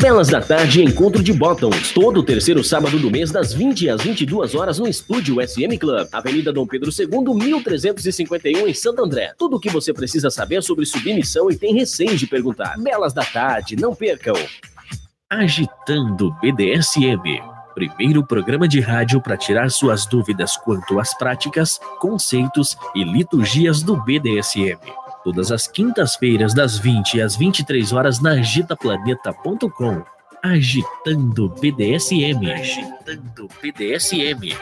Belas da Tarde Encontro de Bottoms, todo terceiro sábado do mês, das 20 às 22 horas, no estúdio SM Club, Avenida Dom Pedro II, 1351, em Santo André. Tudo o que você precisa saber sobre submissão e tem receio de perguntar. Belas da Tarde, não percam! Agitando BDSM. Primeiro programa de rádio para tirar suas dúvidas quanto às práticas, conceitos e liturgias do BDSM todas as quintas-feiras, das 20 às 23 horas, na agitaplaneta.com. Agitando BDSM. Agitando BDSM.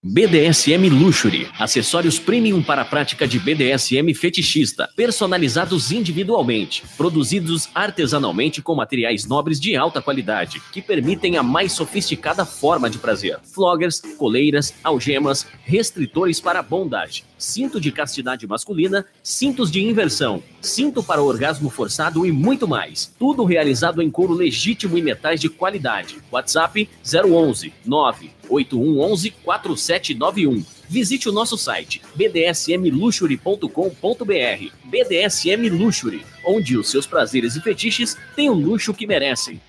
BDSM Luxury, acessórios premium para a prática de BDSM fetichista, personalizados individualmente, produzidos artesanalmente com materiais nobres de alta qualidade, que permitem a mais sofisticada forma de prazer. Floggers, coleiras, algemas, restritores para bondade, cinto de castidade masculina, cintos de inversão, cinto para orgasmo forçado e muito mais. Tudo realizado em couro legítimo e metais de qualidade. WhatsApp 011 9 8111 4791. Visite o nosso site bdsmluxury.com.br. BDSM Luxury, onde os seus prazeres e fetiches têm o luxo que merecem.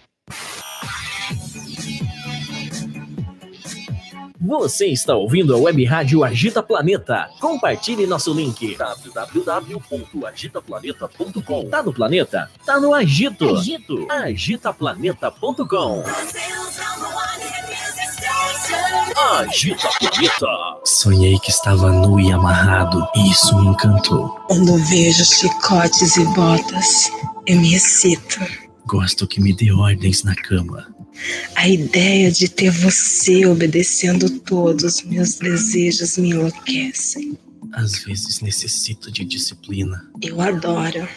Você está ouvindo a Web Rádio Agita Planeta. Compartilhe nosso link www.agitaplaneta.com. Tá no planeta? Tá no Agito. Agito. Agitaplaneta.com. Agita Planeta. Sonhei que estava nu e amarrado, e isso me encantou. Quando vejo chicotes e botas, eu me excito. Gosto que me dê ordens na cama. A ideia de ter você obedecendo todos os meus desejos me enlouquecem. Às vezes necessito de disciplina. Eu adoro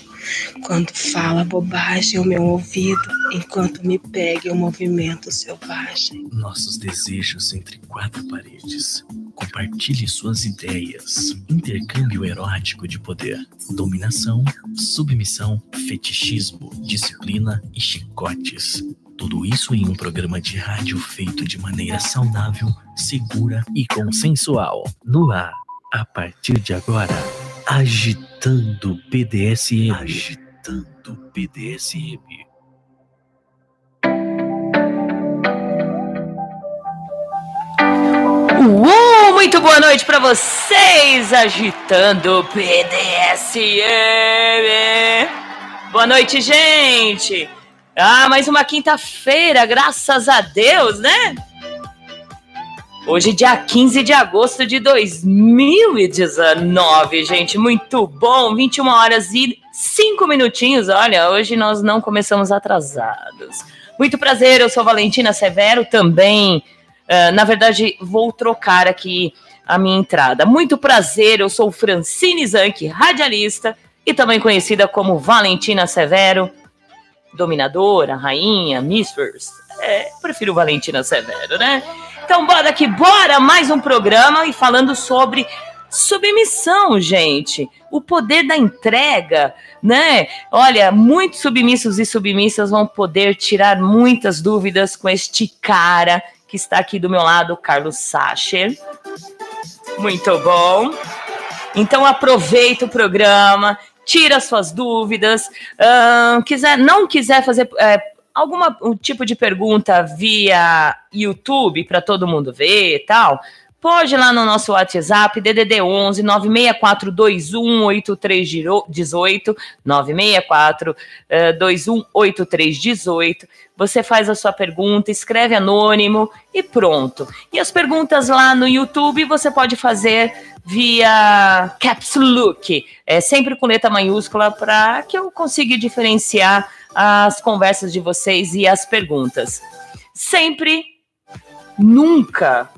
quando fala bobagem ao meu ouvido, enquanto me pega em um movimento selvagem. Nossos desejos entre quatro paredes. Compartilhe suas ideias. Intercâmbio erótico de poder. Dominação, submissão, fetichismo, disciplina e chicotes. Tudo isso em um programa de rádio feito de maneira saudável, segura e consensual. No ar, a partir de agora, agitando BDSM. Agitando BDSM. Uh, muito boa noite para vocês, agitando BDSM. Boa noite, gente. Ah, mais uma quinta-feira, graças a Deus, né? Hoje, dia 15 de agosto de 2019, gente. Muito bom. 21 horas e 5 minutinhos. Olha, hoje nós não começamos atrasados. Muito prazer, eu sou Valentina Severo também. Uh, na verdade, vou trocar aqui a minha entrada. Muito prazer, eu sou Francine Zanck, radialista e também conhecida como Valentina Severo, dominadora, rainha, mistress. É, prefiro Valentina Severo, né? Então, bora que bora! Mais um programa e falando sobre submissão, gente. O poder da entrega, né? Olha, muitos submissos e submissas vão poder tirar muitas dúvidas com este cara que está aqui do meu lado, Carlos Sacher. Muito bom. Então aproveita o programa, tira suas dúvidas. Uh, quiser, não quiser fazer é, alguma um tipo de pergunta via YouTube para todo mundo ver e tal, pode ir lá no nosso WhatsApp, DDD 11 964218318, 964 218318. Você faz a sua pergunta, escreve anônimo e pronto. E as perguntas lá no YouTube você pode fazer via Caps Look, é sempre com letra maiúscula para que eu consiga diferenciar as conversas de vocês e as perguntas. Sempre, nunca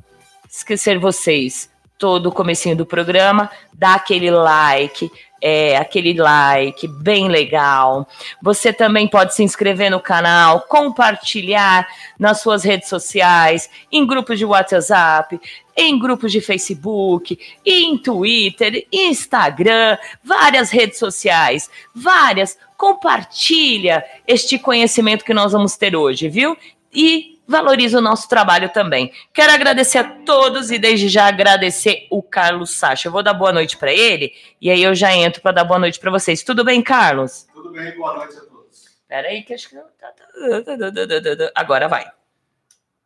esquecer vocês, todo o comecinho do programa, dá aquele like, é, aquele like bem legal. Você também pode se inscrever no canal, compartilhar nas suas redes sociais, em grupos de WhatsApp, em grupos de Facebook, em Twitter, Instagram, várias redes sociais, várias. Compartilha este conhecimento que nós vamos ter hoje, viu? E valoriza o nosso trabalho também. Quero agradecer a todos e desde já agradecer o Carlos Sacha. Eu vou dar boa noite para ele e aí eu já entro para dar boa noite para vocês. Tudo bem, Carlos? Tudo bem, boa noite a todos. Espera aí que acho que tá... agora vai.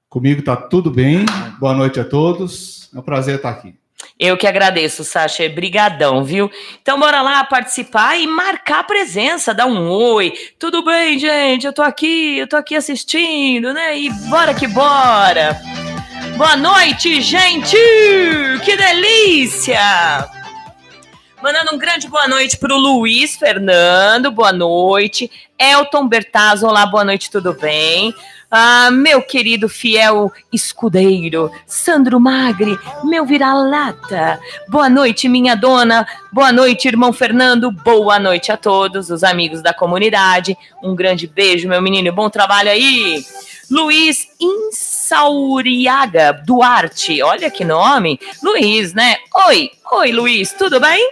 Comigo tá tudo bem. Boa noite a todos. É um prazer estar aqui. Eu que agradeço, Sasha. Brigadão, viu? Então bora lá participar e marcar presença, dar um oi. Tudo bem, gente? Eu tô aqui, eu tô aqui assistindo, né? E bora que bora. Boa noite, gente! Que delícia! Mandando um grande boa noite para o Luiz Fernando, boa noite. Elton Bertazzo, olá, boa noite, tudo bem? Ah, meu querido fiel escudeiro, Sandro Magri, meu vira-lata. Boa noite, minha dona. Boa noite, irmão Fernando. Boa noite a todos os amigos da comunidade. Um grande beijo, meu menino. Bom trabalho aí. Luiz Insauriaga Duarte. Olha que nome. Luiz, né? Oi, oi, Luiz, tudo bem?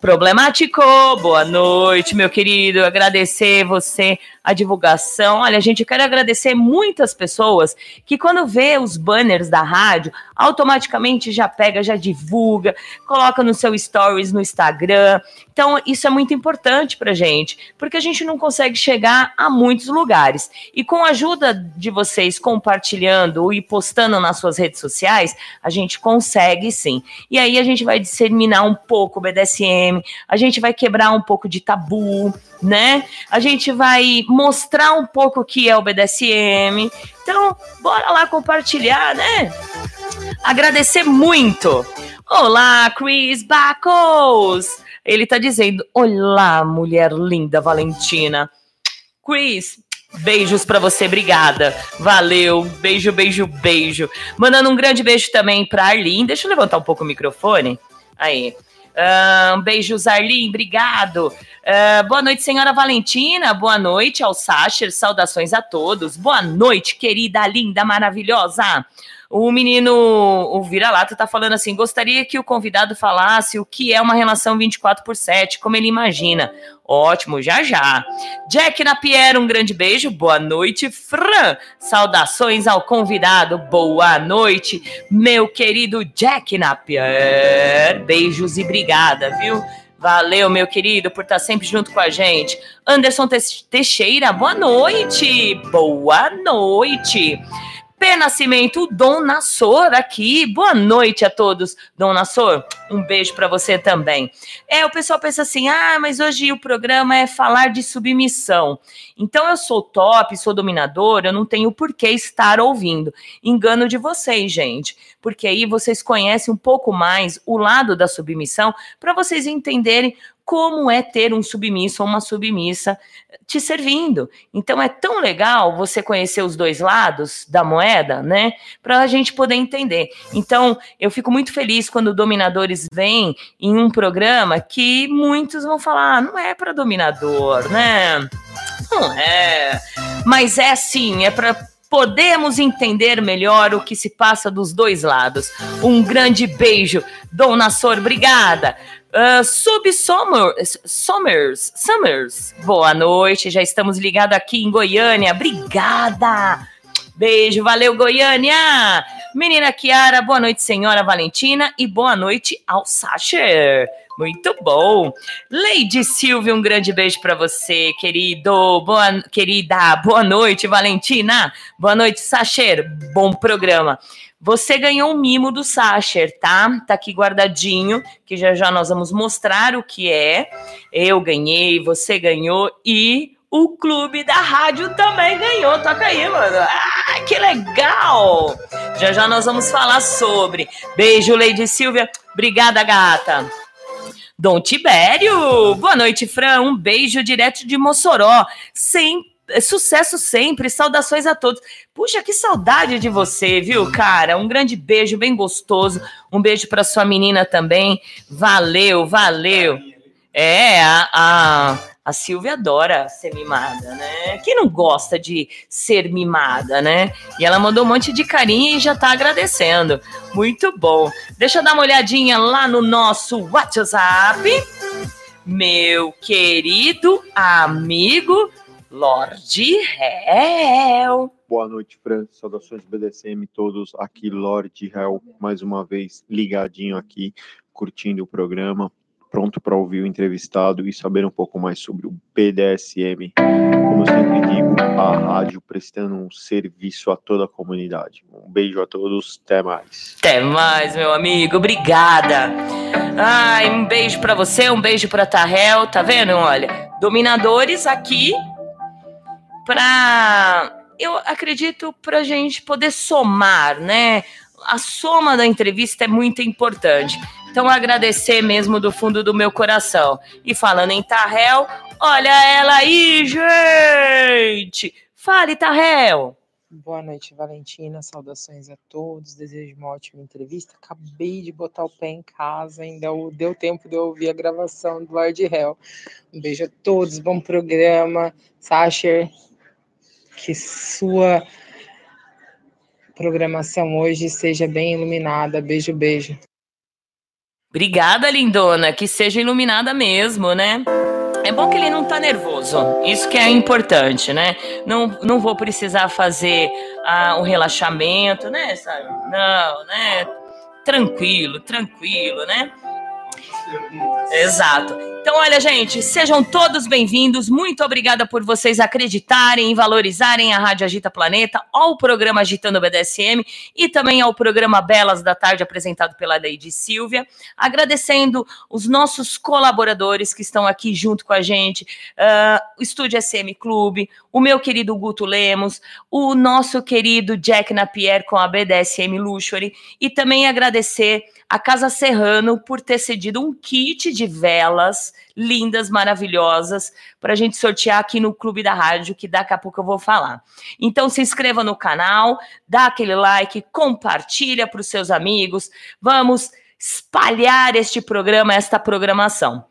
Problemático, boa noite, meu querido. Agradecer você a divulgação. Olha, gente, eu quero agradecer muitas pessoas que, quando vê os banners da rádio, automaticamente já pega, já divulga, coloca no seu stories no Instagram. Então, isso é muito importante pra gente, porque a gente não consegue chegar a muitos lugares. E com a ajuda de vocês compartilhando e postando nas suas redes sociais, a gente consegue sim. E aí a gente vai disseminar um pouco o BDSM a gente vai quebrar um pouco de tabu, né? A gente vai mostrar um pouco o que é o BDSM. Então, bora lá compartilhar, né? Agradecer muito. Olá, Chris Bacos. Ele tá dizendo: Olá, mulher linda, Valentina. Chris, Beijos para você, obrigada. Valeu. Beijo, beijo, beijo. Mandando um grande beijo também para Arlene. Deixa eu levantar um pouco o microfone. Aí. Um beijos, Arlin, obrigado. Uh, boa noite, senhora Valentina. Boa noite ao Sacher. Saudações a todos. Boa noite, querida, linda, maravilhosa. O menino, o vira-lata, tá falando assim: gostaria que o convidado falasse o que é uma relação 24 por 7, como ele imagina. Ótimo, já já. Jack Napier, um grande beijo. Boa noite, Fran. Saudações ao convidado. Boa noite, meu querido Jack Napier. Beijos e obrigada, viu? Valeu, meu querido, por estar sempre junto com a gente. Anderson Teixeira, boa noite. Boa noite. P Nascimento, Dom Nassor aqui. Boa noite a todos, Dom Nassor. Um beijo para você também. É, o pessoal pensa assim: "Ah, mas hoje o programa é falar de submissão". Então eu sou top, sou dominador, eu não tenho por que estar ouvindo. Engano de vocês, gente, porque aí vocês conhecem um pouco mais o lado da submissão para vocês entenderem como é ter um submisso ou uma submissa te servindo. Então é tão legal você conhecer os dois lados da moeda, né? Para a gente poder entender. Então eu fico muito feliz quando dominadores vêm em um programa que muitos vão falar, ah, não é para dominador, né? Não é. Mas é sim, é para podemos entender melhor o que se passa dos dois lados. Um grande beijo, Dona Sor, obrigada. Uh, Sub Summers, Summers, Summers, boa noite, já estamos ligados aqui em Goiânia, obrigada. Beijo, valeu Goiânia. Menina Kiara, boa noite, senhora Valentina, e boa noite ao Sacher. Muito bom. Lady Silvia, um grande beijo para você, querido. Boa, querida, boa noite, Valentina. Boa noite, Sacher. Bom programa. Você ganhou um mimo do Sacher, tá? Tá aqui guardadinho, que já já nós vamos mostrar o que é. Eu ganhei, você ganhou e o clube da rádio também ganhou. Toca aí, mano. Ah, que legal! Já já nós vamos falar sobre. Beijo, Lady Silvia. Obrigada, gata. Dom Tibério, boa noite, Fran. Um beijo direto de Mossoró. Sem, sucesso sempre, saudações a todos. Puxa, que saudade de você, viu, cara? Um grande beijo, bem gostoso. Um beijo para sua menina também. Valeu, valeu. É, a, a, a Silvia adora ser mimada, né? Quem não gosta de ser mimada, né? E ela mandou um monte de carinho e já tá agradecendo. Muito bom. Deixa eu dar uma olhadinha lá no nosso WhatsApp. Meu querido amigo Lorde Hell. Boa noite, Fran. Saudações BDSM todos. Aqui, Lorde Hell, mais uma vez ligadinho aqui, curtindo o programa pronto para ouvir o entrevistado e saber um pouco mais sobre o BDSM. Como eu sempre digo, a rádio prestando um serviço a toda a comunidade. Um beijo a todos, até mais. Até mais, meu amigo, obrigada. Ai, um beijo para você, um beijo para Tarrel, tá vendo? Olha, dominadores aqui para eu acredito para a gente poder somar, né? A soma da entrevista é muito importante. Então, agradecer mesmo do fundo do meu coração. E falando em Tarrel, olha ela aí, gente! Fale, Tarrel! Boa noite, Valentina. Saudações a todos. Desejo uma ótima entrevista. Acabei de botar o pé em casa, ainda deu tempo de eu ouvir a gravação do Lord Hell. Um beijo a todos, bom programa. Sacher, que sua programação hoje seja bem iluminada. Beijo, beijo. Obrigada, lindona, que seja iluminada mesmo, né? É bom que ele não tá nervoso. Isso que é importante, né? Não, não vou precisar fazer ah, um relaxamento, né? Sabe? Não, né? Tranquilo, tranquilo, né? Exato. Então, olha, gente, sejam todos bem-vindos. Muito obrigada por vocês acreditarem e valorizarem a Rádio Agita Planeta, ao programa Agitando o BDSM e também ao programa Belas da Tarde, apresentado pela Lady Silvia. Agradecendo os nossos colaboradores que estão aqui junto com a gente, uh, o Estúdio SM Clube, o meu querido Guto Lemos, o nosso querido Jack Napier com a BDSM Luxury e também agradecer a Casa Serrano por ter cedido um kit de velas lindas, maravilhosas, para a gente sortear aqui no Clube da Rádio, que daqui a pouco eu vou falar. Então se inscreva no canal, dá aquele like, compartilha para os seus amigos, vamos espalhar este programa, esta programação.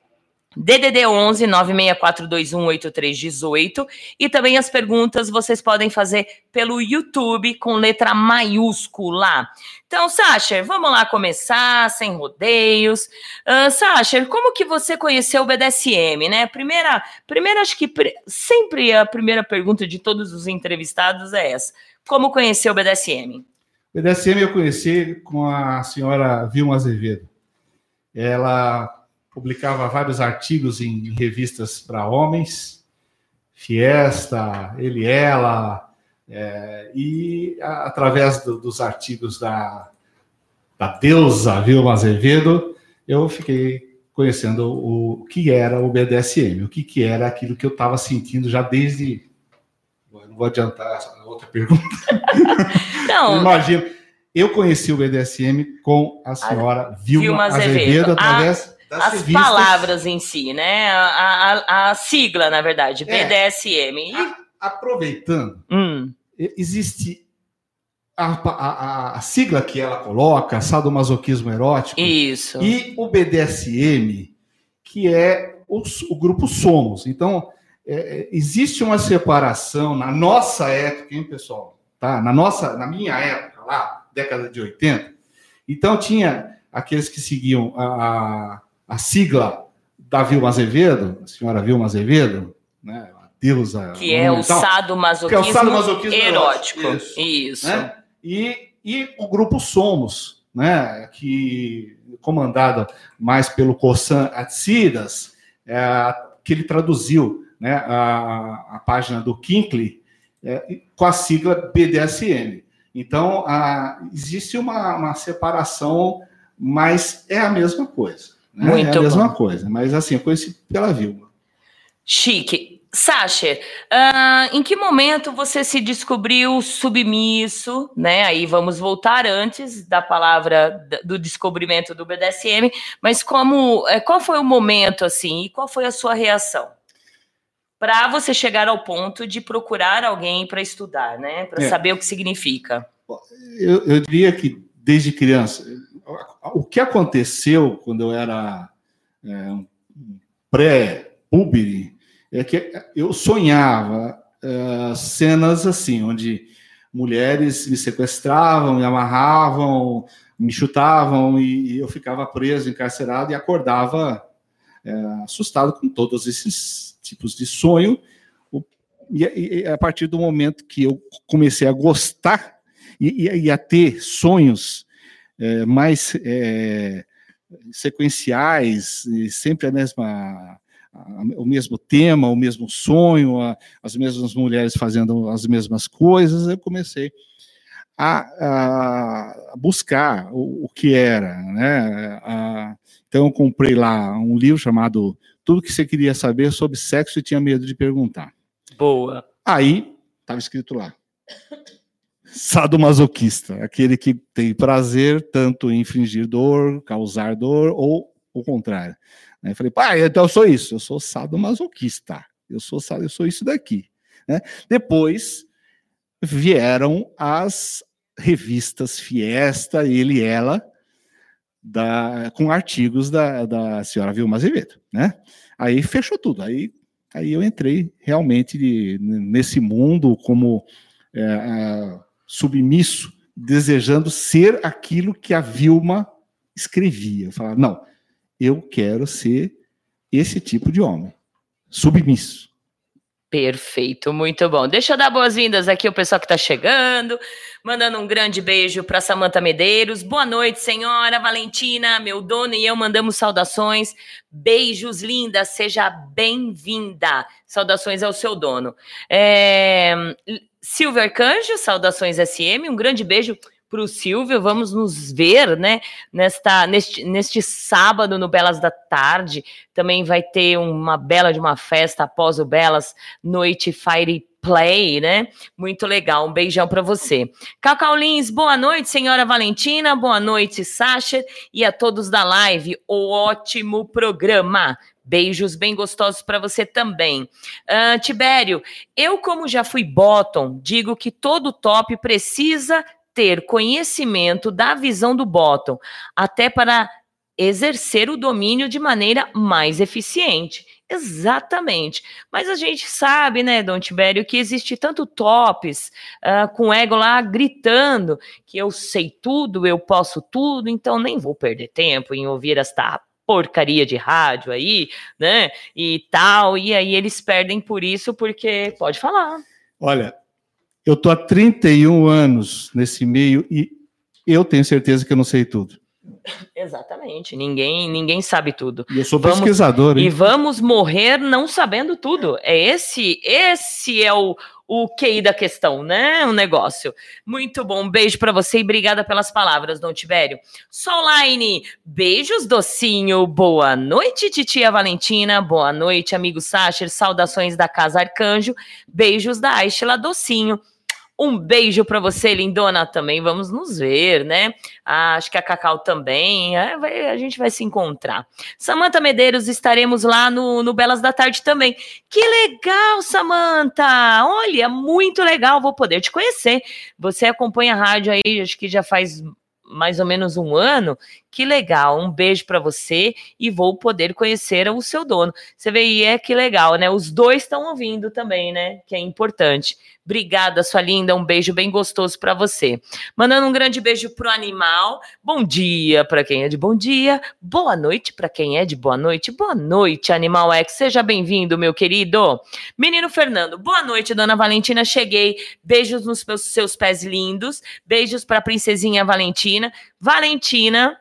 DDD 11 964218318 e também as perguntas vocês podem fazer pelo YouTube com letra maiúscula. Então, Sacher, vamos lá começar, sem rodeios. Uh, Sacher, como que você conheceu o BDSM, né? Primeira, primeira acho que sempre a primeira pergunta de todos os entrevistados é essa. Como conheceu o BDSM? BDSM eu conheci com a senhora Vilma Azevedo. Ela publicava vários artigos em, revistas para homens, Fiesta, Ele Ela, é, e a, através do, dos artigos da, da deusa Vilma Azevedo, eu fiquei conhecendo o, o que era o BDSM, o que, que era aquilo que eu estava sentindo já desde. Não vou adiantar a outra pergunta. Não. Imagina. Eu conheci o BDSM com a senhora Vilma, Vilma Azevedo, Azevedo através. Ah das as revistas. palavras em si, né? A, a- a sigla, na verdade, É. BDSM. E- A- aproveitando, Hum, existe a, a- a- a sigla que ela coloca, sadomasoquismo erótico, isso. e o BDSM, que é o, o grupo Somos. Então, é, é, existe uma separação na nossa época, hein, pessoal? Tá? Na nossa, na minha época, lá, década de 80. Então, tinha aqueles que seguiam a, a, a sigla da Vilma Azevedo, a senhora Vilma Azevedo, né? A deusa. Que é o sadomasoquismo, que é o sadomasoquismo erótico. erótico. Isso. Isso. né? E, e o grupo Somos, né? que comandado mais pelo Kossan Atsidas, é, que ele traduziu né? a, a página do Kinkley é, com a sigla BDSM. Então, a- existe uma, uma separação, mas é a mesma coisa. Né? Muito é a mesma bom. coisa, mas assim, eu conheci pela Vilma. Chique. Sacher, ah, em que momento você se descobriu submisso, né? Aí vamos voltar antes da palavra do descobrimento do BDSM, mas como, eh, qual foi o momento assim e qual foi a sua reação para você chegar ao ponto de procurar alguém para estudar, né? Para É. saber o que significa. eu, eu diria que desde criança, o que aconteceu quando eu era é, um pré-púbere é que eu sonhava é, cenas assim, onde mulheres me sequestravam, me amarravam, me chutavam e, e eu ficava preso, encarcerado e acordava é, assustado com todos esses tipos de sonho. O- E, e- e a partir do momento que eu comecei a gostar e, e- e a ter sonhos é, mais é, sequenciais, sempre a mesma, o mesmo tema, o mesmo sonho, as mesmas mulheres fazendo as mesmas coisas, eu comecei a, a buscar o, o que era, né? A- então eu comprei lá um livro chamado Tudo que você queria saber sobre sexo e tinha medo de perguntar. Boa. Aí estava escrito lá. Sadomasoquista, aquele que tem prazer tanto em infligir dor, causar dor ou o contrário. Aí eu falei, pai, então eu sou isso, eu sou sadomasoquista, eu sou eu sou isso daqui. né? Depois vieram as revistas Fiesta, ele e ela, da, com artigos da, da senhora Vilma Azevedo, né? Aí fechou tudo, aí aí eu entrei realmente de- nesse mundo como é, submisso, desejando ser aquilo que a Vilma escrevia. Eu falava, não, eu quero ser esse tipo de homem, submisso. Perfeito, muito bom. Deixa eu dar boas-vindas aqui ao pessoal que está chegando, mandando um grande beijo para Samanta Medeiros. Boa noite, senhora Valentina, meu dono e eu mandamos saudações. Beijos, linda, seja bem-vinda. Saudações ao seu dono. É... Silvio Arcanjo, saudações SM, um grande beijo para o Silvio. Vamos nos ver, né? Nesta, neste, neste sábado no Belas da Tarde. Também vai ter uma bela de uma festa após o Belas Noite Fire Play, né? Muito legal. Um beijão para você. Cacau Lins, boa noite, senhora Valentina. Boa noite, Sasha. E a todos da live. O ótimo programa. Beijos bem gostosos para você também. Ah, Tibério, eu, como já fui bottom, digo que todo top precisa ter conhecimento da visão do bottom, até para exercer o domínio de maneira mais eficiente. Exatamente. Mas a gente sabe, né, Dom Tibério, que existe tanto tops ah, com ego lá gritando que eu sei tudo, eu posso tudo, então nem vou perder tempo em ouvir esta porcaria de rádio aí, né, e tal, e aí eles perdem por isso, porque pode falar. Olha, eu tô há 31 anos nesse meio e eu tenho certeza que eu não sei tudo. Exatamente, ninguém, ninguém sabe tudo. E eu sou Vamos- pesquisador, E hein? vamos morrer não sabendo tudo. É esse, esse é o, o QI da questão, né? O negócio. Muito bom, beijo pra você e obrigada pelas palavras, Dom Tibério. Solline, beijos, docinho. Boa noite, titia Valentina. Boa noite, amigo Sacher. Saudações da Casa Arcanjo. Beijos da Aishla Docinho. Um beijo para você, lindona. Também vamos nos ver, né? Ah, acho que a Cacau também. É, vai, a gente vai se encontrar. Samanta Medeiros, estaremos lá no, no Belas da Tarde também. Que legal, Samanta! Olha, muito legal. Vou poder te conhecer. Você acompanha a rádio aí, acho que já faz mais ou menos um ano. Que legal, um beijo para você e vou poder conhecer o seu dono. Você vê aí, é que legal, né? Os dois estão ouvindo também, né? Que é importante. Obrigada, sua linda. Um beijo bem gostoso para você. Mandando um grande beijo pro animal. Bom dia para quem é de bom dia. Boa noite para quem é de boa noite. Boa noite, Animal X. Seja bem-vindo, meu querido. Menino Fernando, boa noite, dona Valentina. Cheguei. Beijos nos seus pés lindos. Beijos para princesinha Valentina. Valentina,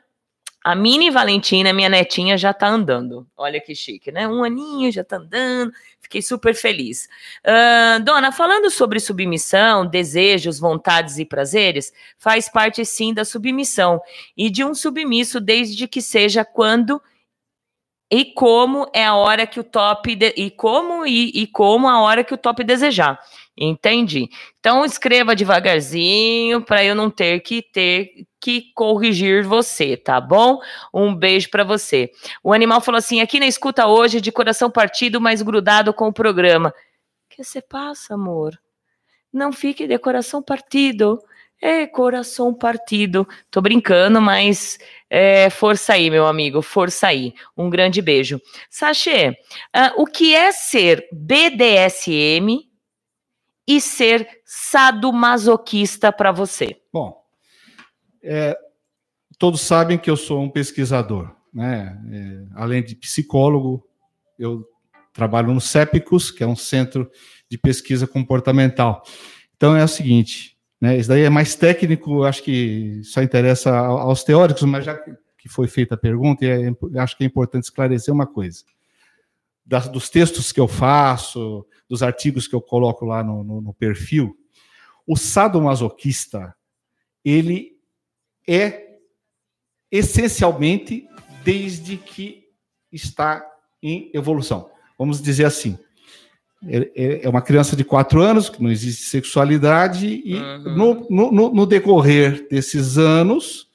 a mini Valentina, minha netinha, já tá andando. Olha que chique, né? Um aninho já tá andando. Fiquei super feliz. Uh, dona, falando sobre submissão, desejos, vontades e prazeres, faz parte sim da submissão e de um submisso, desde que seja quando e como é a hora que o top de, e como e, e como a hora que o top desejar. Entendi. Então escreva devagarzinho para eu não ter que ter que corrigir você, tá bom? Um beijo para você. O animal falou assim: aqui na escuta hoje, de coração partido, mas grudado com o programa. Que se passa, amor? Não fique de coração partido. É, coração partido. Tô brincando, mas é, força aí, meu amigo, força aí. Um grande beijo. Sachê, uh, o que é ser BDSM e ser sadomasoquista para você? Bom, é, todos sabem que eu sou um pesquisador, né? É, além de psicólogo, eu trabalho no CEPICUS, que é um centro de pesquisa comportamental. Então é o seguinte, né? Isso daí é mais técnico, acho que só interessa aos teóricos, mas já que foi feita a pergunta, é, acho que é importante esclarecer uma coisa. Das, dos textos que eu faço, dos artigos que eu coloco lá no, no, no perfil, o sadomasoquista, ele é essencialmente desde que está em evolução. Vamos dizer assim. É, uma criança de quatro anos, que não existe sexualidade, e uhum. no, no, no, decorrer desses anos,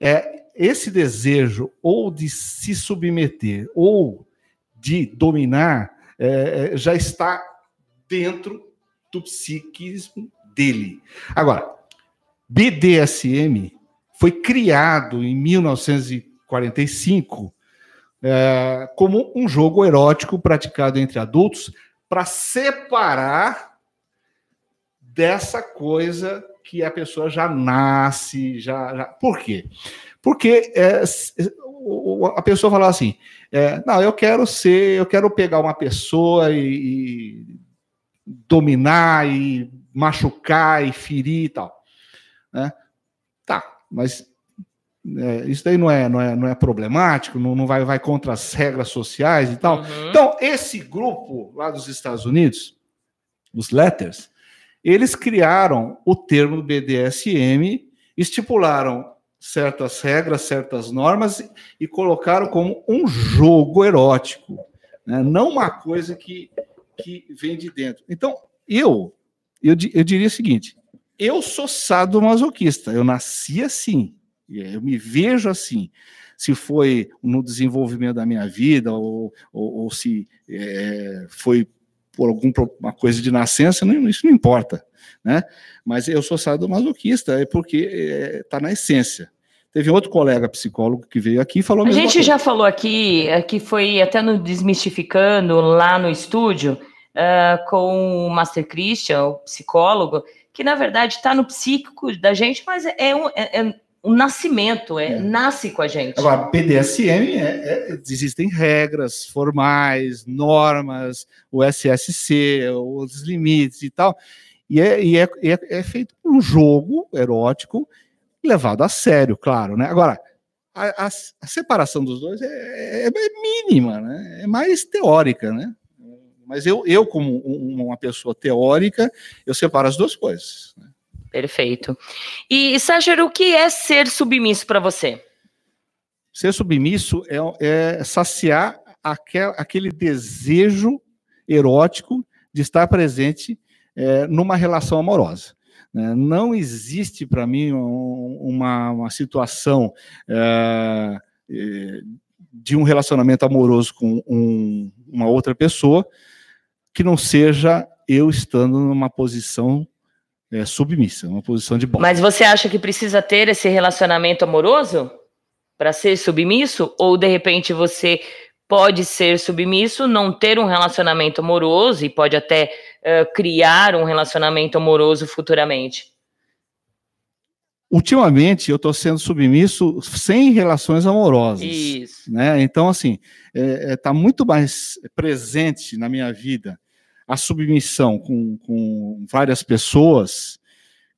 é, esse desejo ou de se submeter ou de dominar é, é, já está dentro do psiquismo dele. Agora, BDSM foi criado em 1945 é, como um jogo erótico praticado entre adultos para separar dessa coisa que a pessoa já nasce, já, já... por quê? Porque é, a pessoa fala assim, é, não, eu quero ser, eu quero pegar uma pessoa e, e dominar e machucar e ferir e tal. Né? Tá, mas é, isso daí não é, não é, não é problemático, não, não vai, vai contra as regras sociais e tal. Uhum. Então, esse grupo lá dos Estados Unidos, os Letters, eles criaram o termo BDSM, estipularam certas regras, certas normas e colocaram como um jogo erótico, né? não uma coisa que, que vem de dentro. Então, eu, eu, eu diria o seguinte: eu sou sadomasoquista, eu nasci assim, eu me vejo assim. Se foi no desenvolvimento da minha vida ou, ou, ou se é, foi por alguma coisa de nascença, não, isso não importa, né? Mas eu sou sadomasoquista, é porque está é, na essência. Teve outro colega psicólogo que veio aqui e falou a, a gente coisa. já falou aqui, é, que foi até no Desmistificando, lá no estúdio, uh, com o Master Christian, o psicólogo, que na verdade está no psíquico da gente, mas é um, é, é um nascimento, é, é, nasce com a gente. Agora, PDSM, é, é, existem regras formais, normas, o SSC, os limites e tal, e é, e é, é, é feito um jogo erótico levado a sério, claro, né? Agora, a, a, a separação dos dois é, é, é, mínima, né? É mais teórica, né? Mas eu, eu como uma pessoa teórica, eu separo as duas coisas. Né? Perfeito. E, Sérgio, o que é ser submisso para você? Ser submisso é, é saciar aquel, aquele desejo erótico de estar presente é, numa relação amorosa. Né? Não existe para mim uma, uma situação é, é, de um relacionamento amoroso com um, uma outra pessoa que não seja eu estando numa posição é, submissa, uma posição de bola. Mas você acha que precisa ter esse relacionamento amoroso para ser submisso? Ou de repente você pode ser submisso, não ter um relacionamento amoroso e pode até uh, criar um relacionamento amoroso futuramente? Ultimamente eu estou sendo submisso sem relações amorosas. Isso. Né? Então, assim, está é, é, tá muito mais presente na minha vida a submissão com, com várias pessoas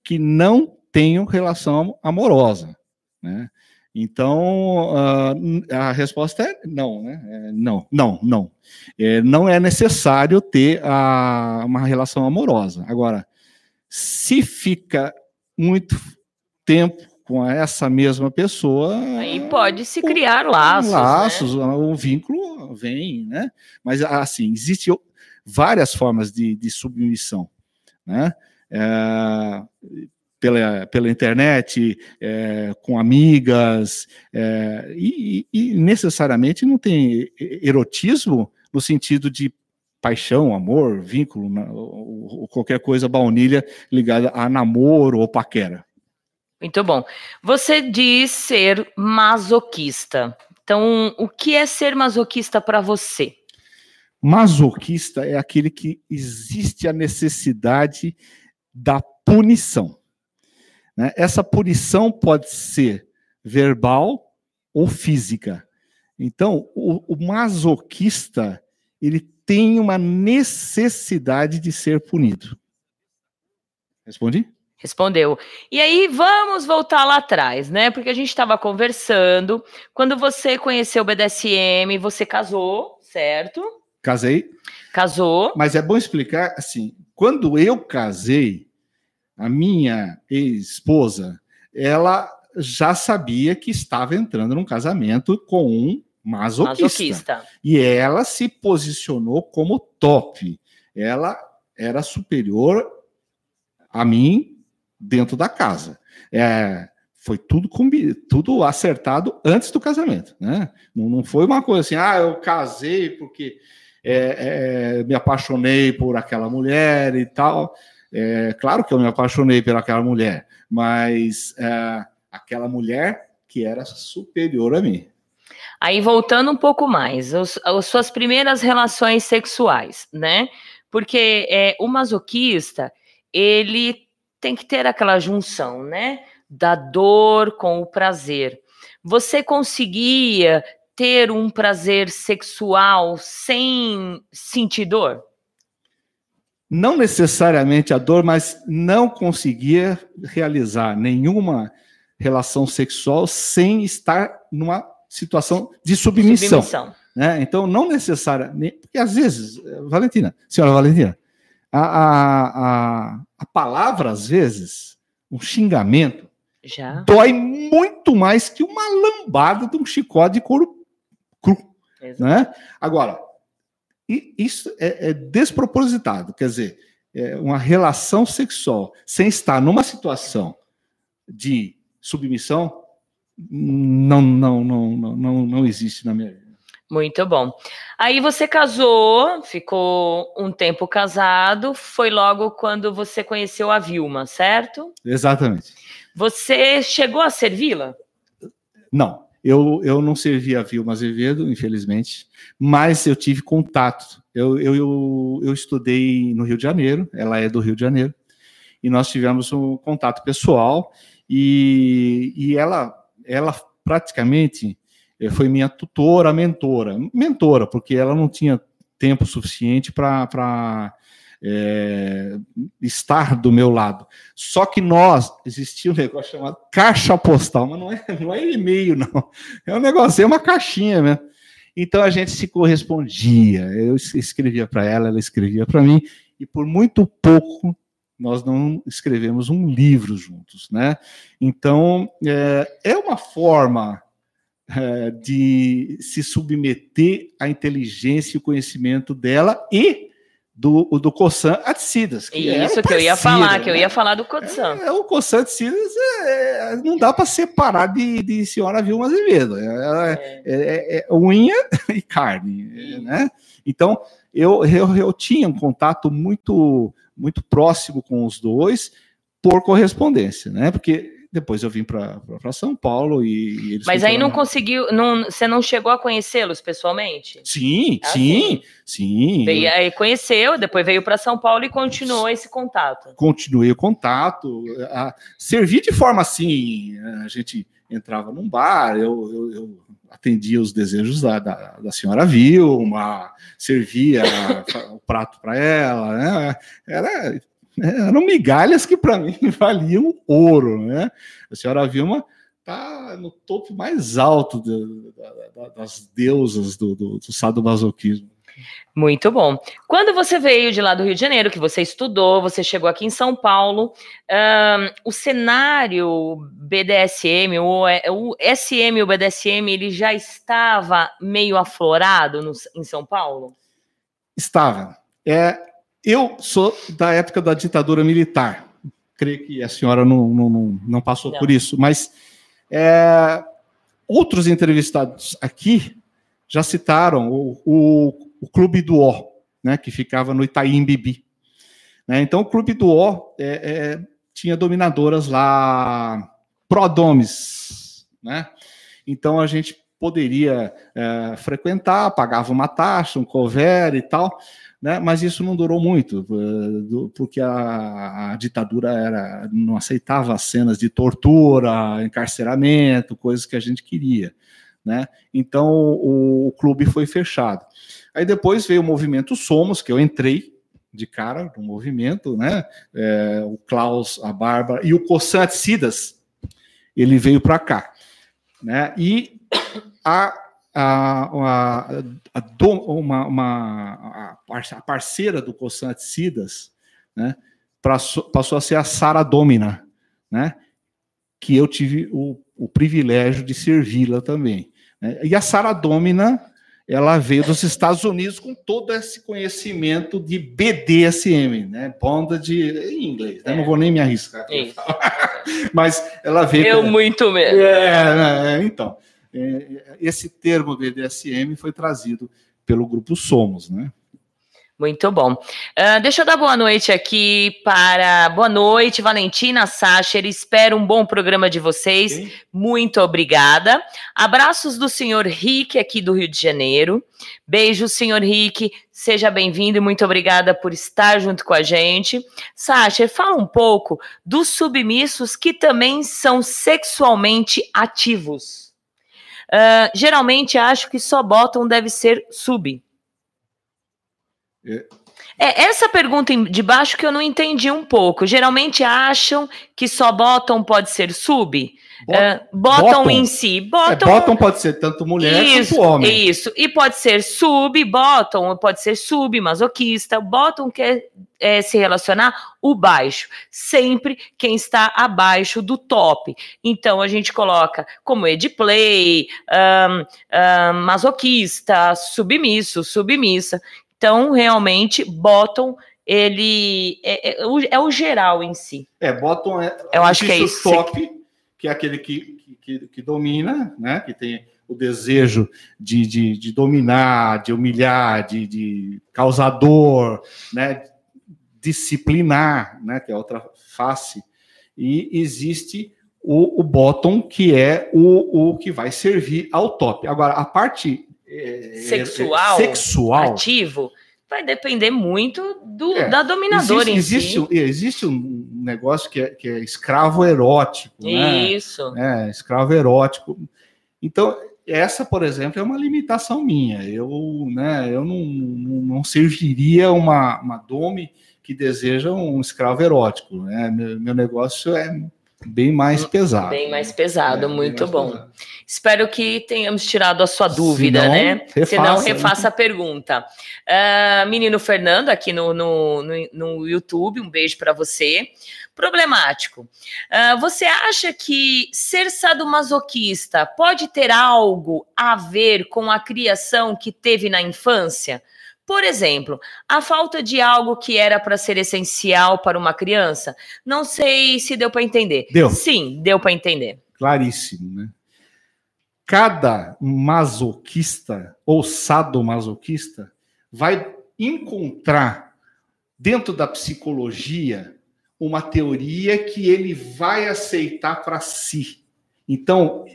que não tenham relação amorosa, né? Então, uh, a resposta é não, né? É não, não, não. É, não é necessário ter a, uma relação amorosa. Agora, se fica muito tempo com essa mesma pessoa. Aí pode se criar laços. Laços, né? o vínculo vem, né? Mas, assim, existe várias formas de, de submissão, né? É, pela, pela internet, é, com amigas, é, e, e, necessariamente não tem erotismo no sentido de paixão, amor, vínculo, ou, ou qualquer coisa baunilha ligada a namoro ou paquera. Muito bom. Você diz ser masoquista. Então, o que é ser masoquista para você? Masoquista é aquele que existe a necessidade da punição. Né? Essa punição pode ser verbal ou física. Então, o, o masoquista ele tem uma necessidade de ser punido. Respondi? Respondeu. E aí vamos voltar lá atrás, né? Porque a gente estava conversando. Quando você conheceu o BDSM, você casou, certo? Casei. Casou. Mas é bom explicar assim: quando eu casei, a minha ex-esposa, ela já sabia que estava entrando num casamento com um masoquista. masoquista. E ela se posicionou como top. Ela era superior a mim dentro da casa. É, foi tudo tudo acertado antes do casamento, né? Não, não foi uma coisa assim, ah, eu casei porque é, é, me apaixonei por aquela mulher e tal. É, claro que eu me apaixonei por aquela mulher, mas é, aquela mulher que era superior a mim. Aí voltando um pouco mais, os, as suas primeiras relações sexuais, né? Porque é, o masoquista ele tem que ter aquela junção, né? Da dor com o prazer. Você conseguia ter um prazer sexual sem sentir dor? Não necessariamente a dor, mas não conseguia realizar nenhuma relação sexual sem estar numa situação de submissão. submissão. Né? Então, não necessariamente. Porque às vezes, Valentina, senhora Valentina, a, a, a, a palavra, às vezes, um xingamento, Já. dói muito mais que uma lambada de um chicote de couro Né? Agora, isso é, é, despropositado, quer dizer, é uma relação sexual sem estar numa situação de submissão não, não, não, não, não, não existe na minha vida. Muito bom. Aí você casou, ficou um tempo casado, foi logo quando você conheceu a Vilma, certo? Exatamente. Você chegou a servi-la? Não. Eu, eu não servi a Vilma Azevedo, infelizmente, mas eu tive contato. Eu, eu, eu, estudei no Rio de Janeiro, ela é do Rio de Janeiro, e nós tivemos um contato pessoal, e, e ela, ela praticamente eh, foi minha tutora, mentora. Mentora, porque ela não tinha tempo suficiente para é, estar do meu lado. Só que nós, existia um negócio chamado caixa postal, mas não é, não é e-mail, não. É um negócio, é uma caixinha mesmo. Então a gente se correspondia. Eu escrevia para ela, ela escrevia para mim, e por muito pouco nós não escrevemos um livro juntos, né? Então é, é uma forma é, de se submeter à inteligência e o conhecimento dela e do, do Cossan Aticidas. Que Isso que eu ia falar, que eu ia falar do Cossan. É, o Cossan Aticidas é, não dá para separar de, de Senhora Vilma Azevedo. É, é, é, é unha e carne, né? Então, eu, eu, eu tinha um contato muito, muito próximo com os dois por correspondência, né? Porque depois eu vim para São Paulo e, e eles. Mas aí não conseguiu, não, você não chegou a conhecê-los pessoalmente? Sim, ah, sim, sim. Veio, aí conheceu, depois veio para São Paulo e continuou esse contato. Continuei o contato. A, servi de forma assim, a gente entrava num bar, eu, eu, eu atendia os desejos da, da, da senhora Vilma, servia o prato para ela, né? Era né? Eram migalhas que para mim valiam ouro, né? A senhora Vilma está no topo mais alto de, de, das deusas do, do, do sadomasoquismo. Muito bom. Quando você veio de lá do Rio de Janeiro, que você estudou, você chegou aqui em São Paulo, um, o cenário BDSM, o, o SM e o BDSM, ele já estava meio aflorado no, em São Paulo? Estava. É, eu sou da época da ditadura militar. Creio que a senhora não, não, não passou não. por isso, mas é, outros entrevistados aqui já citaram o, o, o, Clube do O, né, que ficava no Itaim Bibi. Né, então, o Clube do O é, é, tinha dominadoras lá, prodomes, né? Então, a gente poderia é, frequentar, pagava uma taxa, um cover e tal, né? mas isso não durou muito, eh, porque a, a, ditadura era, não aceitava cenas de tortura, encarceramento, coisas que a gente queria. Né? Então o, o clube foi fechado. Aí depois veio o movimento Somos, que eu entrei de cara no movimento, né? É, o Klaus, a Bárbara e o Cossan Cidas, ele veio para cá. Né? E a a, a, a, uma, uma, a parceira do Cossante Cidas, né, passou, passou a ser a Sara Domina, né, que eu tive o, o privilégio de servi-la também. Né. E a Sara Domina, ela veio dos Estados Unidos com todo esse conhecimento de BDSM, né, de em inglês, né, não vou nem me arriscar. Mas ela veio... Eu com... muito mesmo. É, né, então... É, esse termo BDSM foi trazido pelo grupo Somos, né? Muito bom. Uh, deixa eu dar boa noite aqui para. Boa noite, Valentina Sacher. Espero um bom programa de vocês. Sim. Muito obrigada. Abraços do senhor Rick, aqui do Rio de Janeiro. Beijo, senhor Rick. Seja bem-vindo e muito obrigada por estar junto com a gente. Sacher, fala um pouco dos submissos que também são sexualmente ativos. Uh, geralmente acho que só bottom deve ser sub. É. é. essa pergunta de baixo que eu não entendi um pouco. Geralmente acham que só bottom pode ser sub. Bot uh, bottom, bottom, em si. Bottom, é, bottom pode ser tanto mulher isso, quanto homem. Isso. E pode ser sub, bottom, pode ser sub, masoquista. Bottom quer é, se relacionar o baixo. Sempre quem está abaixo do top. Então a gente coloca como edplay, um, um, masoquista, submisso, submissa. Então, realmente, bottom ele é, é, é, o geral em si. É, bottom é. Eu acho que é isso. Top, que é aquele que, que, que, domina, né? Que tem o desejo de, de, de dominar, de humilhar, de, de causador, né? Disciplinar, né? Que é outra face. E existe o, o bottom, que é o, o que vai servir ao top. Agora, a parte é, sexual, é, sexual ativo vai depender muito do, é, da dominadora existe, em si. Existe, um negócio que é, que é escravo erótico. Né? Isso. Né? É, escravo erótico. Então, essa, por exemplo, é uma limitação minha. Eu, né, eu não, não serviria uma, uma dome que deseja um escravo erótico. Né? Meu, meu negócio é bem mais pesado. Bem mais pesado, é, muito mais bom. Pesado. Espero que tenhamos tirado a sua dúvida, Se não, né? Refaça, Se não, refaça a pergunta. Uh, menino Fernando, aqui no, no, no, no YouTube, um beijo para você. Problemático. Uh, você acha que ser sadomasoquista pode ter algo a ver com a criação que teve na infância? Por exemplo, a falta de algo que era para ser essencial para uma criança. Não sei se deu para entender. Deu. Sim, deu para entender. Claríssimo, né? Cada masoquista ou sadomasoquista vai encontrar dentro da psicologia uma teoria que ele vai aceitar para si. Então,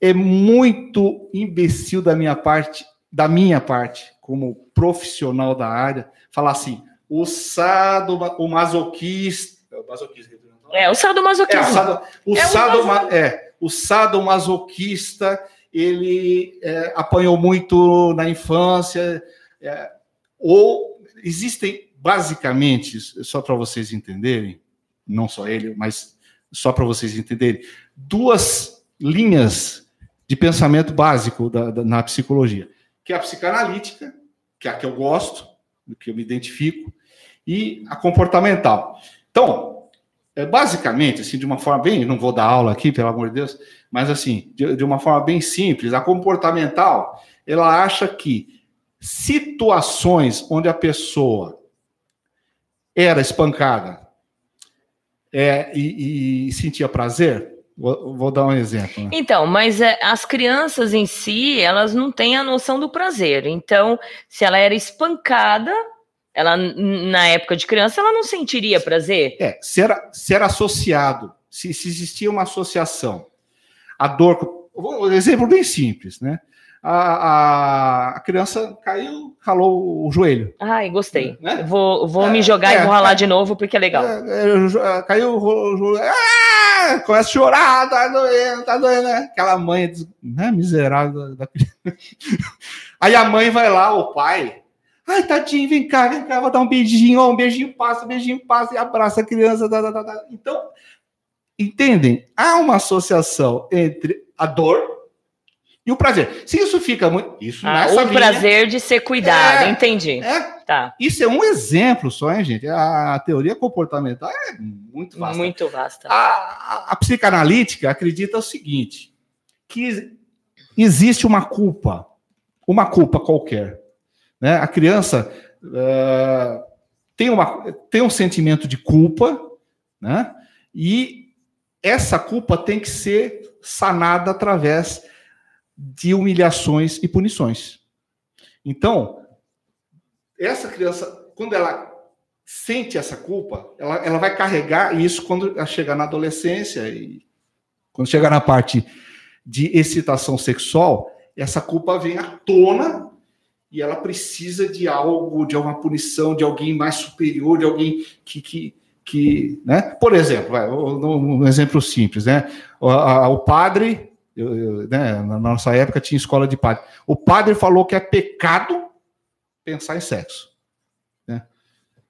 é muito imbecil da minha parte, da minha parte, como profissional da área, falar assim: o sado, o masoquista. O masoquista é, o sadomasoquismo. É, o, sado, o, é, sado, é, o sadomasoquista, ele é, apanhou muito na infância, é, ou existem, basicamente, só para vocês entenderem, não só ele, mas só para vocês entenderem, duas linhas de pensamento básico da, da, na psicologia, que é a psicanalítica, que é a que eu gosto, que eu me identifico, e a comportamental. Então, é, basicamente, assim, de uma forma bem, não vou dar aula aqui, pelo amor de Deus, mas assim, de, de uma forma bem simples, a comportamental, ela acha que situações onde a pessoa era espancada é, e, e sentia prazer, Vou, vou, dar um exemplo. Né? Então, mas é, as crianças em si, elas não têm a noção do prazer. Então, se ela era espancada, ela na época de criança, ela não sentiria prazer. É, se era, se era associado, se, se existia uma associação, a dor. Um exemplo bem simples, né? a, a, criança caiu, ralou o joelho. Ai, gostei. Né? Vou, vou é, me jogar é, e vou ralar é, de novo, porque é legal. É, é, caiu o joelho. Ah, começa a chorar, tá doendo, tá doendo, né? Aquela mãe né, miserável da, criança. Aí a mãe vai lá, o pai. Ai, tadinho, vem cá, vem cá, vou dar um beijinho, ó, um beijinho passa, um beijinho passa e abraça a criança. Tá, tá, tá, então, entendem? Há uma associação entre a dor e o prazer. Se isso fica muito. Isso ah, o linha, prazer de ser cuidado, é, entendi. É, tá. Isso é um exemplo só, hein, gente? A, teoria comportamental é muito vasta. Muito vasta. A, a, psicanalítica acredita o seguinte: que existe uma culpa, uma culpa qualquer. Né? A criança uh, tem, uma, tem um sentimento de culpa, né? E essa culpa tem que ser sanada através de humilhações e punições. Então, essa criança, quando ela sente essa culpa, ela, ela vai carregar isso quando ela chegar na adolescência e quando chegar na parte de excitação sexual, essa culpa vem à tona e ela precisa de algo, de uma punição, de alguém mais superior, de alguém que, que, que né? Por exemplo, um exemplo simples, né? O, a, o padre eu, eu, né, na nossa época tinha escola de padre. O padre falou que é pecado pensar em sexo. Né?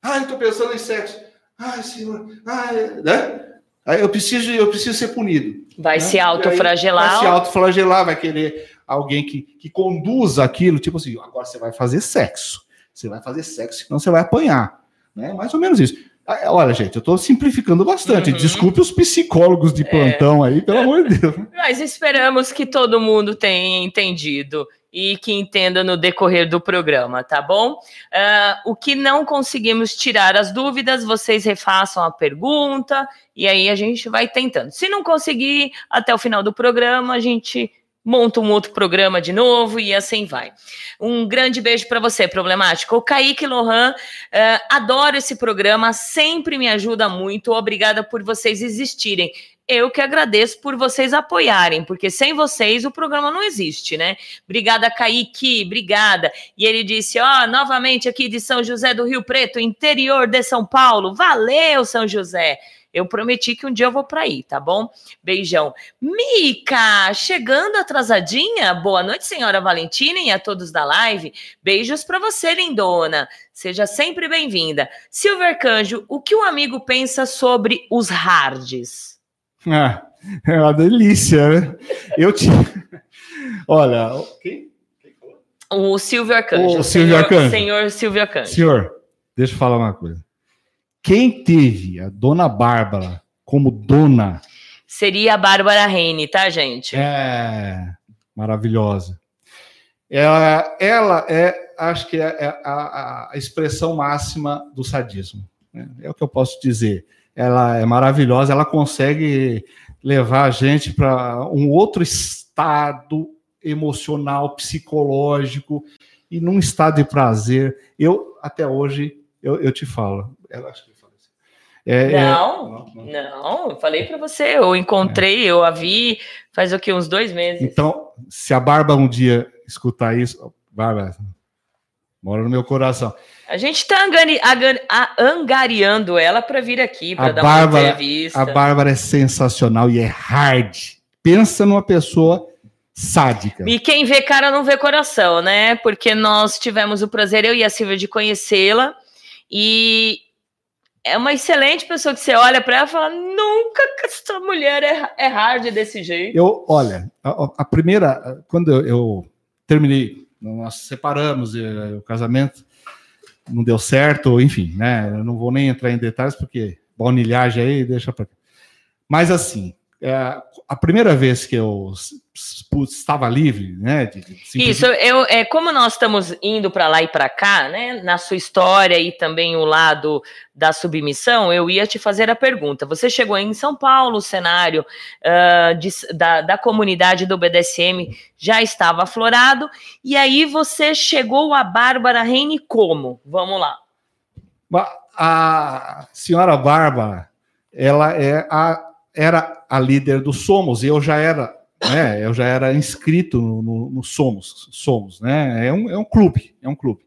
Ah, estou pensando em sexo. Ai, senhor. Ai, né? Aí eu preciso, eu preciso ser punido. Vai né? se autoflagelar. Vai se autoflagelar, vai querer alguém que, que conduza aquilo, tipo assim, agora você vai fazer sexo. Você vai fazer sexo, senão você vai apanhar. Né? Mais ou menos isso. Ah, olha, gente, eu estou simplificando bastante. Uhum. Desculpe os psicólogos de é. plantão é. aí, pelo amor de Deus. Mas esperamos que todo mundo tenha entendido e que entenda no decorrer do programa, tá bom? Uh, o que não conseguimos tirar as dúvidas, vocês refaçam a pergunta e aí a gente vai tentando. Se não conseguir, até o final do programa, a gente monta um outro programa de novo e assim vai. Um grande beijo para você, problemático. O Kaique Lohan, uh, adoro esse programa, sempre me ajuda muito. Obrigada por vocês existirem. Eu que agradeço por vocês apoiarem, porque sem vocês o programa não existe, né? Obrigada, Kaique, obrigada. E ele disse: Ó, oh, novamente aqui de São José do Rio Preto, interior de São Paulo. Valeu, São José. Eu prometi que um dia eu vou para aí, tá bom? Beijão. Mica, chegando atrasadinha? Boa noite, senhora Valentina e a todos da live. Beijos para você, lindona. Seja sempre bem-vinda. Silver Canjo, o que o amigo pensa sobre os hards? Ah, é uma delícia, né? Eu te. Olha, quem? O Silvio Arcanjo. O Silvio Arcanjo. Senhor Silvio Arcanjo. Senhor, deixa eu falar uma coisa. Quem teve a dona Bárbara como dona. Seria a Bárbara Reine, tá, gente? É, maravilhosa. Ela, ela é acho que é, é a, a, expressão máxima do sadismo. Né? É o que eu posso dizer. Ela é maravilhosa, ela consegue levar a gente para um outro estado emocional, psicológico e num estado de prazer. Eu, até hoje, eu, eu te falo, ela acho que é, é, não, é... não, eu falei para você, eu encontrei, eu a vi faz o que, uns dois meses. Então, se a Barba um dia escutar isso, Barba, mora no meu coração. A gente está angari, angariando ela para vir aqui, para dar Bárbara, uma entrevista. A Bárbara é sensacional e é hard. Pensa numa pessoa sádica. E quem vê cara não vê coração, né? Porque nós tivemos o prazer, eu e a Silvia, de conhecê-la. E é uma excelente pessoa que você olha para ela e fala: nunca que essa mulher é, é hard desse jeito. Eu, olha, a, a primeira, quando eu, eu, terminei, nós separamos o casamento, não deu certo, enfim, né? Eu não vou nem entrar em detalhes porque baunilhagem aí deixa para. Mas assim, é, a primeira vez que eu estava livre, né? De, de Isso, eu, é, como nós estamos indo para lá e para cá, né? Na sua história e também o lado da submissão, eu ia te fazer a pergunta. Você chegou em São Paulo, o cenário uh, de, da, da comunidade do BDSM já estava aflorado, e aí você chegou a Bárbara Reine como? Vamos lá. A senhora Bárbara, ela é a era a líder do Somos, e eu já era, né, eu já era inscrito no, no, no Somos, Somos, né, é um, é um clube, é um clube.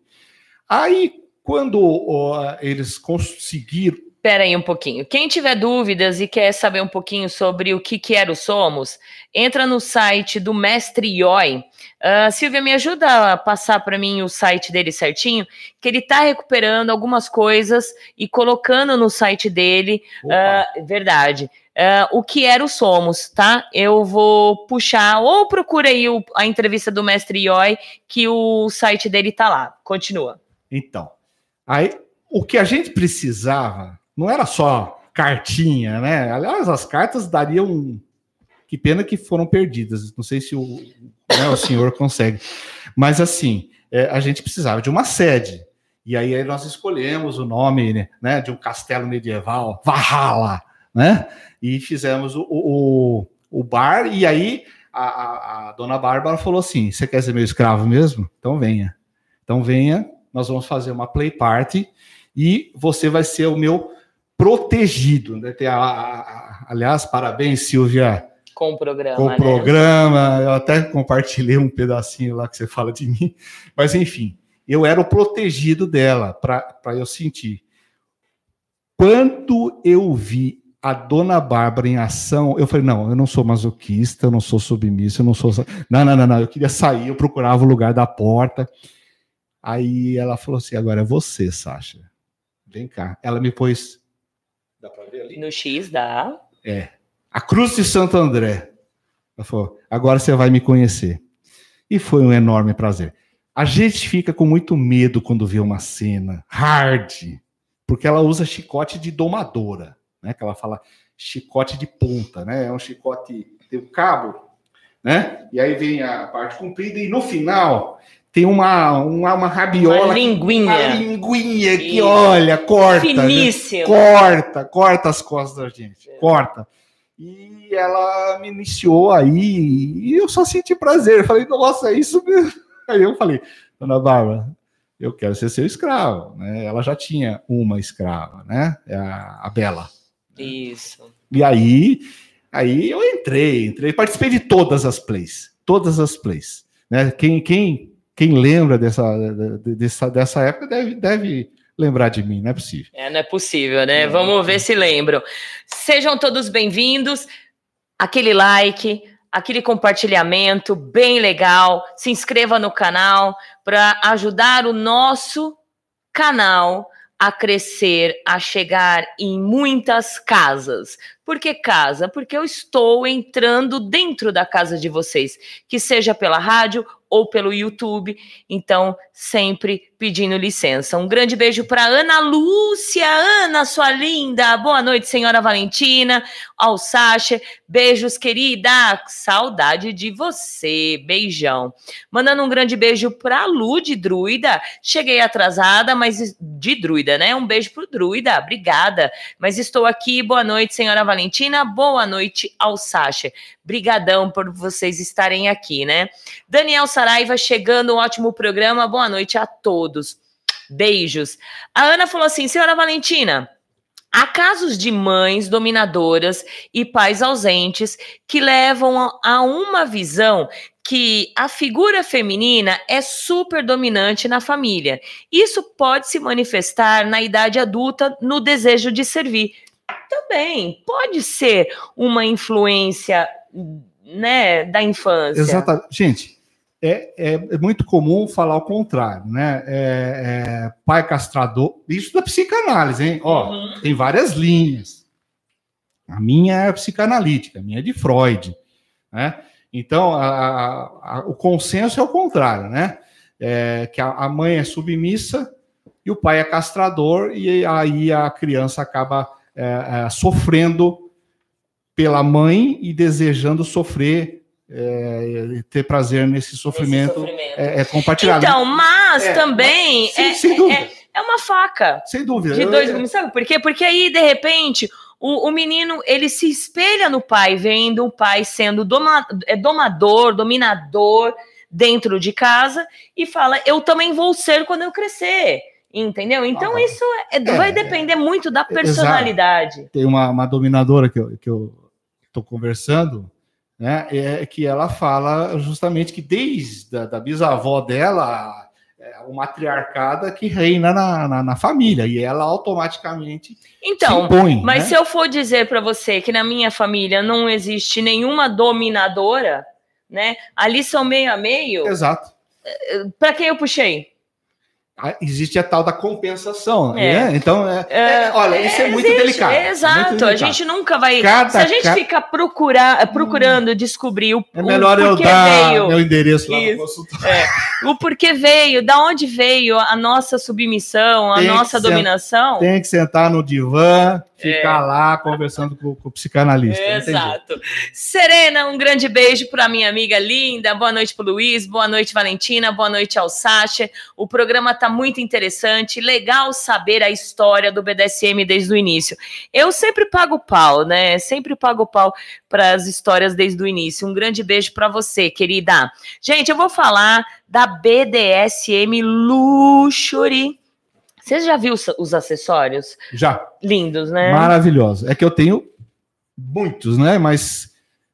Aí, quando ó, eles conseguiram Espera aí um pouquinho. Quem tiver dúvidas e quer saber um pouquinho sobre o que, que era o Somos, entra no site do Mestre Ioi. Uh, Silvia, me ajuda a passar para mim o site dele certinho, que ele está recuperando algumas coisas e colocando no site dele. Uh, verdade. Uh, o que era o Somos, tá? Eu vou puxar, ou procura aí o, a entrevista do Mestre Ioi, que o site dele tá lá. Continua. Então, aí o que a gente precisava não era só cartinha, né? Aliás, as cartas dariam. Que pena que foram perdidas. Não sei se o, né, o senhor consegue. Mas assim, é, a gente precisava de uma sede. E aí, aí nós escolhemos o nome né, de um castelo medieval, Valhalla, né? E fizemos o, o, o bar, e aí a, a, a, dona Bárbara falou assim: você quer ser meu escravo mesmo? Então venha. Então venha, nós vamos fazer uma play party e você vai ser o meu protegido. Né? Tem a, a, aliás, parabéns, Silvia. Com o programa. Com o né? programa. Eu até compartilhei um pedacinho lá que você fala de mim. Mas, enfim, eu era o protegido dela, para eu sentir. Quando eu vi a dona Bárbara em ação, eu falei: não, eu não sou masoquista, eu não sou submisso, eu não sou. Não, não, não, não. Eu queria sair, eu procurava o lugar da porta. Aí ela falou assim: agora é você, Sasha. Vem cá. Ela me pôs Dá para ver ali? No X dá. É. A Cruz de Santo André. Ela falou: agora você vai me conhecer. E foi um enorme prazer. A gente fica com muito medo quando vê uma cena hard, porque ela usa chicote de domadora, né? Que ela fala chicote de ponta, né? É um chicote, tem o um cabo, né? E aí vem a parte comprida e no final tem uma, uma, uma rabiola. Uma linguinha. Uma linguinha que, olha, corta. Finíssima. Corta, corta as costas da gente. É. Corta. E ela me iniciou aí e eu só senti prazer. Eu falei, nossa, é isso mesmo. Aí eu falei, dona Bárbara, eu quero ser seu escravo. Né? Ela já tinha uma escrava, né? É a, a Bela. Isso. E aí, aí eu entrei, entrei, participei de todas as plays. Todas as plays. Né? Quem, quem quem lembra dessa, dessa, dessa época deve, deve lembrar de mim, não é possível. É, não é possível, né? Vamos ver se lembram. Sejam todos bem-vindos. Aquele like, aquele compartilhamento bem legal. Se inscreva no canal para ajudar o nosso canal a crescer, a chegar em muitas casas. Por que casa? Porque eu estou entrando dentro da casa de vocês, que seja pela rádio ou pelo YouTube. Então, sempre pedindo licença. Um grande beijo para Ana Lúcia. Ana sua linda. Boa noite, senhora Valentina. Ao Sacha. Beijos, querida. Saudade de você. Beijão. Mandando um grande beijo pra Lu de Druida. Cheguei atrasada, mas de Druida, né? Um beijo pro Druida. Obrigada. Mas estou aqui. Boa noite, senhora Valentina. Boa noite ao Sacha. Brigadão por vocês estarem aqui, né? Daniel Saraiva chegando, um ótimo programa. Boa noite a todos. Beijos. A Ana falou assim: senhora Valentina, há casos de mães dominadoras e pais ausentes que levam a uma visão que a figura feminina é super dominante na família. Isso pode se manifestar na idade adulta no desejo de servir. Também pode ser uma influência né, da infância. Exatamente. Gente, é, é, é, muito comum falar o contrário, né? É, é, pai castrador, isso da psicanálise, hein? Ó, uhum. tem várias linhas. A minha é psicanalítica, a minha é de Freud, né? Então, a, a, a, o consenso é o contrário, né? É, que a, mãe é submissa e o pai é castrador, e aí a criança acaba é, sofrendo pela mãe e desejando sofrer é, ter prazer nesse sofrimento, sofrimento. É, é, compartilhado. Então, mas é, também sim, é, sem dúvida. É, é, uma faca. Sem dúvida. De dois gumes, sabe por quê? Porque aí, de repente, o, o, menino ele se espelha no pai, vendo o pai sendo doma, é, domador, dominador dentro de casa e fala: Eu também vou ser quando eu crescer. Entendeu? Então, ah, isso é, vai depender muito da personalidade. Exato. Tem uma, uma dominadora que eu, que eu tô conversando né, é que ela fala justamente que desde a da bisavó dela, é o matriarcado que reina na, na, na, família, e ela automaticamente então, impõe, Mas né? se eu for dizer para você que na minha família não existe nenhuma dominadora, né? Ali são meio a meio. Exato. É, para quem eu puxei? Existe a tal da compensação. É. Né? Então, é, é, olha, isso é muito delicado. Exato, muito delicado. a gente nunca vai. Cada, se a gente cada... fica procurar, procurando hum. descobrir o, é melhor eu dar veio. meu endereço lá isso, é. O porquê veio, da onde veio a nossa submissão, a tem nossa dominação. Tem que sentar no divã, ficar é. lá conversando com, com o psicanalista. Exato. Serena, um grande beijo para minha amiga linda. Boa noite para Luiz, boa noite, Valentina, boa noite ao Sacha. O programa tá muito interessante, legal saber a história do BDSM desde o início. Eu sempre pago pau, né? Sempre pago pau para as histórias desde o início. Um grande beijo para você, querida. Gente, eu vou falar da BDSM Luxury. Você já viu os acessórios? Já. Lindos, né? Maravilhoso. É que eu tenho muitos, né? Mas,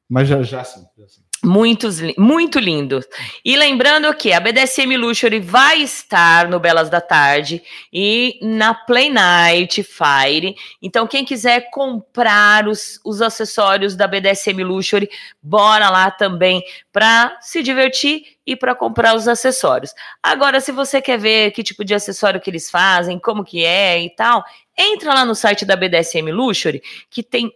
mas já, já sim. Já sim. Muitos, muito lindo. E lembrando que a BDSM Luxury vai estar no Belas da Tarde e na Play Night Fire. Então, quem quiser comprar os, os acessórios da BDSM Luxury, bora lá também para se divertir e para comprar os acessórios. Agora, se você quer ver que tipo de acessório que eles fazem, como que é e tal, entra lá no site da BDSM Luxury, que tem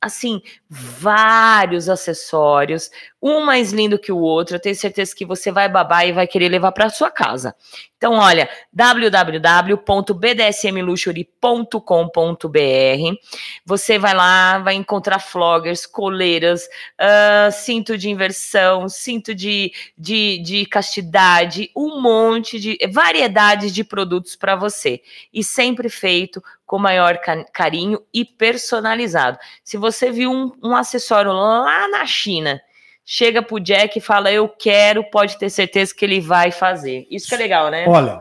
assim, vários acessórios, um mais lindo que o outro. Eu tenho certeza que você vai babar e vai querer levar para sua casa. Então, olha, www.bdsmluxury.com.br. Você vai lá, vai encontrar floggers, coleiras, uh, cinto de inversão, cinto de, de, de castidade, um monte de variedades de produtos para você. E sempre feito com maior carinho e personalizado. Se você viu um, um acessório lá na China, chega pro Jack e fala, eu quero, pode ter certeza que ele vai fazer. Isso que é legal, né? Olha,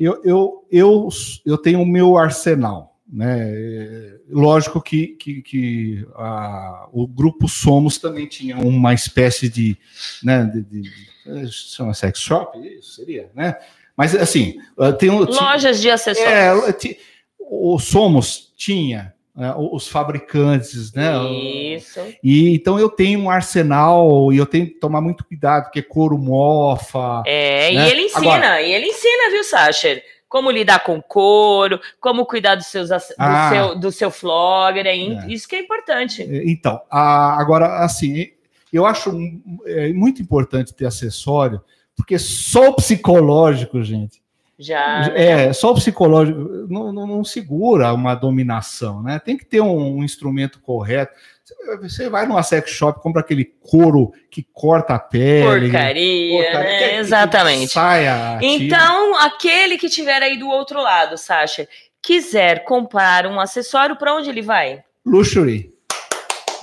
eu, eu, eu, eu tenho o meu arsenal. Né? Lógico que, que, que a, o grupo Somos também tinha uma espécie de, né, de, de, de chama sex shop, isso seria, né? Mas assim, tem lojas de acessórios. É, o Somos tinha os fabricantes, né? Isso. E então eu tenho um arsenal e eu tenho que tomar muito cuidado, porque couro mofa. É, né? e ele ensina, Agora, e ele ensina, viu, Sacher? Como lidar com couro, como cuidar dos seus, do, ah, seu, do seu flogger, é, é. isso que é importante. Então, a, agora, assim, eu acho é, muito importante ter acessório, porque só o psicológico, gente, Já. É, só o psicológico não, não, não segura uma dominação, né? Tem que ter um, um instrumento correto. Você vai numa sex shop, compra aquele couro que corta a pele. Porcaria, porcaria, né? que- que Exatamente. Saia. ativa. Então, aquele que tiver aí do outro lado, Sasha, quiser comprar um acessório, para onde ele vai? Luxury.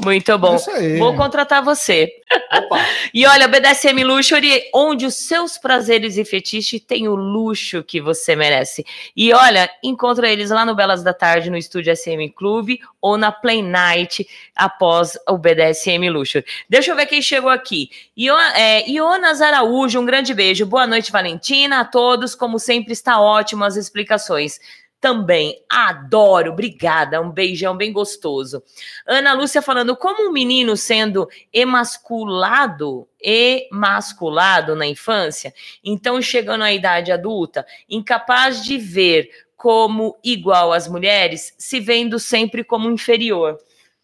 Muito bom. É. Vou contratar você. E olha, BDSM Luxury, onde os seus prazeres e fetiches têm o luxo que você merece. E olha, encontra eles lá no Belas da Tarde, no estúdio SM Clube, ou na Play Night, após o BDSM Luxury. Deixa eu ver quem chegou aqui. Io, é, Ionas Araújo, um grande beijo. Boa noite, Valentina, a todos. Como sempre, está ótimo as explicações. Também adoro, obrigada. Um beijão bem gostoso. Ana Lúcia falando, como um menino sendo emasculado, emasculado na infância, então chegando à idade adulta, incapaz de ver como igual às mulheres, se vendo sempre como inferior.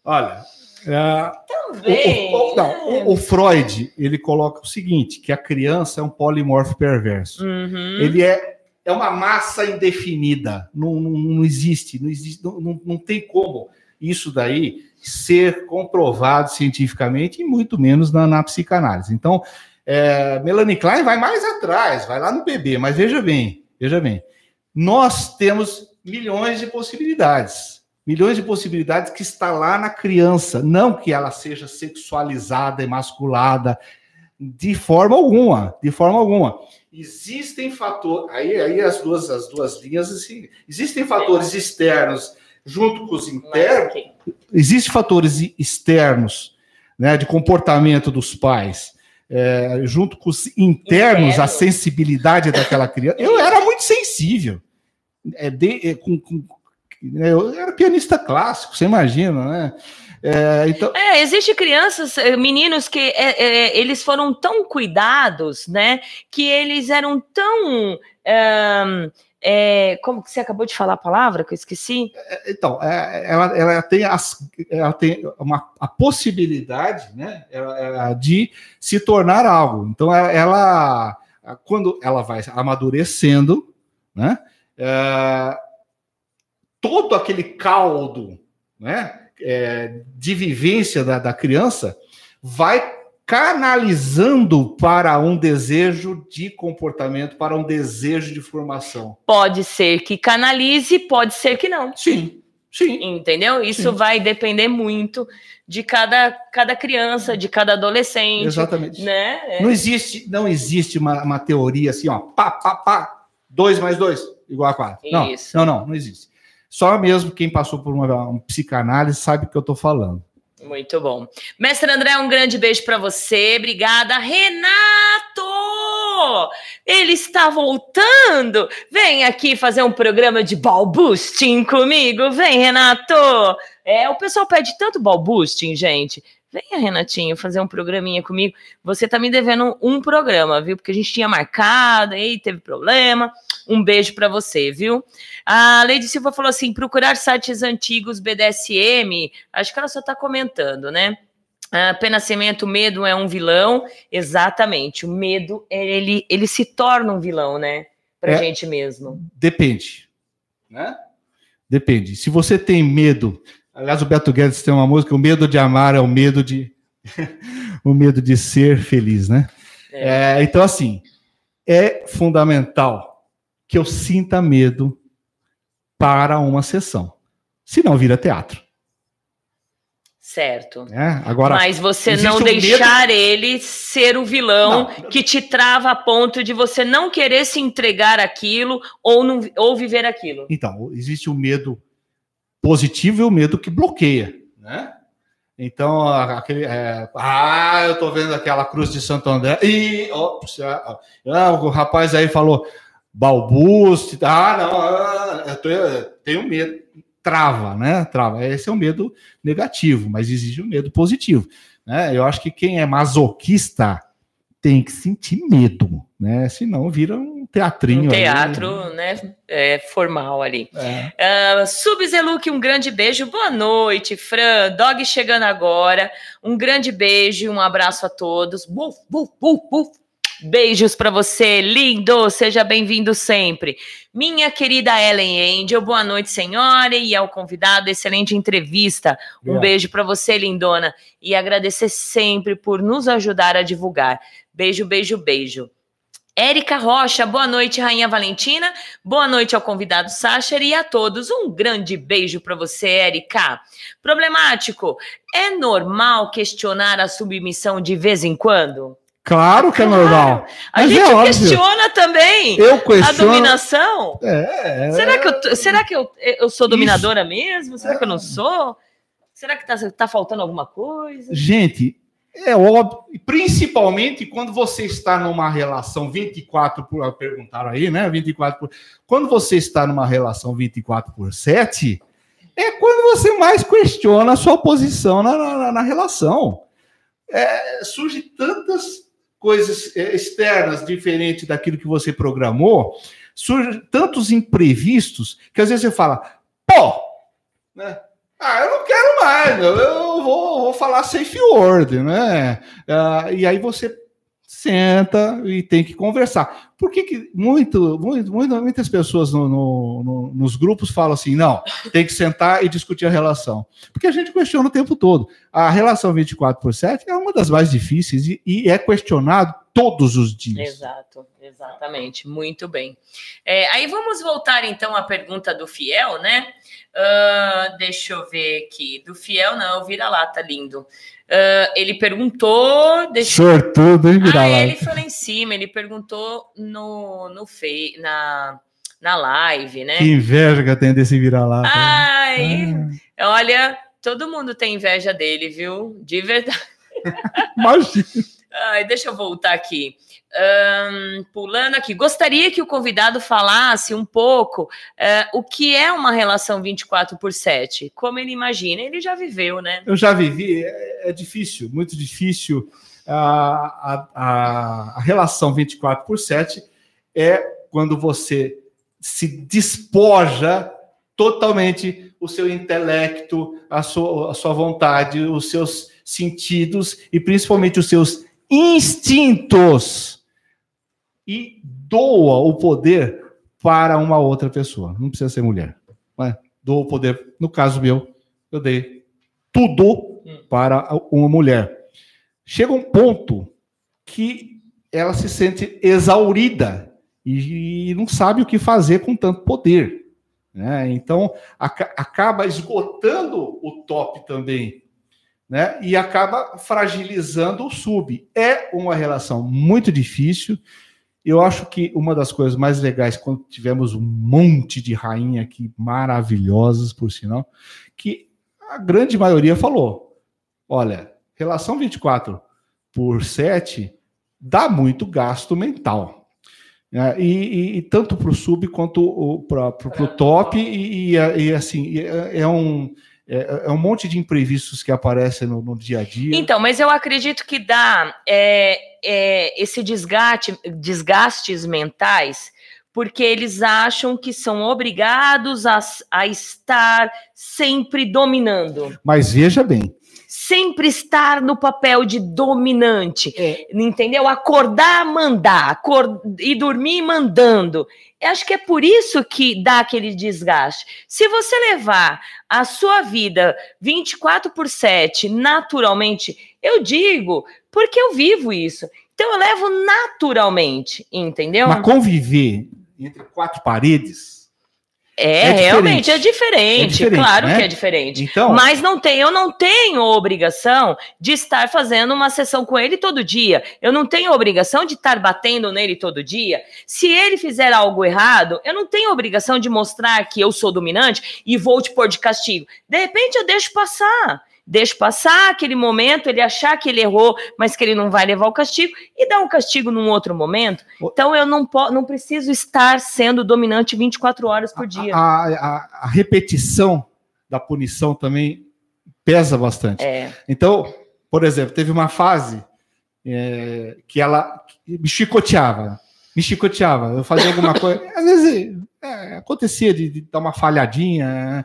Olha, é, Também. o, o- não, o- o Freud ele coloca o seguinte: que a criança é um polimorfo perverso. Uhum. Ele é, é uma massa indefinida. Não, não, não existe, não existe, não, não, tem como isso daí ser comprovado cientificamente e muito menos na, na psicanálise. Então, é, Melanie Klein vai mais atrás, vai lá no bebê, mas veja bem, veja bem, nós temos milhões de possibilidades. Milhões de possibilidades que está lá na criança, não que ela seja sexualizada, emasculada, de forma alguma, de forma alguma. Existem fatores, aí, aí as duas as duas linhas assim, existem fatores externos junto com os internos, existem fatores externos, né, de comportamento dos pais, é, junto com os internos, a Interno. sensibilidade daquela criança. Eu era muito sensível. É, de- é, com- com- né, eu era pianista clássico, você imagina, né? É, então, É, existe crianças, eh, meninos que é, é, eles foram tão cuidados, né? Que eles eram tão. é, como que você acabou de falar a palavra que eu esqueci? Então, é, ela, ela tem, as, ela tem uma, a possibilidade né, de se tornar algo. Então, ela, quando ela vai amadurecendo, né, é, todo aquele caldo né, é, de vivência da, da criança vai canalizando para um desejo de comportamento, para um desejo de formação. Pode ser que canalize, pode ser que não. Sim, sim. Entendeu? Isso Sim. vai depender muito de cada, cada criança, de cada adolescente. Exatamente. Né? É. Não existe, não existe uma, uma teoria assim, ó, pá, pá, pá, dois mais dois igual a quatro. Não, não, não, não existe. Só mesmo quem passou por uma, um psicanálise sabe o que eu tô falando. Muito bom. Mestre André, um grande beijo para você. Obrigada. Renato! Ele está voltando. Vem aqui fazer um programa de balboosting comigo. Vem, Renato! É, o pessoal pede tanto balboosting, gente. Venha, Renatinho, fazer um programinha comigo. Você tá me devendo um programa, viu? Porque a gente tinha marcado, aí teve problema. Um beijo para você, viu? A Lady Silva falou assim: procurar sites antigos BDSM. Acho que ela só tá comentando, né? Ah, Penascimento, medo é um vilão. Exatamente. O medo, ele, ele se torna um vilão, né? Pra É. gente mesmo. Depende, né? Depende. Se você tem medo, aliás, o Beto Guedes tem uma música, o medo de amar é o medo de o medo de ser feliz, né? É, então, assim, é fundamental que eu sinta medo para uma sessão. Se não vira teatro. Certo. Né? Agora, Mas você não um medo- deixar ele ser o vilão Não. que te trava a ponto de você não querer se entregar aquilo ou, não, ou viver aquilo. Então, existe o medo positivo e o medo que bloqueia, né? Então, aquele. é, ah, eu tô vendo aquela cruz de Santo André. E. ops, ah, ah, o rapaz aí falou balbuste. Ah, não, ah, eu, tô- tenho medo. Trava, né? Trava. Esse é o medo negativo, mas existe o medo positivo. Né? Eu acho que quem é masoquista tem que sentir medo, né? Senão vira um teatrinho. Um ali. teatro, né? É, formal ali. É. Uh, um grande beijo. Boa noite, Fran. Dog chegando agora. Um grande beijo e um abraço a todos. Buf, buf, buf, buf. Beijos para você, lindo. Seja bem-vindo sempre. Minha querida Ellen Angel, boa noite, senhora, e ao convidado, excelente entrevista. Um beijo para você, lindona, e agradecer sempre por nos ajudar a divulgar. Beijo, beijo, beijo. Érica Rocha, boa noite, Rainha Valentina. Boa noite ao convidado Sacher e a todos. Um grande beijo para você, Érica. Problemático, é normal questionar a submissão de vez em quando? Claro que é normal. A Mas gente é óbvio. questiona também Eu a questiono. dominação. É, é, Será que, eu, tô- será que eu, eu sou Isso. dominadora mesmo? Será que eu não sou? Será que tá, tá faltando alguma coisa? Gente, é óbvio, principalmente quando você está numa relação 24 por. Perguntaram aí, né? 24 por. Quando você está numa relação 24 por 7, é quando você mais questiona a sua posição na, na- na relação. É, surge tantas coisas é, externas diferentes daquilo que você programou, surge tantos imprevistos que às vezes você fala, pô, né? Ah, eu não quero mais, eu vou, vou falar safe word, né? Ah, e aí você senta e tem que conversar. Por que, que muito, muito- muitas pessoas no- no- no- nos grupos falam assim, não, tem que sentar e discutir a relação? Porque a gente questiona o tempo todo. A relação 24 por 7 é uma das mais difíceis e, e é questionado todos os dias. Exato, exatamente. Muito bem. É, aí vamos voltar então à pergunta do Fiel, né? Ah, deixa eu ver aqui. Do Fiel, não, vira-lata, lindo. Ah, ele perguntou. Deixa... Sortudo, hein, Ah, Vira-Lata? ele foi lá em cima, ele perguntou no, no fe... na, na live, né? Que inveja que eu tenho desse vira-lata. Ai, Ah, olha, todo mundo tem inveja dele, viu? De verdade. imagina. Ai, deixa eu voltar aqui. Ahn, pulando aqui, gostaria que o convidado falasse um pouco eh, o que é uma relação 24 por 7, como ele imagina. Ele já viveu, né? Eu já vivi, é, é difícil, muito difícil. A, a, a, a relação 24 por 7 é quando você se despoja totalmente o seu intelecto, a sua, a sua vontade, os seus sentidos e principalmente os seus instintos e doa o poder para uma outra pessoa. Não precisa ser mulher. Mas doa o poder. No caso meu, eu dei tudo para uma mulher. Chega um ponto que ela se sente exaurida e, não sabe o que fazer com tanto poder. né? Então, aca- acaba esgotando o top também. Né? E acaba fragilizando o sub. É uma relação muito difícil. Eu acho que uma das coisas mais legais, quando tivemos um monte de rainha aqui, maravilhosas, por sinal, que a grande maioria falou: olha, relação 24 por 7 dá muito gasto mental. né? e, e- e tanto para o sub quanto para o top, e, e, e, assim, é, é um, é, é um monte de imprevistos que aparecem no, no dia a dia. Então, mas eu acredito que dá é, é, esse desgaste, desgastes mentais, porque eles acham que são obrigados a, a estar sempre dominando. Mas veja bem, sempre estar no papel de dominante, É. entendeu? Acordar, mandar, acor- e dormir mandando. Eu acho que é por isso que dá aquele desgaste. Se você levar a sua vida 24 por 7 naturalmente, eu digo, porque eu vivo isso. Então eu levo naturalmente, entendeu? mas conviver entre quatro paredes. É, é realmente é diferente. É diferente, claro né? que é diferente. Então, Mas não tem, eu não tenho obrigação de estar fazendo uma sessão com ele todo dia. Eu não tenho obrigação de estar batendo nele todo dia. Se ele fizer algo errado, eu não tenho obrigação de mostrar que eu sou dominante e vou te pôr de castigo. De repente eu deixo passar. Deixo passar aquele momento, ele achar que ele errou, mas que ele não vai levar o castigo e dar um castigo num outro momento. Então eu não, não preciso estar sendo dominante 24 horas por dia. a, a- a repetição da punição também pesa bastante. É. Então, por exemplo, teve uma fase é, que ela me chicoteava. Me chicoteava. Eu fazia alguma coisa. Às vezes é, acontecia de, de dar uma falhadinha.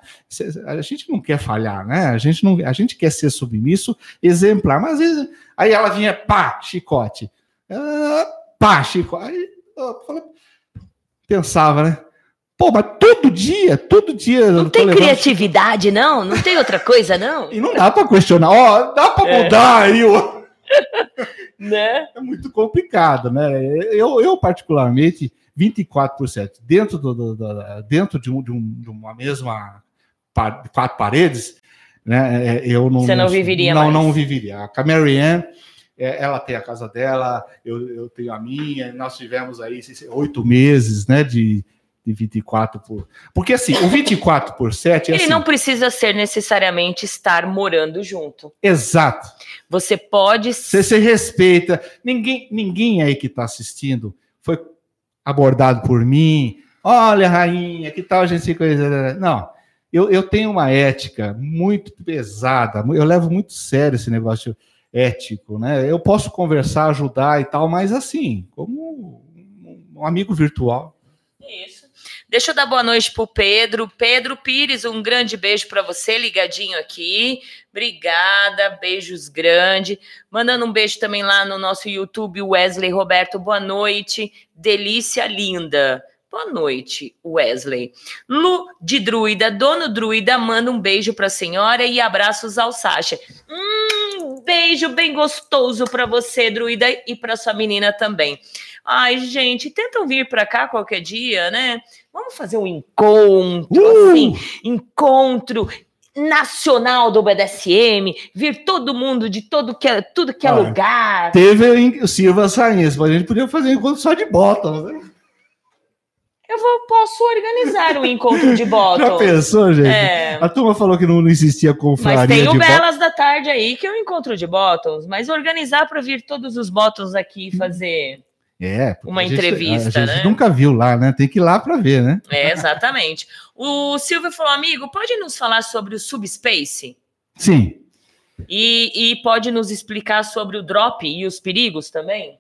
A gente não quer falhar, né? A gente, não, a gente quer ser submisso, exemplar. Mas às vezes. Aí ela vinha, pá, chicote. Ah, pá, Chico. Aí falei, pensava, né? Pô, mas todo dia, todo dia. Não tem criatividade, não? Não tem outra coisa, não? E não dá para questionar. Ó, dá para é. mudar aí, ó. né? É muito complicado, né? Eu, eu particularmente, 24%. Dentro, do, do, do dentro de, um, de, um, de, uma mesma par, quatro paredes, né? É, eu não. Você não, viveria não, mais. Não viveria. A Marianne, é, ela tem a casa dela, eu, eu tenho a minha, nós tivemos aí oito meses, né? De, de 24 por. Porque assim, o 24 por 7 é Ele assim, não precisa ser necessariamente estar morando junto. Exato. Você pode. Você se respeita. Ninguém, ninguém aí que está assistindo abordado por mim. Olha, rainha, que tal a gente se conhecer? Não. Eu, eu tenho uma ética muito pesada, eu levo muito sério esse negócio ético, né? Eu posso conversar, ajudar e tal, mas assim, como um amigo virtual. Isso. Deixa eu dar boa noite pro Pedro. Pedro Pires, um grande beijo para você, ligadinho aqui. Obrigada, beijos grande. Mandando um beijo também lá no nosso YouTube, Wesley Roberto, boa noite. Delícia linda. Boa noite, Wesley. Lu de Druida, dono Druida, manda um beijo para a senhora e abraços ao Sasha. Hum, beijo bem gostoso para você, Druida, e para sua menina também. Ai, gente, tentam vir para cá qualquer dia, né? Vamos fazer um encontro, uh! assim, encontro nacional do BDSM, vir todo mundo de todo que é, tudo que é ah, lugar. Teve o Silva Sainz, mas a gente podia fazer um encontro só de bota, né? Eu vou, posso organizar um encontro de bottom. Já pensou, gente? É. A turma falou que não, não existia confraria Mas tem o Belas da Tarde aí, que é um encontro de bottoms. Mas organizar para vir todos os bottoms aqui fazer é, uma entrevista, a gente né? nunca viu lá, né? Tem que ir lá para ver, né? É, exatamente. o Silvio falou, amigo, pode nos falar sobre o Subspace? Sim. E, e pode nos explicar sobre o drop e os perigos também?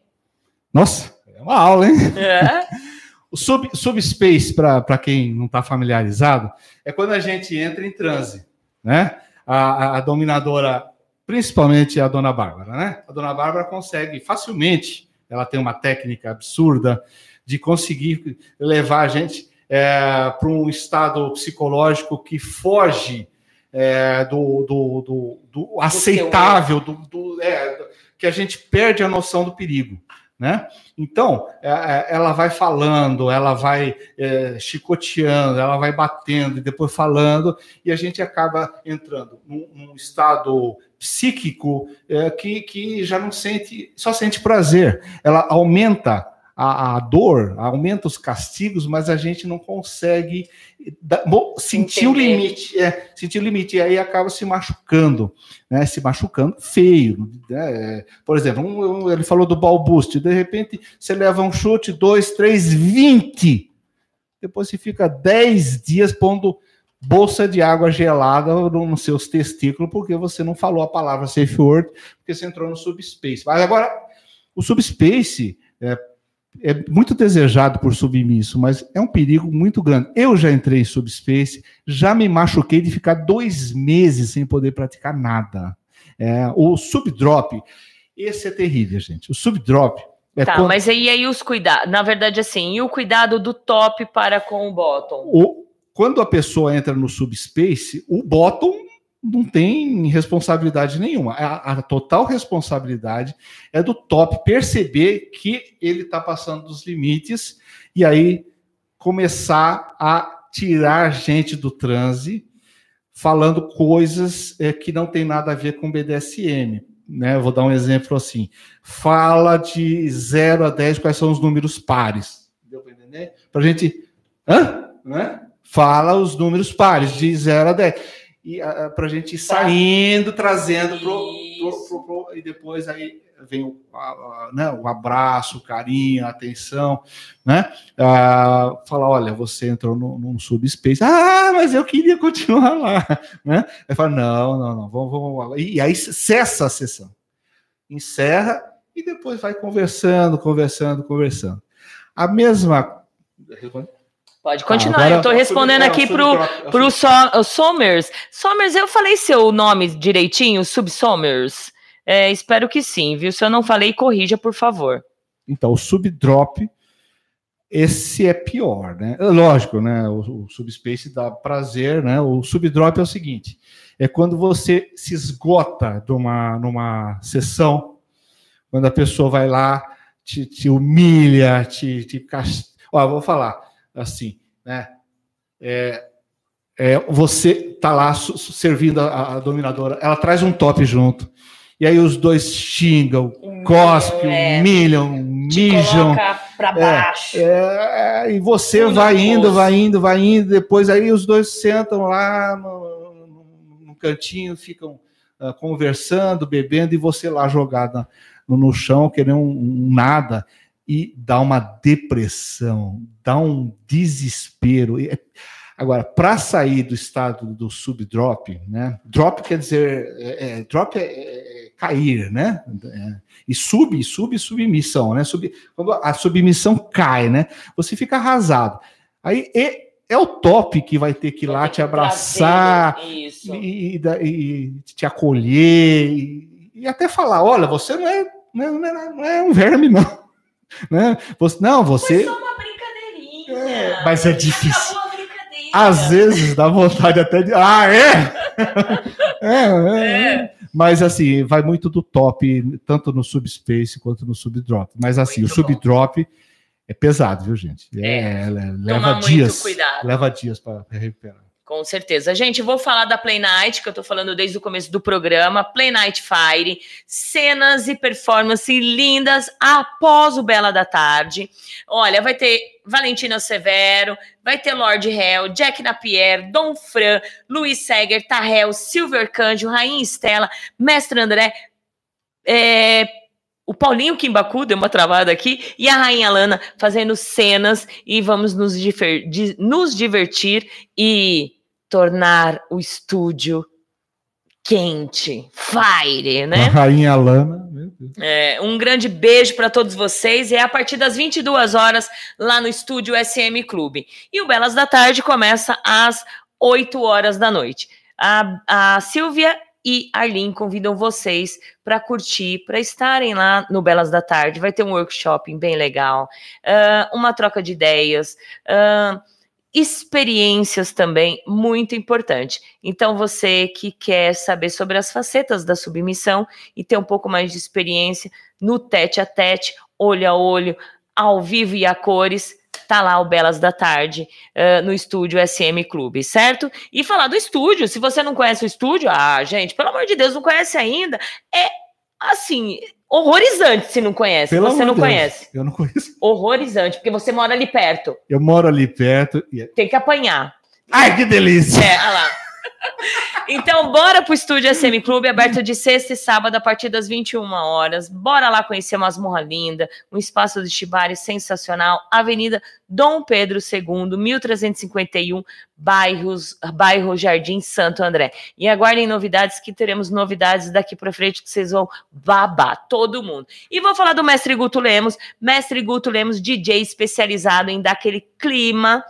Nossa, é uma aula, hein? É. o sub, subspace, para quem não está familiarizado, é quando a gente entra em transe, né? A, a, a dominadora, principalmente a dona Bárbara, né? A dona Bárbara consegue facilmente ela tem uma técnica absurda de conseguir levar a gente é, para um estado psicológico que foge é, do, do, do, do, aceitável, do, do é, que a gente perde a noção do perigo. Né? Então, é, é, ela vai falando, ela vai é, chicoteando, ela vai batendo e depois falando, e a gente acaba entrando num, num estado psíquico é, que, que já não sente, só sente prazer. Ela aumenta a, a, dor, aumenta os castigos, mas a gente não consegue da, sentir o limite, é, sentir o limite, e aí acaba se machucando, né? Se machucando feio. Né? Por exemplo, um, um, ele falou do ball boost, de repente você leva um chute, dois, três, vinte. Depois você fica dez dias pondo bolsa de água gelada nos seus testículos, porque você não falou a palavra safe word, porque você entrou no subspace. Mas agora, o subspace é, é muito desejado por submisso, mas é um perigo muito grande. Eu já entrei em subspace, já me machuquei de ficar dois meses sem poder praticar nada. É, o subdrop, esse é terrível, gente. O subdrop é tá, quando... mas aí, aí os cuidados, na verdade, assim, e o cuidado do top para com o bottom? O, quando a pessoa entra no subspace, o bottom não tem responsabilidade nenhuma. A, a, total responsabilidade é do top perceber que ele está passando dos limites e aí começar a tirar gente do transe, falando coisas é, que não tem nada a ver com BDSM. Né? vou dar um exemplo assim. Fala de 0 a 10, quais são os números pares. Deu para entender? Para a gente. Hã? Né? fala os números pares, de 0 a 10. E para a gente ir saindo, trazendo pro, pro, pro, e depois aí vem o, a, né, o abraço, o carinho, a atenção, né? Uh, fala, olha, você entrou no, num subspace. Ah, mas eu queria continuar lá, né? Aí fala, não, não, não, vamos, vamos. E aí cessa a sessão. Encerra e depois vai conversando, conversando, conversando. A mesma. Pode continuar, ah, eu estou respondendo aqui pro, pro so, Somers. Somers, eu falei seu nome direitinho, Subsomers? É, espero que sim, viu? Se eu não falei, corrija, por favor. Então, o subdrop, esse é pior, né? Lógico, né? O, o subspace dá prazer, né? O subdrop é o seguinte: é quando você se esgota numa, numa sessão, quando a pessoa vai lá, te, te humilha, te, te cast... Ó, vou falar assim, né? É, é, você tá lá servindo a, a, dominadora, ela traz um top junto. E aí os dois xingam, cospem, é, humilham, mijam. para é, baixo. É, e você vai indo, vai indo, vai indo. Depois aí os dois sentam lá no, no cantinho, ficam uh, conversando, bebendo, e você lá jogado no, no chão, querendo um, um nada. E dá uma depressão, dá um desespero. É, Agora, para sair do estado do subdrop, né? Drop quer dizer, é, é, drop é, é, cair, né? É, e sub, sub, submissão, né? Sub, quando a submissão cai, né? Você fica arrasado. Aí é o top que vai ter que ir lá te abraçar e, e, e, te acolher e, e, até falar, olha, você não é, não é, não é um verme, não. Né? Você, não, você. Foi só uma brincadeirinha. É, mas é difícil. Às vezes dá vontade até de. Ah, é? é, é, é? Mas assim, vai muito do top, tanto no subspace quanto no subdrop. Mas assim, muito o subdrop é pesado, viu, gente? É, é leva dias. Leva dias para recuperar. Com certeza. Gente, vou falar da Play Night, que eu tô falando desde o começo do programa. Play Night Fire, cenas e performances lindas após o Bela da Tarde. Olha, vai ter Valentina Severo, vai ter Lord Hell, Jack Napier, Dom Fran, Luiz Seger, Tarrell, Silver Canjo, Rainha Estela, Mestre André, é, o Paulinho Kimbaku deu uma travada aqui e a Rainha Lana fazendo cenas e vamos nos, di nos divertir e tornar o estúdio quente, fire, né? A Rainha Lana. É, um grande beijo para todos vocês. E é a partir das 22 horas lá no estúdio SM Clube. E o Belas da Tarde começa às 8 horas da noite. A, a Silvia e Arlene convidam vocês para curtir, para estarem lá no Belas da Tarde. Vai ter um workshop bem legal, uh, uma troca de ideias. Uh, experiências também muito importante. Então você que quer saber sobre as facetas da submissão e ter um pouco mais de experiência no tete a tete, olho a olho, ao vivo e a cores, tá lá o Belas da Tarde uh, no estúdio SM Clube, certo? E falar do estúdio, se você não conhece o estúdio, ah, gente, pelo amor de Deus, não conhece ainda, é assim, horrorizante se não conhece. Pelo você não Deus, conhece. Eu não conheço. Horrorizante, porque você mora ali perto. Eu moro ali perto. E... Tem que apanhar. Ai, que delícia! É, olha lá. Então, bora pro estúdio SM Clube, aberto de sexta e sábado a partir das 21 horas. Bora lá conhecer uma masmorra linda, um espaço de shibari sensacional, Avenida Dom Pedro II, 1351, bairros, bairro Jardim Santo André. E aguardem novidades, que teremos novidades daqui para frente que vocês vão babar, todo mundo. E vou falar do Mestre Guto Lemos, Mestre Guto Lemos, DJ especializado em dar aquele clima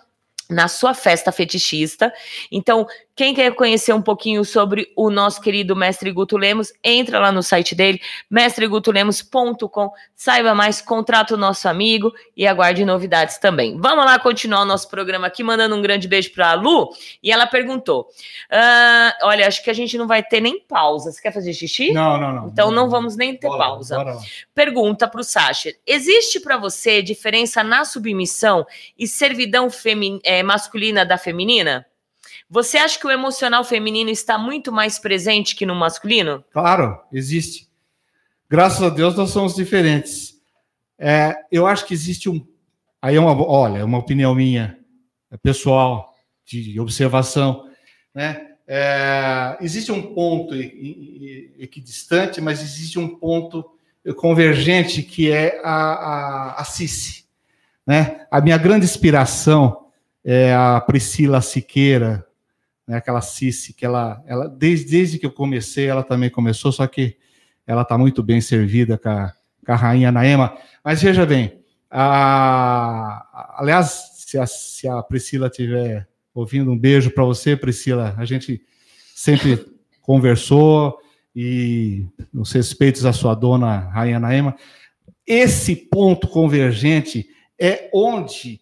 na sua festa fetichista. Então, quem quer conhecer um pouquinho sobre o nosso querido Mestre Guto Lemos, entra lá no site dele, mestregutolemos.com, saiba mais, contrata o nosso amigo e aguarde novidades também. Vamos lá continuar o nosso programa aqui, mandando um grande beijo para a Lu, e ela perguntou, uh, olha, acho que a gente não vai ter nem pausa, você quer fazer xixi? Não, não, não. Então não, não vamos nem ter bora, pausa. Bora Pergunta para o Sacher, existe para você diferença na submissão e servidão é, masculina da feminina? Você acha que o emocional feminino está muito mais presente que no masculino? Claro, existe. Graças a Deus nós somos diferentes. É, eu acho que existe um. Aí é uma, olha, é uma opinião minha, é pessoal, de observação, né? É, existe um ponto equidistante, mas existe um ponto convergente que é a, a, a Cici. Né? A minha grande inspiração é a Priscila Siqueira, né, aquela Cici, que ela, ela desde, desde que eu comecei, ela também começou, só que ela está muito bem servida com a, com a rainha Naema. Mas veja bem, a, aliás, se a, se a Priscila estiver ouvindo, um beijo para você, Priscila. A gente sempre conversou e os respeitos à sua dona, Rainha Naema. esse ponto convergente é onde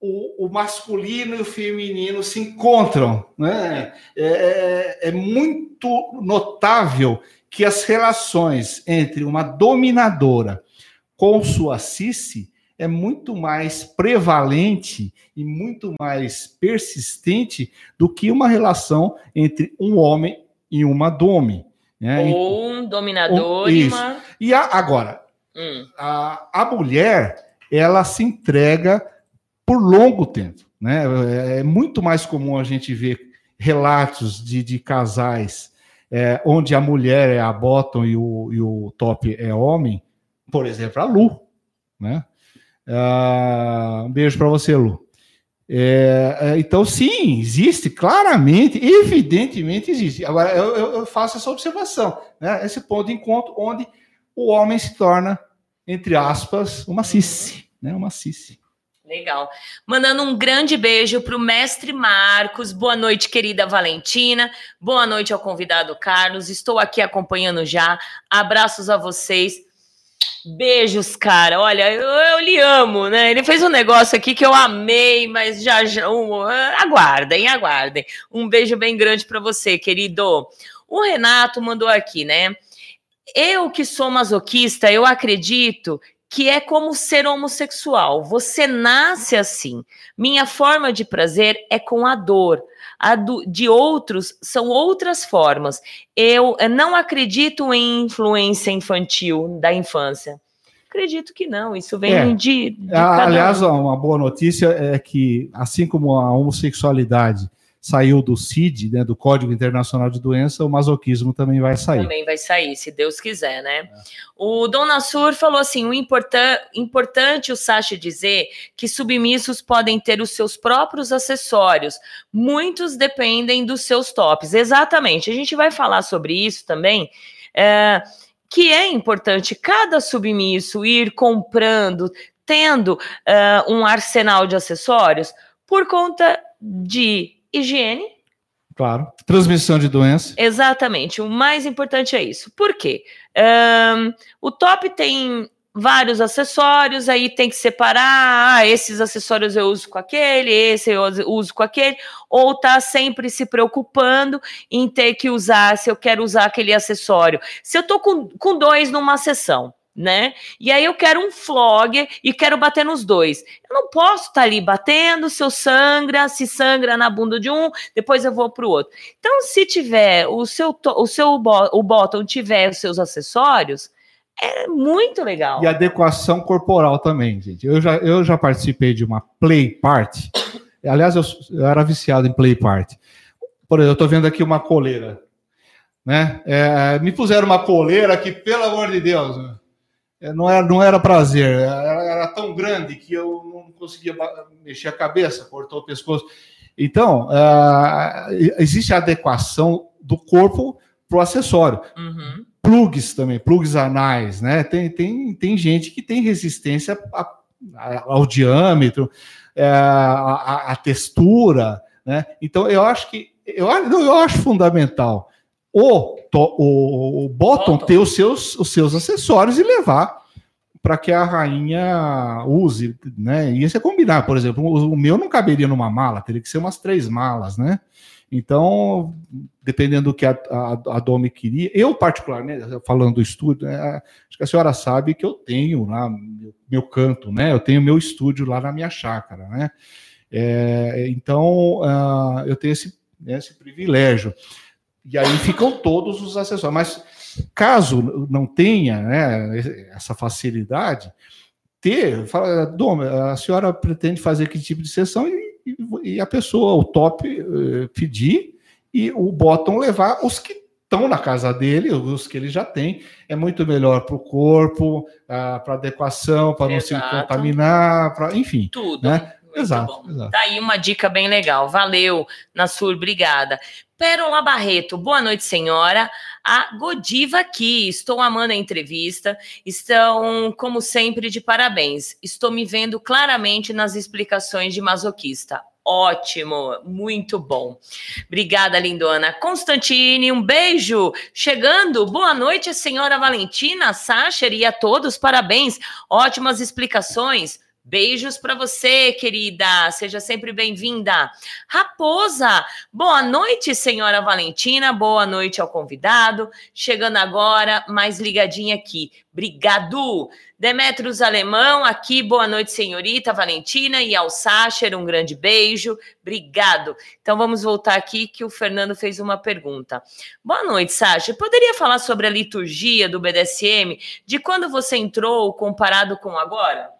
o, o, masculino e o feminino se encontram. Né? É, é, é, muito notável que as relações entre uma dominadora com sua cici é muito mais prevalente e muito mais persistente do que uma relação entre um homem e uma dome. Né? Ou um dominador um, e uma. E a, agora, hum. a, a mulher, ela se entrega por longo tempo. Né? É, é muito mais comum a gente ver relatos de, de casais é, onde a mulher é a bottom e o, e o top é homem, por exemplo, a Lu. Né? Ah, um beijo para você, Lu. É, é, então, sim, existe, claramente, evidentemente existe. Agora, eu, eu faço essa observação, né? esse ponto de encontro onde o homem se torna, entre aspas, uma cici, né? uma cici. Legal. Mandando um grande beijo para o mestre Marcos. Boa noite, querida Valentina. Boa noite ao convidado Carlos. Estou aqui acompanhando já. Abraços a vocês. Beijos, cara. Olha, eu, eu, lhe amo, né? Ele fez um negócio aqui que eu amei, mas já, já um, aguardem, aguardem. Um beijo bem grande para você, querido. O Renato mandou aqui, né? Eu que sou masoquista, eu acredito que é como ser homossexual. Você nasce assim. Minha forma de prazer é com a dor. A do, de outros são outras formas. Eu não acredito em influência infantil da infância. Acredito que não, isso vem é. de, de Aliás, um. uma boa notícia é que, assim como a homossexualidade saiu do CID, né, do Código Internacional de Doença, o masoquismo também vai sair. Também vai sair, se Deus quiser, né? É. O Dom Nassur falou assim: o importan importante o Sacha dizer que submissos podem ter os seus próprios acessórios, muitos dependem dos seus tops. Exatamente, a gente vai falar sobre isso também. É, que é importante cada submisso ir comprando, tendo uh, um arsenal de acessórios por conta de higiene. Claro. Transmissão de doença. Exatamente. O mais importante é isso. Por quê? Um, o top tem vários acessórios, aí tem que separar, ah, esses acessórios eu uso com aquele, esse eu uso com aquele, ou tá sempre se preocupando em ter que usar, se eu quero usar aquele acessório. Se eu tô com, com dois numa sessão, né? E aí eu quero um flogger e quero bater nos dois. Eu não posso estar tá ali batendo, se eu sangra, se sangra na bunda de um, depois eu vou para o outro. Então, se tiver o seu o seu o bottom tiver os seus acessórios, é muito legal. E adequação corporal também, gente. Eu já, eu já participei de uma play party. Aliás, eu, eu era viciado em play party. Por exemplo, eu estou vendo aqui uma coleira. Né? É, me puseram uma coleira que, pelo amor de Deus, não era, não era prazer, era, era, tão grande que eu não conseguia mexer a cabeça, cortou o pescoço. Então, uh, existe a adequação do corpo para o acessório. Uhum. Plugs também, plugs anais, né? Tem, tem, tem gente que tem resistência a, a, ao diâmetro, é, a, a, textura, né? Então, eu acho que eu, eu acho fundamental o, o, o bottom ter os seus, os seus acessórios e levar para que a rainha use, né? E isso é combinar, por exemplo, o, o, meu não caberia numa mala, teria que ser umas três malas, né? Então, dependendo do que a, a, a Domi queria, eu particularmente, falando do estúdio, né, acho que a senhora sabe que eu tenho lá meu, meu canto, né? Eu tenho meu estúdio lá na minha chácara, né? É, então, uh, eu tenho esse, esse privilégio. E aí ficam todos os acessórios. Mas caso não tenha né, essa facilidade, ter, fala, Dom, a senhora pretende fazer que tipo de sessão e, e a pessoa, o top, eh, pedir e o bottom levar os que estão na casa dele, os que ele já tem, é muito melhor para o corpo, ah, para adequação, para não se contaminar, para enfim. Tudo. Né? Exato, exato. Tá aí uma dica bem legal. Valeu, Nassur, obrigada. Pérola Barreto, boa noite, senhora. A Godiva aqui, estou amando a entrevista. Estão, como sempre, de parabéns. Estou me vendo claramente nas explicações de masoquista. Ótimo, muito bom. Obrigada, lindona. Constantine, um beijo. Chegando, boa noite, senhora Valentina, Sacher e a todos, parabéns. Ótimas explicações. Beijos para você, querida. Seja sempre bem-vinda. Raposa, boa noite, senhora Valentina. Boa noite ao convidado. Chegando agora, mais ligadinha aqui. Obrigado. Demetrios Alemão, aqui, boa noite, senhorita Valentina. E ao Sacher, um grande beijo. Obrigado. Então vamos voltar aqui que o Fernando fez uma pergunta. Boa noite, Sacher. Poderia falar sobre a liturgia do BDSM, de quando você entrou comparado com agora?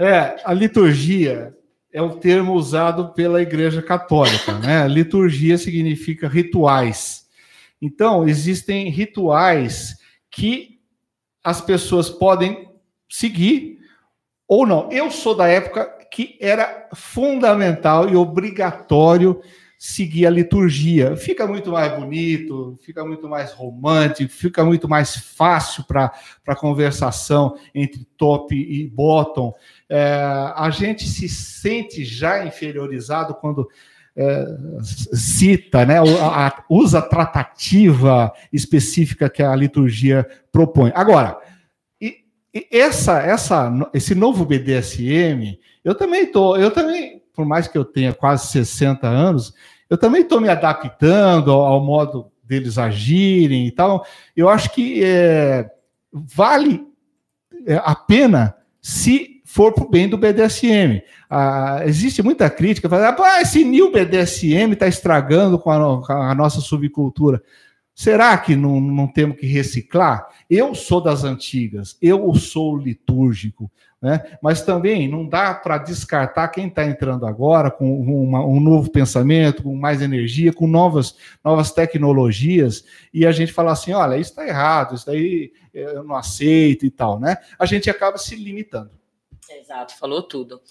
É, a liturgia é o termo usado pela Igreja Católica, né? Liturgia significa rituais. Então, existem rituais que as pessoas podem seguir ou não. Eu sou da época que era fundamental e obrigatório seguir a liturgia. Fica muito mais bonito, fica muito mais romântico, fica muito mais fácil para a conversação entre top e bottom. É, a gente se sente já inferiorizado quando é, cita, né, usa a tratativa específica que a liturgia propõe. Agora, essa, essa, esse novo BDSM, eu também tô, eu também por mais que eu tenha quase 60 anos, eu também estou me adaptando ao, ao, modo deles agirem e tal. Eu acho que é, vale é, a pena se for para o bem do BDSM. Ah, existe muita crítica, falando, ah, esse new BDSM está estragando com a, com a, nossa subcultura. Será que não, não temos que reciclar? Eu sou das antigas, eu sou litúrgico. Né? Mas também não dá para descartar quem está entrando agora com uma, um novo pensamento, com mais energia, com novas, novas tecnologias, e a gente falar assim: olha, isso está errado, isso daí eu não aceito e tal, né? A gente acaba se limitando. Exato, falou tudo.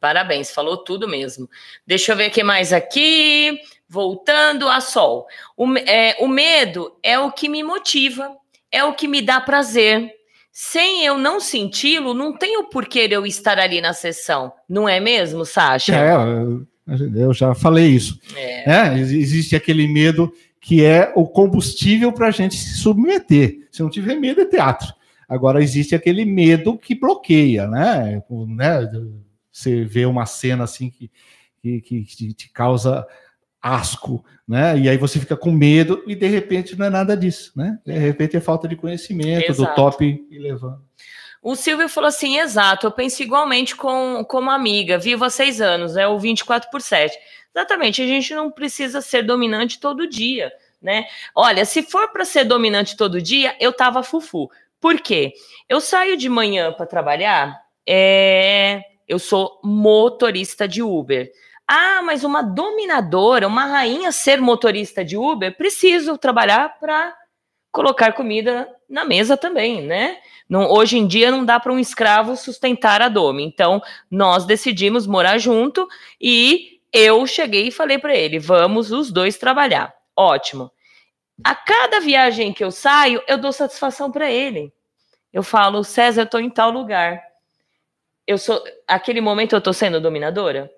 Parabéns, falou tudo mesmo. Deixa eu ver o que mais aqui. Voltando a Sol. O, é, o medo é o que me motiva, é o que me dá prazer, sem eu não senti-lo, não tem o porquê eu estar ali na sessão, não é mesmo, Sasha? É, eu já falei isso. É. É, existe aquele medo que é o combustível para a gente se submeter. Se não tiver medo, é teatro. Agora, existe aquele medo que bloqueia, né? né? Você vê uma cena assim que, que, que te causa asco, né? E aí você fica com medo e de repente não é nada disso, né? De repente é falta de conhecimento exato. do top e levando. O Silvio falou assim: exato, eu penso igualmente com, como amiga, vivo há seis anos, é o 24 por 7. Exatamente, a gente não precisa ser dominante todo dia, né? Olha, se for para ser dominante todo dia, eu tava fufu. Por quê? Eu saio de manhã para trabalhar, é... eu sou motorista de Uber. Ah, mas uma dominadora, uma rainha ser motorista de Uber, preciso trabalhar para colocar comida na mesa também, né? Não, hoje em dia não dá para um escravo sustentar a Domi. Então, nós decidimos morar junto e eu cheguei e falei para ele: vamos os dois trabalhar. Ótimo. A cada viagem que eu saio, eu dou satisfação para ele. Eu falo, César, eu estou em tal lugar. Eu sou, aquele momento eu estou sendo dominadora?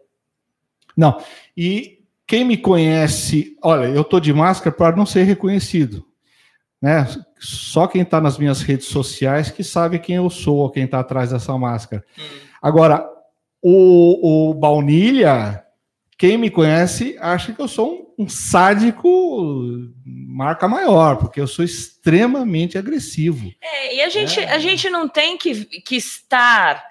Não. E quem me conhece, olha, eu estou de máscara para não ser reconhecido. Né? Só quem está nas minhas redes sociais que sabe quem eu sou, quem está atrás dessa máscara. Hum. Agora, o, o Baunilha, quem me conhece acha que eu sou um, um, sádico marca maior, porque eu sou extremamente agressivo. É, e a gente, é. a gente não tem que, que estar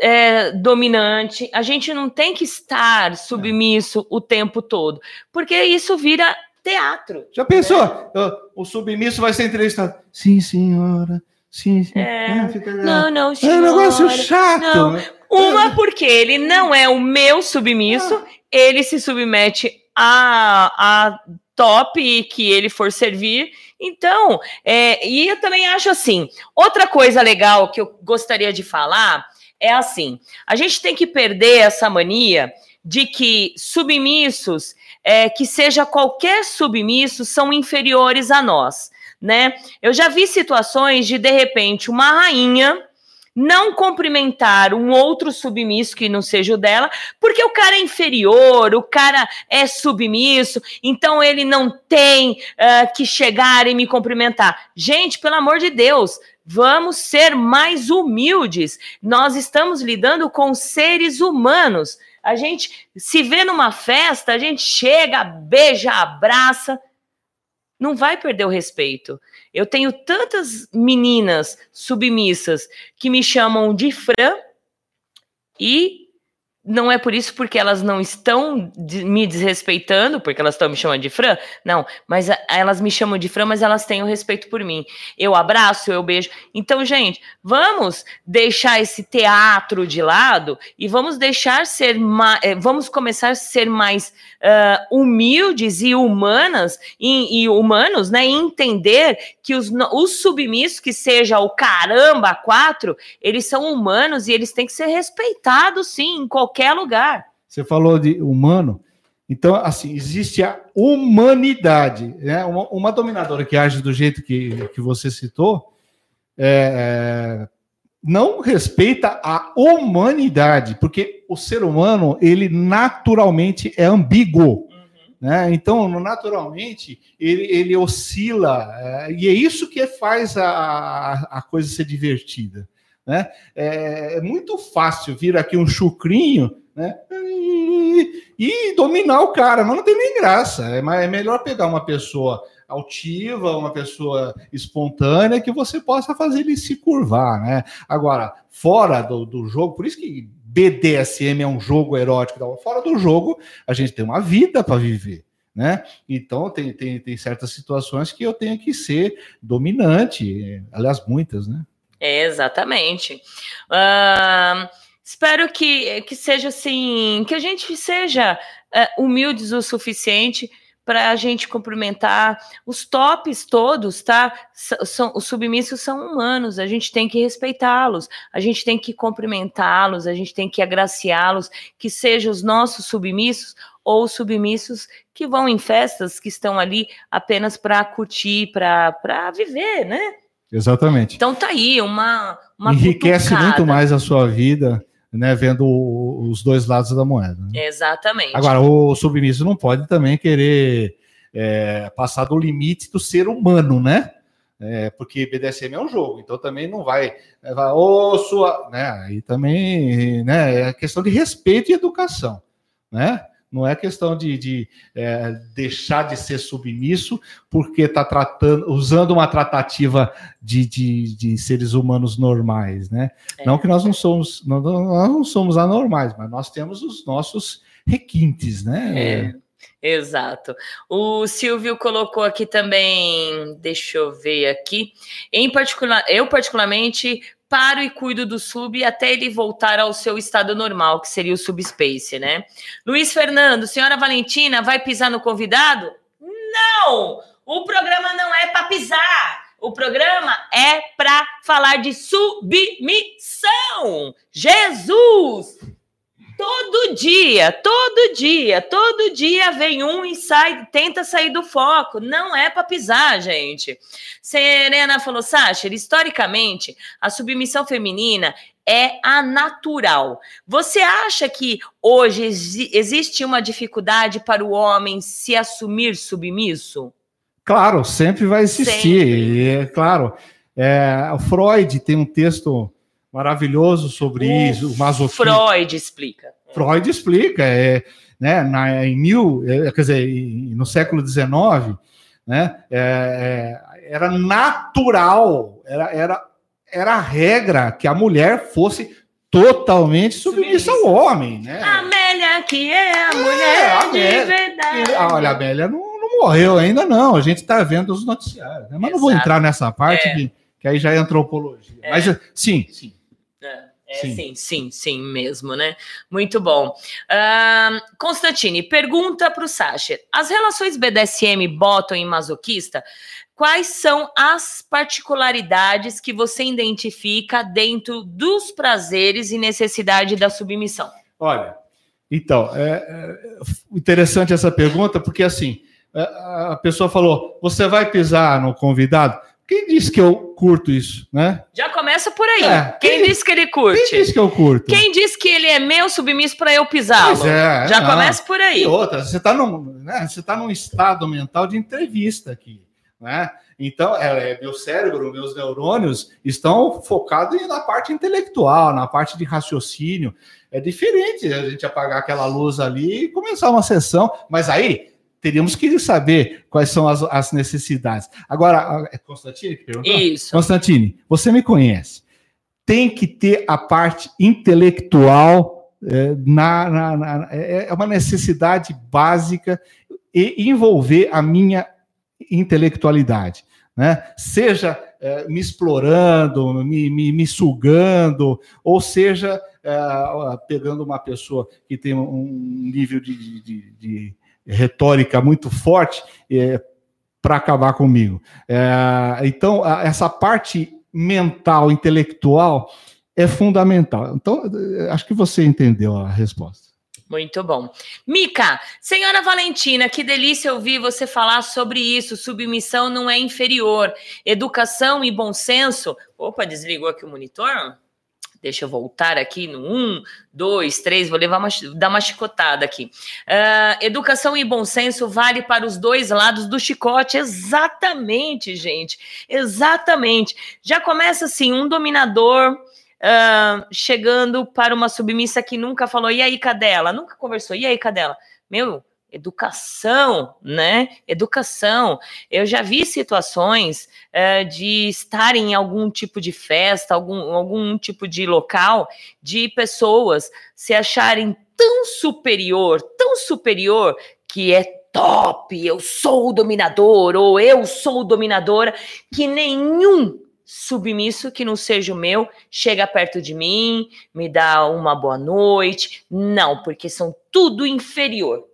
é, dominante, a gente não tem que estar submisso o tempo todo, porque isso vira teatro. Já pensou? O submisso vai ser entrevistado. Sim, senhora. Sim, sim. É, não, não, senhora. É um negócio chato. Não. Né? Uma, porque ele não é o meu submisso, ah. ele se submete a, a top que ele for servir. Então, é, e eu também acho assim, outra coisa legal que eu gostaria de falar é assim: a gente tem que perder essa mania de que submissos, é, que seja qualquer submisso, são inferiores a nós, né? Eu já vi situações de, de repente, uma rainha não cumprimentar um outro submisso que não seja o dela, porque o cara é inferior, o cara é submisso, então ele não tem uh, que chegar e me cumprimentar. Gente, pelo amor de Deus, vamos ser mais humildes. Nós estamos lidando com seres humanos. A gente se vê numa festa, a gente chega, beija, abraça, não vai perder o respeito. Eu tenho tantas meninas submissas que me chamam de Fran e não é por isso porque elas não estão me desrespeitando, porque elas estão me chamando de Fran, não, mas elas me chamam de Fran, mas elas têm o respeito por mim. Eu abraço, eu beijo. Então, gente, vamos deixar esse teatro de lado e vamos deixar ser mais, eh, vamos começar a ser mais uh, humildes e humanas e, e, humanos, né? E entender que os, os submissos, que seja o caramba quatro, eles são humanos e eles têm que ser respeitados, sim, em qualquer qualquer lugar. Você falou de humano. Então, assim, existe a humanidade. Né? Uma, uma dominadora que age do jeito que, que você citou é, é, não respeita a humanidade, porque o ser humano, ele naturalmente é ambíguo. Uhum. Né? Então, naturalmente, ele, ele oscila, é, e é isso que faz a, a coisa ser divertida. Né? É, é muito fácil vir aqui um chucrinho né? E, dominar o cara, mas não tem nem graça. É, é melhor pegar uma pessoa altiva, uma pessoa espontânea, que você possa fazer ele se curvar, né? Agora, fora do, do jogo, por isso que BDSM é um jogo erótico, fora do jogo, a gente tem uma vida para viver. Né? Então tem, tem, tem certas situações que eu tenho que ser dominante, aliás, muitas, né? Exatamente. Uh, espero que, que seja assim, que a gente seja uh, humildes o suficiente para a gente cumprimentar os tops todos, tá? São, os submissos são humanos, a gente tem que respeitá-los, a gente tem que cumprimentá-los, a gente tem que agraciá-los, que sejam os nossos submissos ou submissos que vão em festas que estão ali apenas para curtir, para viver, né? Exatamente. Então tá aí uma, uma enriquece cutucada. muito mais a sua vida, né, vendo os dois lados da moeda. Né? Exatamente. Agora o submisso não pode também querer é, passar do limite do ser humano, né? É, porque BDSM é um jogo, então também não vai, vai ô, sua, né? Aí também, né? É questão de respeito e educação, né? Não é questão de, de é, deixar de ser submisso porque está tratando, usando uma tratativa de, de, de, seres humanos normais, né? É. Não que nós não somos, nós não somos anormais, mas nós temos os nossos requintes, né? É. Exato. O Silvio colocou aqui também, deixa eu ver aqui. Em particular, eu particularmente paro e cuido do sub até ele voltar ao seu estado normal, que seria o subspace, né? Luiz Fernando, senhora Valentina, vai pisar no convidado? Não! O programa não é para pisar. O programa é para falar de submissão. Jesus! Todo dia, todo dia, todo dia vem um e sai, tenta sair do foco. Não é para pisar, gente. Serena falou, Sacher, historicamente, a submissão feminina é a natural. Você acha que hoje existe uma dificuldade para o homem se assumir submisso? Claro, sempre vai existir. Sempre. É claro. É, o Freud tem um texto maravilhoso sobre o isso, o masoquismo. Freud explica. Freud explica, é, né, na, em mil, é, quer dizer, no século XIX, né, é, é, era natural, era, era, era a regra que a mulher fosse totalmente submissa ao homem, né? Amélia, que é a é, mulher Amélia, de verdade. Olha, a Amélia não, não morreu ainda, não. A gente está vendo os noticiários. Né? Mas Exato. não vou entrar nessa parte, é. que, que aí já é antropologia. É. Mas sim, sim. É, sim. sim, sim, sim mesmo, né? Muito bom. Uh, Constantine, pergunta para o Sacher: as relações BDSM botam em masoquista? Quais são as particularidades que você identifica dentro dos prazeres e necessidade da submissão? Olha, então, é, é interessante essa pergunta, porque assim, é, a pessoa falou: você vai pisar no convidado? Quem disse que eu curto isso, né? Já começa por aí. É, quem, quem- disse que ele curte? Quem disse que eu curto? Quem disse que ele é meu submisso para eu pisá-lo? É, Já não. começa por aí. E outra, você está num, né, você tá num estado mental de entrevista aqui, né? Então, é, é, meu cérebro, meus neurônios estão focados na parte intelectual, na parte de raciocínio. É diferente a gente apagar aquela luz ali e começar uma sessão, mas aí teríamos que saber quais são as, as necessidades. Agora, é Constantine que perguntou? Isso. Constantine, você me conhece. Tem que ter a parte intelectual é, na, na- na- é é uma necessidade básica e envolver a minha intelectualidade, né? Seja é, me explorando, me, me, me sugando, ou seja é, pegando uma pessoa que tem um nível de, de- de- de retórica muito forte para acabar comigo. É, então, a- essa parte mental, intelectual, é fundamental. Então, eh, acho que você entendeu a resposta. Muito bom. Mica, senhora Valentina, que delícia ouvir você falar sobre isso. Submissão não é inferior. Educação e bom senso. Opa, desligou aqui o monitor? Deixa eu voltar aqui no 1, 2, 3, vou levar uma, dar uma chicotada aqui. Ah, educação e bom senso vale para os dois lados do chicote. Exatamente, gente. Exatamente. Já começa assim, um dominador ah, chegando para uma submissa que nunca falou, e aí, cadela? Nunca conversou, e aí, cadela? Meu, educação, né? Educação. Eu já vi situações eh, de estar em algum tipo de festa, algum, algum tipo de local, de pessoas se acharem tão superior, tão superior, que é top, eu sou o dominador, ou eu sou dominadora, que nenhum submisso que não seja o meu chega perto de mim, me dá uma boa noite. Não, porque são tudo inferior.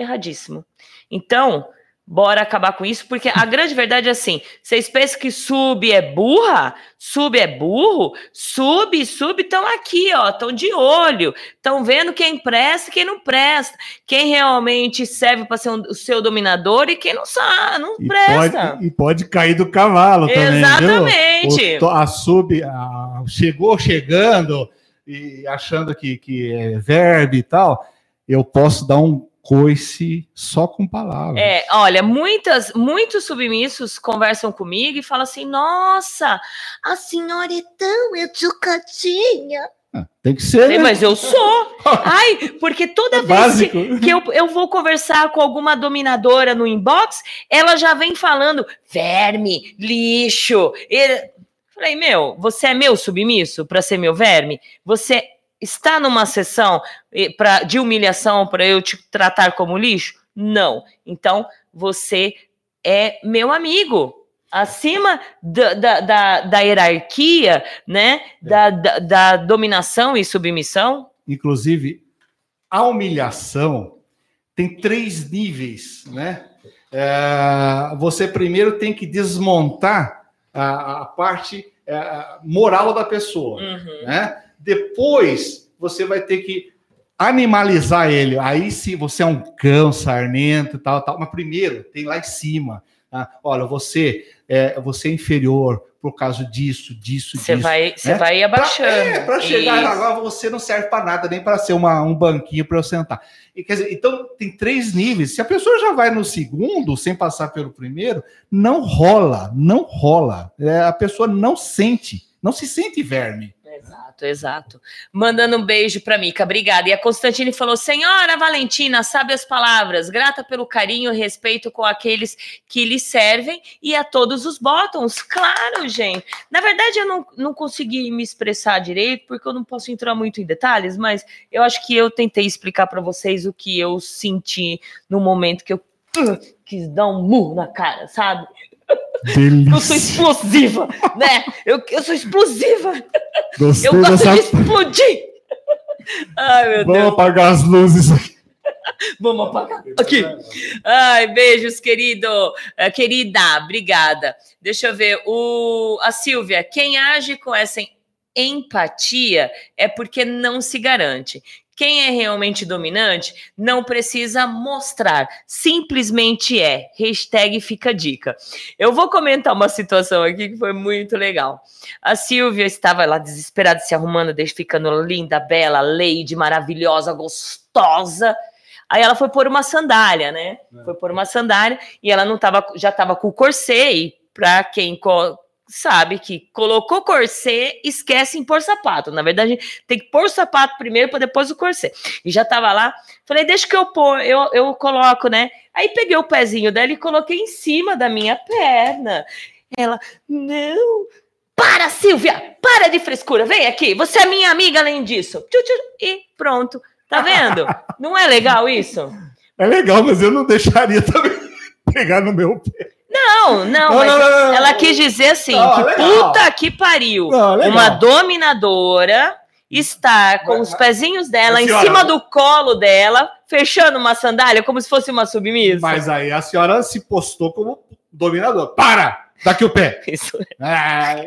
Erradíssimo. Então, bora acabar com isso, porque a grande verdade é assim: vocês pensam que sub é burra? Sub é burro? Sub, sub estão aqui, ó, estão de olho, estão vendo quem presta e quem não presta, quem realmente serve para ser um- o seu dominador e quem não sabe, não E presta. pode, e pode cair do cavalo também? Exatamente. O to- a sub a- chegou chegando e achando que, que é verbo e tal, eu posso dar um coice só com palavras. É, olha, muitas, muitos submissos conversam comigo e falam assim: nossa, a senhora é tão educadinha. Ah, Tem que ser. Né? Mas eu sou. Ai, porque toda É vez que, básico. que eu, eu vou conversar com alguma dominadora no inbox, ela já vem falando verme, lixo. E- Falei, meu, você é meu submisso para ser meu verme? Você está numa sessão eh, pra, de humilhação para eu te tratar como lixo? Não. Então, você é meu amigo. Acima da, da, da, da hierarquia, né? Da, da, da dominação e submissão. Inclusive, a humilhação tem três níveis, né? É, você primeiro tem que desmontar a, a parte é, moral da pessoa, Uhum. né? Depois você vai ter que animalizar ele. Aí sim, você é um cão sarnento, e tal, tal. Mas primeiro tem lá em cima. tá? Olha, você é, você é inferior por causa disso, disso, Você disso. vai, você né? vai abaixando. É, para chegar Isso. agora você não serve para nada, nem para ser uma, um banquinho para eu sentar. E, quer dizer, então tem três níveis. Se a pessoa já vai no segundo, sem passar pelo primeiro, não rola, não rola. É, a pessoa não sente, não se sente verme. Exato, exato. Mandando um beijo para Mica, obrigada. E a Constantine falou: Senhora Valentina, sabe as palavras, grata pelo carinho e respeito com aqueles que lhe servem e a todos os bottoms. Claro, gente. Na verdade, eu não, não consegui me expressar direito, porque eu não posso entrar muito em detalhes, mas eu acho que eu tentei explicar para vocês o que eu senti no momento que eu uh, quis dar um murro na cara, sabe? Eu sou explosiva, né? Eu, eu sou explosiva. Gostei Eu gosto dessa. de explodir. Ai, meu Vamos Deus. apagar as luzes aqui. Vamos apagar. Aqui. Ai, beijos, querido. Eh, querida, obrigada. Deixa eu ver. O, a Silvia, quem age com essa empatia é porque não se garante. Quem é realmente dominante não precisa mostrar, simplesmente é. Hashtag fica dica. Eu vou comentar uma situação aqui que foi muito legal. A Silvia estava lá desesperada, se arrumando, ficando linda, bela, lady, maravilhosa, gostosa. Aí ela foi pôr uma sandália, né? É. Foi pôr uma sandália e ela não tava, já estava com o corset. E para quem sabe que colocou corset, esquece em pôr sapato. Na verdade, tem que pôr o sapato primeiro para depois o corset. E já tava lá, falei, deixa que eu pôr, eu, eu coloco, né? Aí peguei o pezinho dela e coloquei em cima da minha perna. Ela, não, para, Silvia, para de frescura, vem aqui, você é minha amiga além disso. E pronto, tá vendo? Não é legal isso? É legal, mas eu não deixaria também pegar no meu pé. Não, não, não, não, não ela quis dizer assim, que legal. puta que pariu. uma dominadora está com os pezinhos dela em cima do colo dela, fechando uma sandália como se fosse uma submissa. Mas aí a senhora se postou como dominador. Para! Daqui o pé. Isso. É,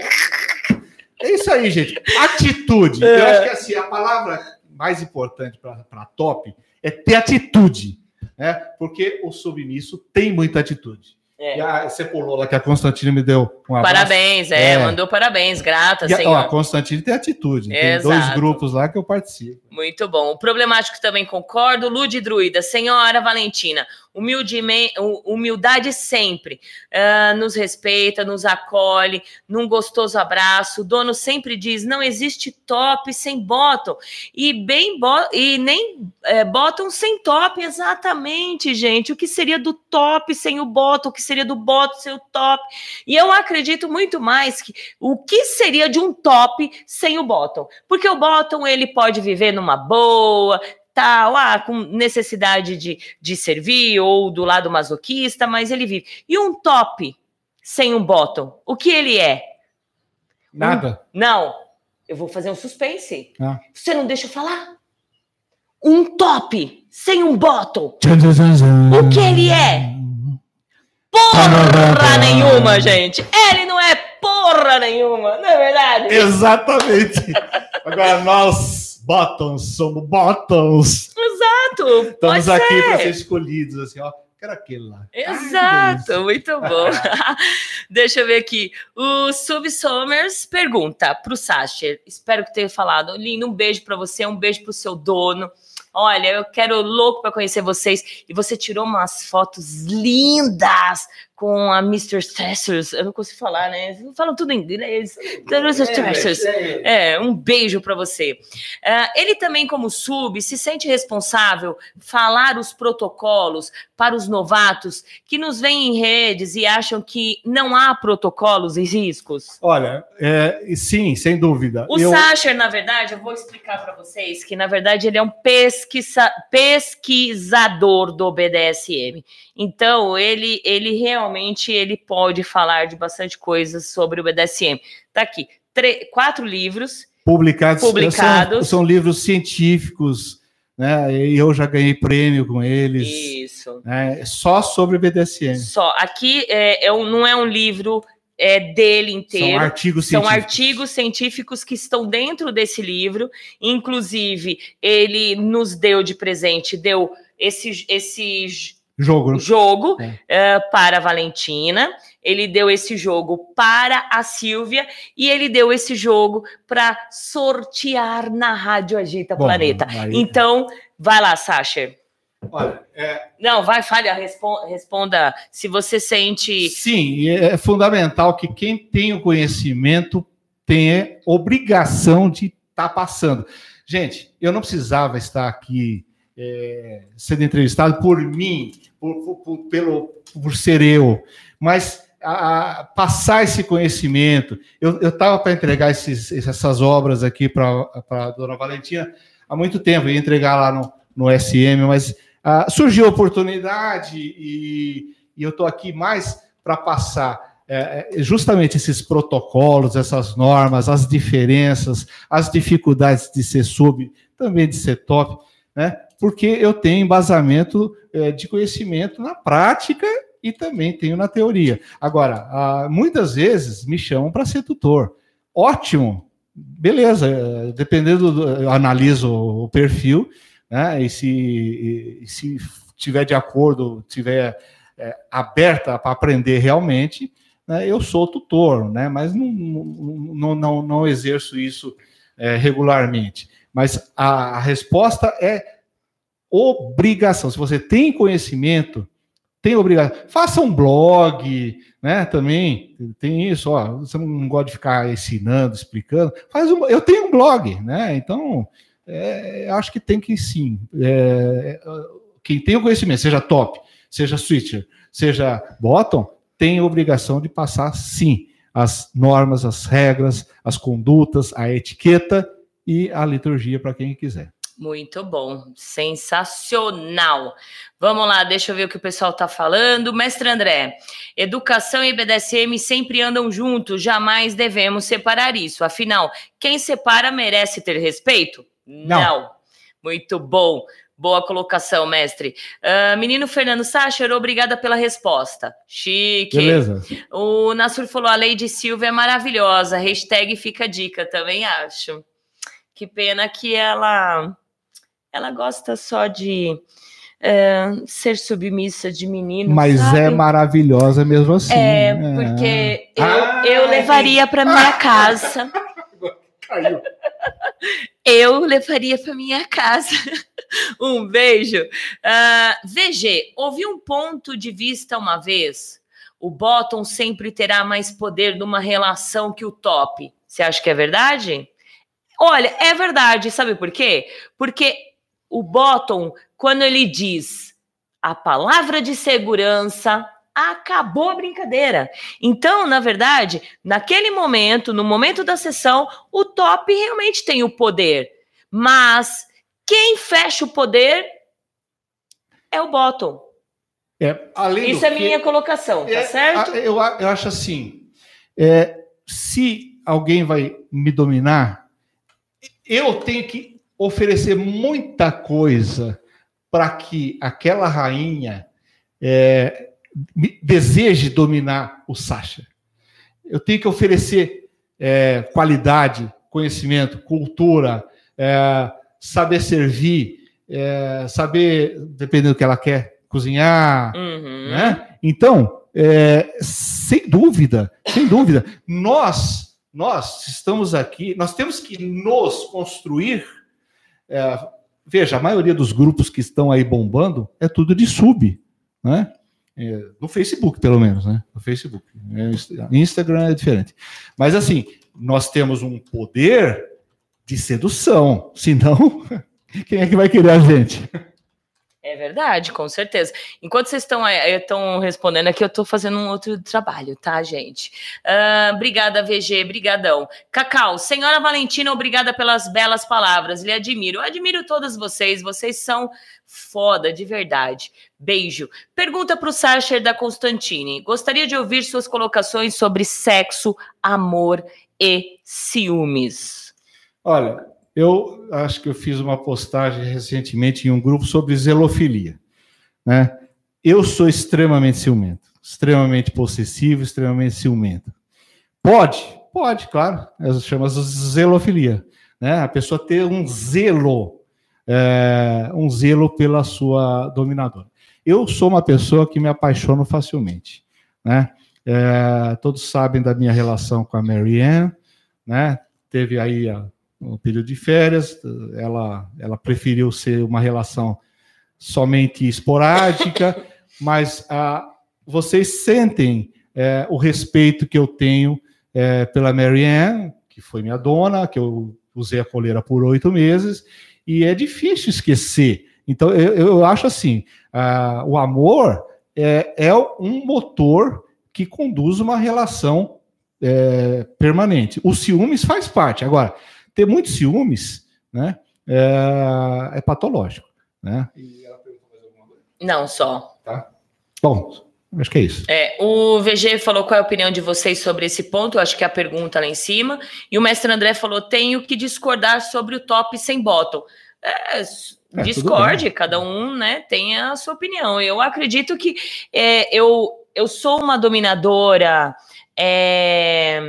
é isso aí, gente. Atitude. É. Eu acho que assim, a palavra mais importante para top é ter atitude. Né? Porque o submisso tem muita atitude. É. E a, você pulou lá que a Constantine me deu um abraço. Parabéns, é, é. mandou parabéns, grata, e, senhor. Ó, a Constantine tem atitude, tem dois grupos lá que eu participo. Muito bom. O problemático também concordo. Lud Druida, senhora Valentina, humildade sempre. Uh, nos respeita, nos acolhe, num gostoso abraço. O dono sempre diz: não existe top sem bottom. E bem bo e nem é, bottom sem top, exatamente, gente. O que seria do top sem o bottom? O que seria do bottom sem o top? E eu acredito muito mais que o que seria de um top sem o bottom. Porque o bottom ele pode viver numa boa, tal, ah, com necessidade de, de servir ou do lado masoquista, mas ele vive. E um top sem um bottom, o que ele é? Nada. Um, não, eu vou fazer um suspense. Ah. Você não deixa eu falar? Um top sem um bottom. O que ele é? Porra nenhuma, gente. Ele não é porra nenhuma, não é verdade? Exatamente. Agora nós Bottoms, somos Bottoms. Exato. Estamos aqui para ser escolhidos, assim, ó. Quero aquele lá. Exato, Ai, muito bom. Deixa eu ver aqui. O Sub Somers pergunta para o Sacher. Espero que tenha falado. Lindo, um beijo para você, um beijo para o seu dono. Olha, eu quero louco para conhecer vocês. E você tirou umas fotos lindas com a Mr. Stressors. Eu não consigo falar, né? Falam tudo em inglês. Mr. Stressors. É, um beijo para você. Uh, ele também, como sub, se sente responsável falar os protocolos para os novatos que nos veem em redes e acham que não há protocolos e riscos? Olha, é, sim, sem dúvida. O eu... Sacher, na verdade, eu vou explicar para vocês que, na verdade, ele é um pesquisa... pesquisador do BDSM. Então, ele, ele realmente ele pode falar de bastante coisas sobre o BDSM. Tá aqui, quatro livros publicados. publicados. São, são livros científicos né? E eu já ganhei prêmio com eles. Isso. Né? Só sobre BDSM. Só. Aqui é, é um, não é um livro é, dele inteiro. São artigos São científicos. artigos científicos que estão dentro desse livro. Inclusive, ele nos deu de presente, deu esse, esse jogo, jogo é. uh, para a Valentina ele deu esse jogo para a Silvia e ele deu esse jogo para sortear na Rádio Agita Bom, Planeta. Aí... Então, vai lá, Sasha. Olha, é... Não, vai, falha, responda, responda se você sente. Sim, é fundamental que quem tem o conhecimento tenha obrigação de estar tá passando. Gente, eu não precisava estar aqui é, sendo entrevistado por mim, por, por, pelo, por ser eu, mas a, passar esse conhecimento. Eu estava para entregar esses, essas obras aqui para a dona Valentina há muito tempo, ia entregar lá no, no SM, mas ah, surgiu a oportunidade e, e eu estou aqui mais para passar é, é, justamente esses protocolos, essas normas, as diferenças, as dificuldades de ser sub, também de ser top, né? Porque eu tenho embasamento é, de conhecimento na prática e também tenho na teoria. Agora, muitas vezes me chamam para ser tutor. Ótimo, beleza, é, dependendo, do, eu analiso o perfil, né? E se, e, se tiver de acordo, tiver é, aberta para aprender realmente, né, eu sou tutor, né? Mas não, não, não, não exerço isso é, regularmente. Mas a, a resposta é obrigação. Se você tem conhecimento, tem obrigação. Faça um blog, né? Também tem isso, ó. Você não gosta de ficar ensinando, explicando. Faz um, eu tenho um blog, né? Então, é, acho que tem que sim. É, quem tem o conhecimento, seja top, seja switcher, seja bottom, tem obrigação de passar sim as normas, as regras, as condutas, a etiqueta e a liturgia para quem quiser. Muito bom, sensacional. Vamos lá, deixa eu ver o que o pessoal está falando. Mestre André, educação e BDSM sempre andam juntos, jamais devemos separar isso. Afinal, quem separa merece ter respeito? Não. Não. Muito bom. Boa colocação, mestre. Uh, menino Fernando Sacher, obrigada pela resposta. Chique. Beleza. O Nassur falou: a Lady Silva é maravilhosa. Hashtag fica dica, também acho. Que pena que ela ela gosta só de é, ser submissa de menino. Mas sabe? é maravilhosa mesmo assim. É, é. porque eu, ah, eu levaria para minha casa. Caiu. Eu levaria para minha casa. um beijo. Uh, ah, VG, ouvi um ponto de vista uma vez. O bottom sempre terá mais poder numa relação que o top. Você acha que é verdade? Olha, é verdade. Sabe por quê? Porque o Bottom, quando ele diz a palavra de segurança, acabou a brincadeira. Então, na verdade, naquele momento, no momento da sessão, o top realmente tem o poder. Mas quem fecha o poder é o bottom. É, Isso é que, minha colocação, tá é, certo? Eu, eu acho assim: é, se alguém vai me dominar, eu tenho que oferecer muita coisa para que aquela rainha é, deseje dominar o Sasha. Eu tenho que oferecer é, qualidade, conhecimento, cultura, é, saber servir, é, saber, dependendo do que ela quer, cozinhar, uhum. né? Então, é, sem dúvida, sem dúvida, nós, nós estamos aqui, nós temos que nos construir é, veja, a maioria dos grupos que estão aí bombando é tudo de sub, né? É, no Facebook, pelo menos, né? No Facebook. É, Instagram é diferente. Mas assim, nós temos um poder de sedução. Senão, quem é que vai querer a gente? É verdade, com certeza. Enquanto vocês estão estão respondendo aqui, eu estou fazendo um outro trabalho, tá, gente? Uh, obrigada, VG, brigadão. Cacau, senhora Valentina, obrigada pelas belas palavras, lhe admiro. Eu admiro todas vocês, vocês são foda, de verdade. Beijo. Pergunta para o Sacher da Constantine. Gostaria de ouvir suas colocações sobre sexo, amor e ciúmes. Olha, eu acho que eu fiz uma postagem recentemente em um grupo sobre zelofilia. Né? Eu sou extremamente ciumento, extremamente possessivo, extremamente ciumento. Pode? Pode, claro. Chama zelofilia. Né? A pessoa ter um zelo, é, um zelo pela sua dominadora. Eu sou uma pessoa que me apaixono facilmente. Né? É, todos sabem da minha relação com a Marianne, né? Teve aí a no período de férias, ela, ela preferiu ser uma relação somente esporádica, mas ah, vocês sentem é, o respeito que eu tenho é, pela Marianne, que foi minha dona, que eu usei a coleira por oito meses, e é difícil esquecer. Então, eu, eu acho assim: ah, o amor é, é um motor que conduz uma relação é, permanente. O ciúmes faz parte. Agora, ter muitos ciúmes, né? É, é patológico, né? Não, só. Tá. Bom, acho que é isso. É, o VG falou qual é a opinião de vocês sobre esse ponto, acho que é a pergunta lá em cima. E o mestre André falou: tenho que discordar sobre o top sem bottom. É, é, discorde, cada um né, tem a sua opinião. Eu acredito que é, eu, eu sou uma dominadora é,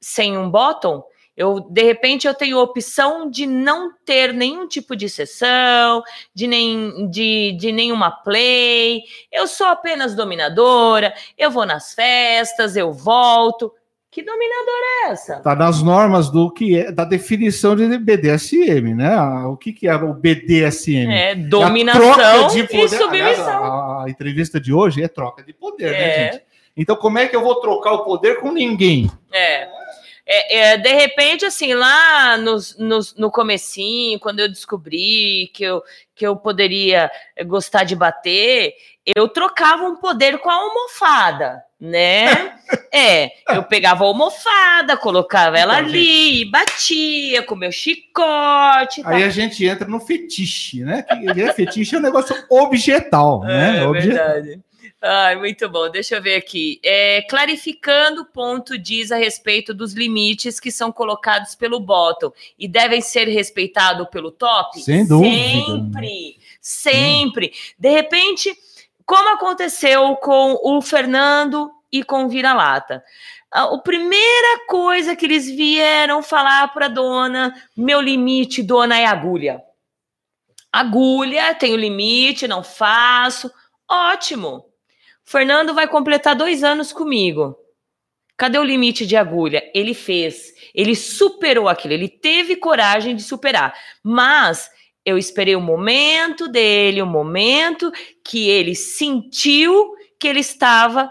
sem um bottom Eu, de repente, eu tenho opção de não ter nenhum tipo de sessão, de, nem, de, de nenhuma play. Eu sou apenas dominadora. Eu vou nas festas, eu volto. Que dominadora é essa? Tá nas normas do que é da definição de BDSM, né? O que, que é o BDSM? É dominação de e submissão. A, a, entrevista de hoje é troca de poder, né, É. gente? Então, como é que eu vou trocar o poder com ninguém? É. É, é, de repente, assim, lá no, no, no comecinho, quando eu descobri que eu, que eu poderia gostar de bater, eu trocava um poder com a almofada, né? é, eu pegava a almofada, colocava ela Então, ali, e batia com meu chicote e tal. Aí a gente entra no fetiche, né? Que é fetiche é um negócio objetal, né? É Obje- verdade. Ai, muito bom. Deixa eu ver aqui. É, clarificando o ponto diz a respeito dos limites que são colocados pelo bottom e devem ser respeitados pelo top? Sem dúvida. Sempre, sempre. De repente, como aconteceu com o Fernando e com o Vira-Lata. A a primeira coisa que eles vieram falar para dona, meu limite, dona, é agulha. Agulha, tenho limite, não faço. Ótimo. Fernando vai completar dois anos comigo. Cadê o limite de agulha? Ele fez. Ele superou aquilo. Ele teve coragem de superar. Mas eu esperei o momento dele, o momento que ele sentiu que ele estava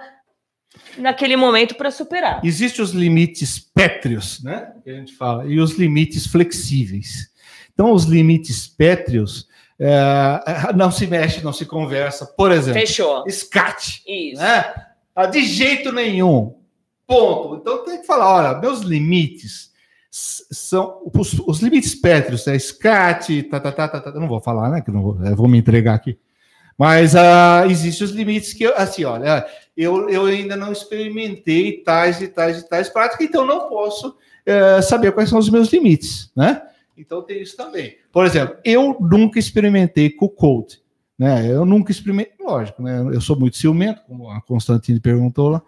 naquele momento para superar. Existem os limites pétreos, né? Que a gente fala, e os limites flexíveis. Então, os limites pétreos é, não se mexe, não se conversa. Por exemplo, Fechou. escate, Isso. né? Ah, De jeito nenhum. Ponto. Então tem que falar, olha, meus limites são os, os limites pétreos, é escate, tá, tá, tá, tá, tá, não vou falar, né? Que não vou, vou me entregar aqui. Mas ah, existem os limites que, eu- assim, olha, eu, eu ainda não experimentei tais e tais e tais práticas, então não posso eh, saber quais são os meus limites, né? Então tem isso também. Por exemplo, eu nunca experimentei com cold, né? Eu nunca experimentei, lógico, né? Eu sou muito ciumento, como a Constantine perguntou lá.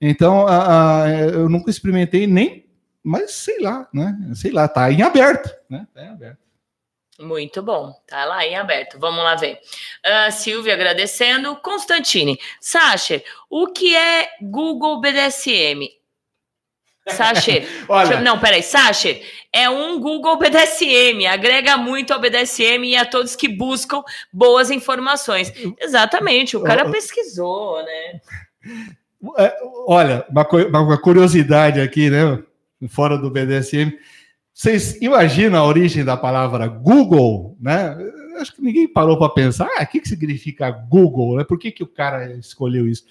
Então, ah, ah, eu nunca experimentei nem, mas sei lá, né? Sei lá, tá em aberto, né? Tá em aberto. Muito bom. Tá lá em aberto. Vamos lá ver. Ah, Silvia agradecendo. Constantine. Sacher, o que é Google BDSM? Sacher. Olha, não, peraí. Sacher é um Google BDSM. Agrega muito ao BDSM e a todos que buscam boas informações. Exatamente. O cara pesquisou, né? É, olha, uma, curiosidade aqui, né? Fora do BDSM. Vocês imaginam a origem da palavra Google, né? Acho que ninguém parou para pensar, ah, o que, que significa Google, né? Por que, que o cara escolheu isso?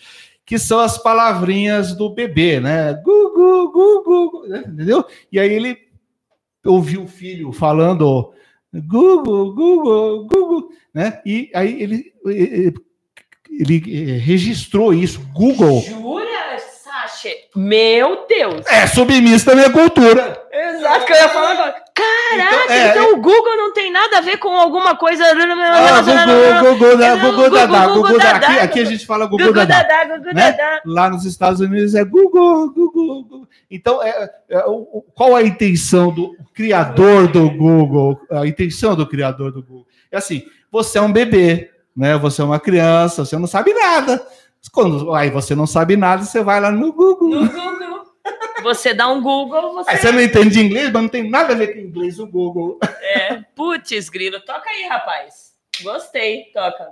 Que são as palavrinhas do bebê, né? Google, Google, né? entendeu? E aí ele ouviu o filho falando Google, Google, Google, né? E aí ele, ele, ele, registrou isso, Google. Jura, Sacher? Meu Deus! É submissa à minha cultura. Exato, que eu ia falar agora. Caraca, Então, é, então o Google não tem nada a ver com alguma coisa. Ah, Google, Google, da, Não, Google, Dadá, Google, Google, Dadá. Aqui, aqui a gente fala Google, Google Dadá. Dadá, Google né? Dadá. Lá nos Estados Unidos é Google, Google, Google. Então, é, é, o- qual a intenção do criador do Google? A intenção do criador do Google é assim: você é um bebê, né? Você é uma criança, você não sabe nada. Quando aí você não sabe nada, você vai lá no Google. No Google. Você dá um Google, você. Aí você não entende inglês, mas não tem nada a ver com inglês o Google. É, putz, grilo. Toca aí, rapaz. Gostei, toca.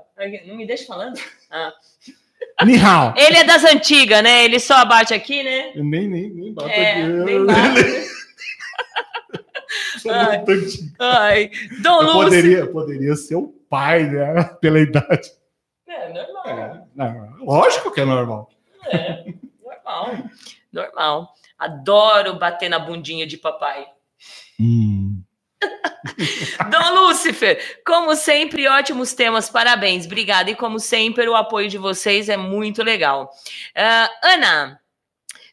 Não me deixa falando. Ah. Ni hao. Ele é das antigas, né? Ele só abate aqui, né? Eu nem, nem, nem bato É, aqui. nem bate. Ai. Ai, Dom Eu Lúcio. poderia, poderia ser o pai, né? Pela idade. É, normal. É, não, lógico que é normal. É, normal. Normal. Adoro bater na bundinha de papai. Hum. Dom Lúcifer, como sempre, ótimos temas, parabéns, obrigada. E como sempre, o apoio de vocês é muito legal. Ah, Ana,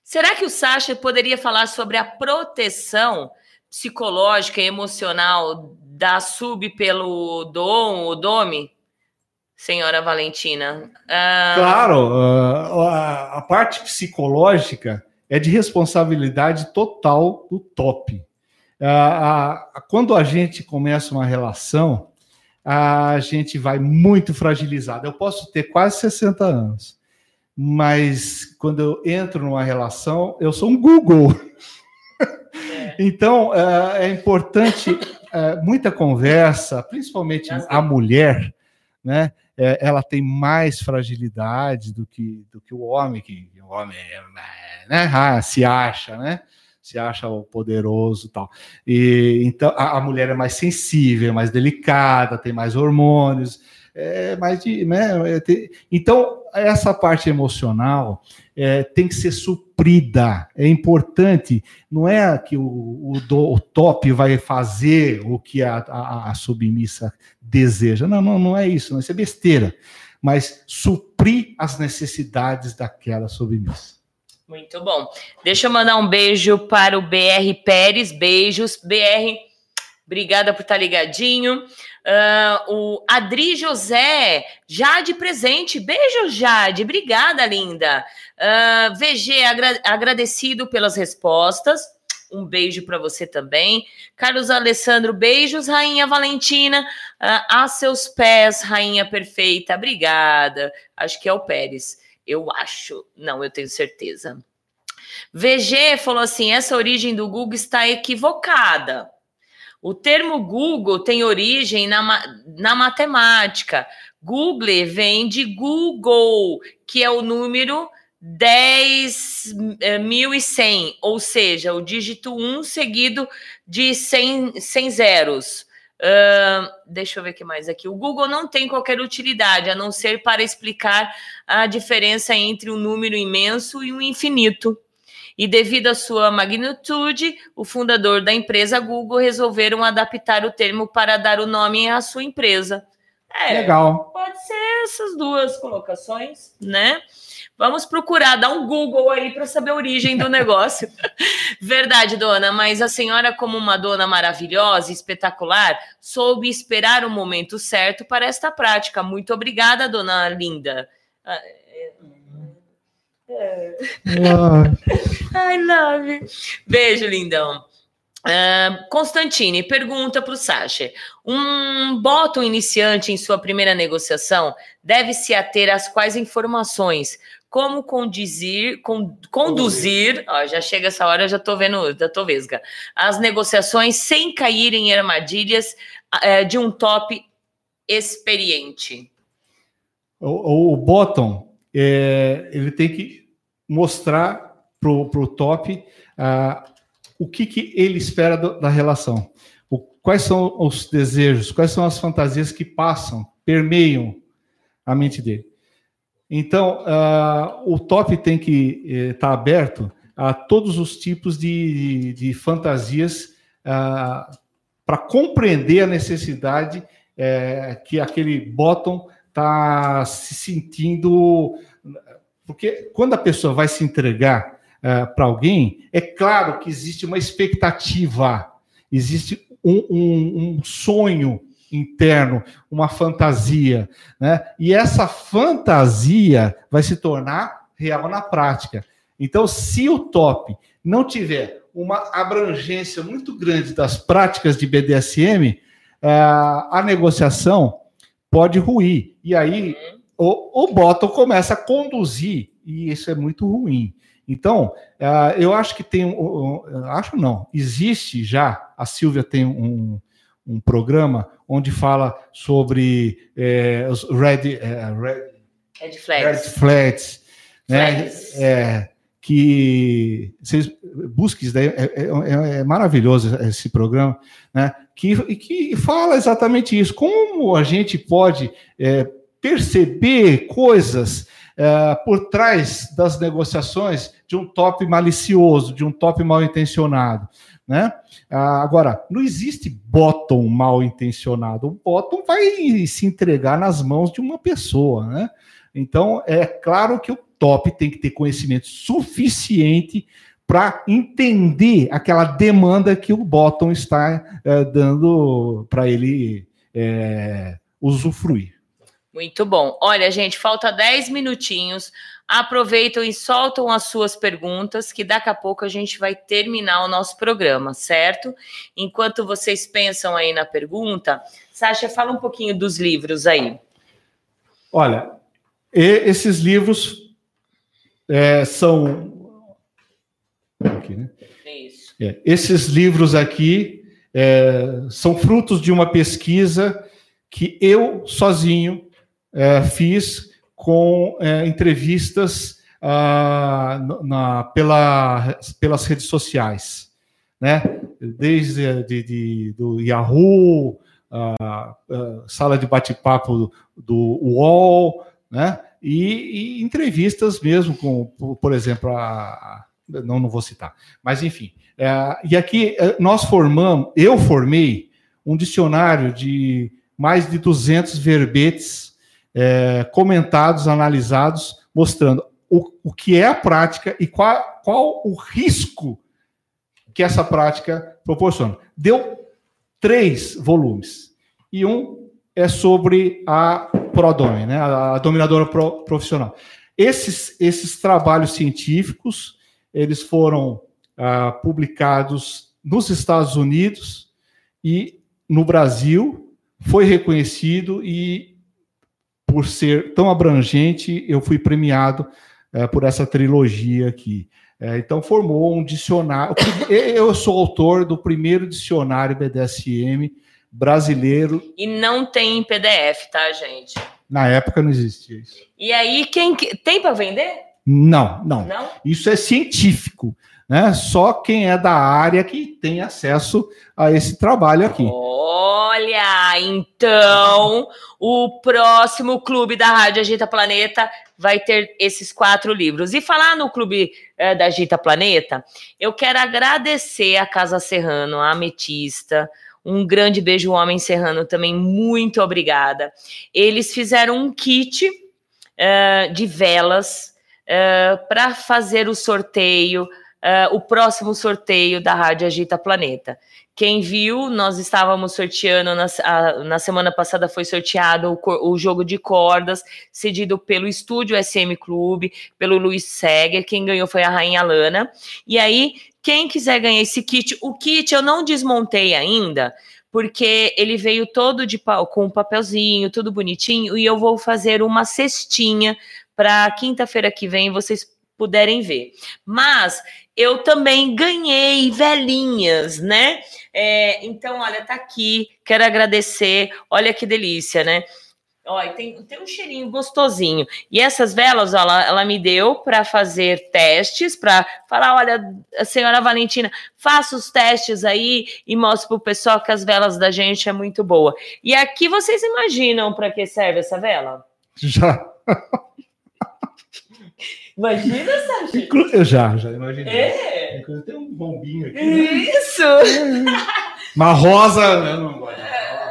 será que o Sasha poderia falar sobre a proteção psicológica e emocional da sub pelo Dom ou Domi? Senhora Valentina. Ah, Claro, ah, a, a parte psicológica é de responsabilidade total do top. a, a, quando a gente começa uma relação, a gente vai muito fragilizado. Eu posso ter quase 60 anos, mas quando eu entro numa relação, eu sou um Google. É. então, é, é importante muita conversa, principalmente a mulher, né? É, ela tem mais fragilidade do que, do que o homem, que o homem né? ah, se acha, né? se acha o poderoso tal. E então a, a, mulher é mais sensível, mais delicada, tem mais hormônios, é mais de, né? É, então essa parte emocional é, tem que ser suprida. É importante. Não é que o, o, do, o top vai fazer o que a, a, a submissa deseja. Não, não, não é isso. Não, isso é besteira. Mas suprir as necessidades daquela submissa. Muito bom. Deixa eu mandar um beijo para o BR Pérez. Beijos, BR. Obrigada por estar ligadinho. Uh, o Adri José, Jade presente. Beijo, Jade. Obrigada, linda. Uh, ah, VG, agra agradecido pelas respostas. Um beijo para você também. Carlos Alessandro, beijos, Rainha Valentina. Uh, a seus pés, Rainha Perfeita. Obrigada. Acho que é o Pérez. Eu acho. Não, eu tenho certeza. VG falou assim: essa origem do Google está equivocada. O termo Google tem origem na, na matemática. Google vem de Google, que é o número 10.100, ou seja, o dígito 1 seguido de 100, 100 zeros. Uh, deixa eu ver o que mais aqui. O Google não tem qualquer utilidade a não ser para explicar a diferença entre um número imenso e um infinito. E devido à sua magnitude, o fundador da empresa Google resolveram adaptar o termo para dar o nome à sua empresa. É, Legal. Pode ser essas duas colocações, né? Vamos procurar, dar um Google aí para saber a origem do negócio. Verdade, dona, mas a senhora, como uma dona maravilhosa, espetacular, soube esperar o momento certo para esta prática. Muito obrigada, dona Linda. Ah, é. I love. Beijo, lindão. Uh, Constantine pergunta para o Sacher: um bottom iniciante em sua primeira negociação deve se ater às quais informações? Como conduzir, con, conduzir, ó, já chega essa hora, já estou vendo, já tô vesga, as negociações sem cair em armadilhas uh, de um top experiente? O, o bottom, é, ele tem que mostrar para o top uh, o que, que ele espera do, da relação. O, quais são os desejos, quais são as fantasias que passam, permeiam a mente dele. Então, uh, o top tem que estar eh, tá aberto a todos os tipos de, de, de fantasias uh, para compreender a necessidade eh, que aquele bottom está se sentindo. Porque quando a pessoa vai se entregar uh, para alguém, é claro que existe uma expectativa, existe um, um, um sonho interno, uma fantasia, né? E essa fantasia vai se tornar real na prática. Então, se o top não tiver uma abrangência muito grande das práticas de BDSM, eh, a negociação pode ruir. E aí o, o bottom começa a conduzir, e isso é muito ruim. Então, uh, eu acho que tem, acho não, existe já, a Silvia tem um, um programa onde fala sobre é, os red, é, red, red flags, red flags, né? É, que vocês busquem isso daí, é, é, é, maravilhoso esse programa, né? Que, que fala exatamente isso, como a gente pode é, perceber coisas é, por trás das negociações de um top malicioso, de um top mal intencionado. Né? Ah, agora, não existe bottom mal intencionado. O bottom vai se entregar nas mãos de uma pessoa. Né? Então, é claro que o top tem que ter conhecimento suficiente para entender aquela demanda que o bottom está é, dando para ele é, usufruir. Muito bom. Olha, gente, falta 10 minutinhos. aproveitam e soltam as suas perguntas, que daqui a pouco a gente vai terminar o nosso programa, certo? Enquanto vocês pensam aí na pergunta, Sasha, fala um pouquinho dos livros aí. Olha, esses livros é, são. Aqui, né? Isso. É, esses livros aqui é, são frutos de uma pesquisa que eu sozinho é, fiz com é, entrevistas ah, na, pela, pelas redes sociais, né? Desde de, de, do Yahoo, a, a sala de bate-papo do, do UOL, né? E, e, entrevistas mesmo com, por, exemplo, a, não, não vou citar, mas enfim. É, e aqui é, nós formamos, eu formei um dicionário de mais de 200 verbetes é, comentados, analisados, mostrando o, o que é a prática e qual, qual o risco que essa prática proporciona. Deu três volumes. E um é sobre a ProDome, né, a dominadora pro, profissional. Esses, esses trabalhos científicos, eles foram ah, publicados nos Estados Unidos e no Brasil, foi reconhecido e por ser tão abrangente, eu fui premiado é, por essa trilogia aqui. É, então, formou um dicionário. Eu sou autor do primeiro dicionário BDSM brasileiro. E não tem em PDF, tá, gente? Na época não existia isso. E aí, quem tem para vender? Não, não, não. Isso é científico. Né? Só quem é da área que tem acesso a esse trabalho aqui. Olha, então o próximo clube da Rádio Agita Planeta vai ter esses quatro livros. E falar no clube é, da Agita Planeta, eu quero agradecer a Casa Serrano, a Ametista, um grande beijo, Homem Serrano, também muito obrigada. Eles fizeram um kit uh, de velas uh, para fazer o sorteio uh, o próximo sorteio da Rádio Agita Planeta. Quem viu, nós estávamos sorteando, na, a, na semana passada foi sorteado o, o, jogo de cordas, cedido pelo Estúdio SM Clube, pelo Luiz Seger, quem ganhou foi a Rainha Lana. E aí, quem quiser ganhar esse kit, o kit eu não desmontei ainda, porque ele veio todo de com um papelzinho, tudo bonitinho, e eu vou fazer uma cestinha para quinta-feira que vem vocês puderem ver. Mas eu também ganhei velhinhas, né? É, então, olha, tá aqui, quero agradecer. Olha que delícia, né? Olha, tem, tem um cheirinho gostosinho. E essas velas, ó, ela, ela me deu para fazer testes, para falar: olha, a senhora Valentina, faça os testes aí e mostre para o pessoal que as velas da gente é muito boa. E aqui vocês imaginam para que serve essa vela? Já. Imagina, Sérgio? Eu já, já imaginei. É. Tem um bombinho aqui. Isso! Uma rosa, né? Não gosto.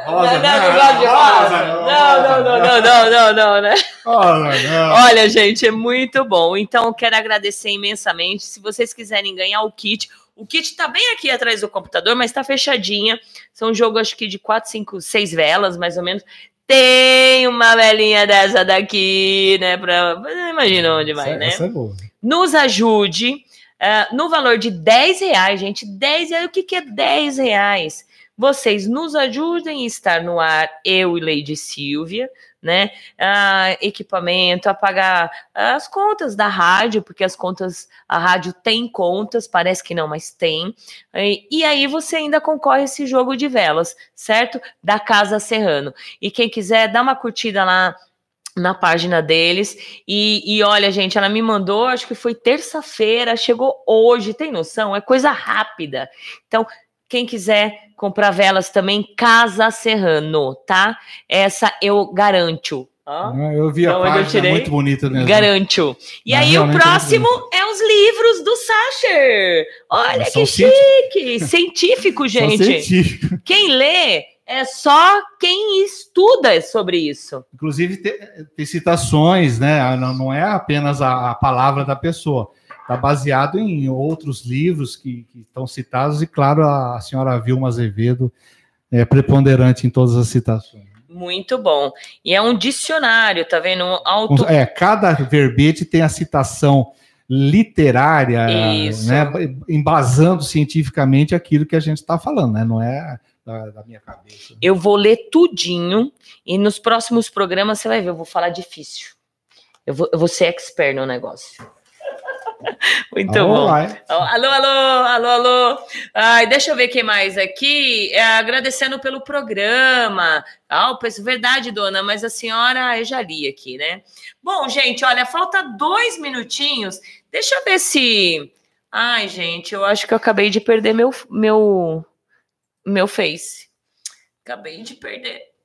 Rosa, não, não, não de rosa. Não, não, não, não, não, não, não, né? Olha, gente, é muito bom. Então, quero agradecer imensamente. Se vocês quiserem ganhar o kit, o kit está bem aqui atrás do computador, mas está fechadinha. São um jogo, acho que de 4, 5, 6 velas, mais ou menos tem uma velhinha dessa daqui, né? Pra... Imagina onde vai, essa, né? Essa é boa. Nos ajude uh, no valor de 10 reais, gente. 10 reais, o que, que é 10 reais? Vocês nos ajudem a estar no ar, eu e Lady Silvia, né? Ah, equipamento, a pagar as contas da rádio, porque as contas, a rádio tem contas, parece que não, mas tem. E, aí você ainda concorre esse jogo de velas, certo? Da Casa Serrano. E quem quiser, dá uma curtida lá na página deles. E, e, olha, gente, ela me mandou, acho que foi terça-feira, chegou hoje, tem noção? É coisa rápida. Então, quem quiser comprar velas também, Casa Serrano, tá? Essa eu garanto. Ah, eu vi a então, página, é muito bonita mesmo. Garanto. E Mas aí o próximo é os livros do Sacher. Olha que chique. Científico, gente. Científico. Quem lê é só quem estuda sobre isso. Inclusive tem, tem citações, né? Não, não é apenas a, a palavra da pessoa está baseado em outros livros que, que, estão citados, e claro, a, senhora Vilma Azevedo é preponderante em todas as citações. Muito bom. E é um dicionário, tá vendo? Um auto... É, cada verbete tem a citação literária, Isso. né, embasando cientificamente aquilo que a gente está falando, né? Não é da, da minha cabeça. Eu vou ler tudinho e nos próximos programas você vai ver, eu vou falar difícil. Eu vou, eu vou ser expert no negócio. Muito Alô, bom. Alô, alô, alô, alô. Ai, deixa eu ver quem mais aqui. É, agradecendo pelo programa. Ah, verdade, dona, mas a senhora eu já li aqui, né? Bom, gente, olha, falta dois minutinhos. Deixa eu ver se. Ai, gente, eu acho que eu acabei de perder meu, meu, meu Face. Acabei de perder.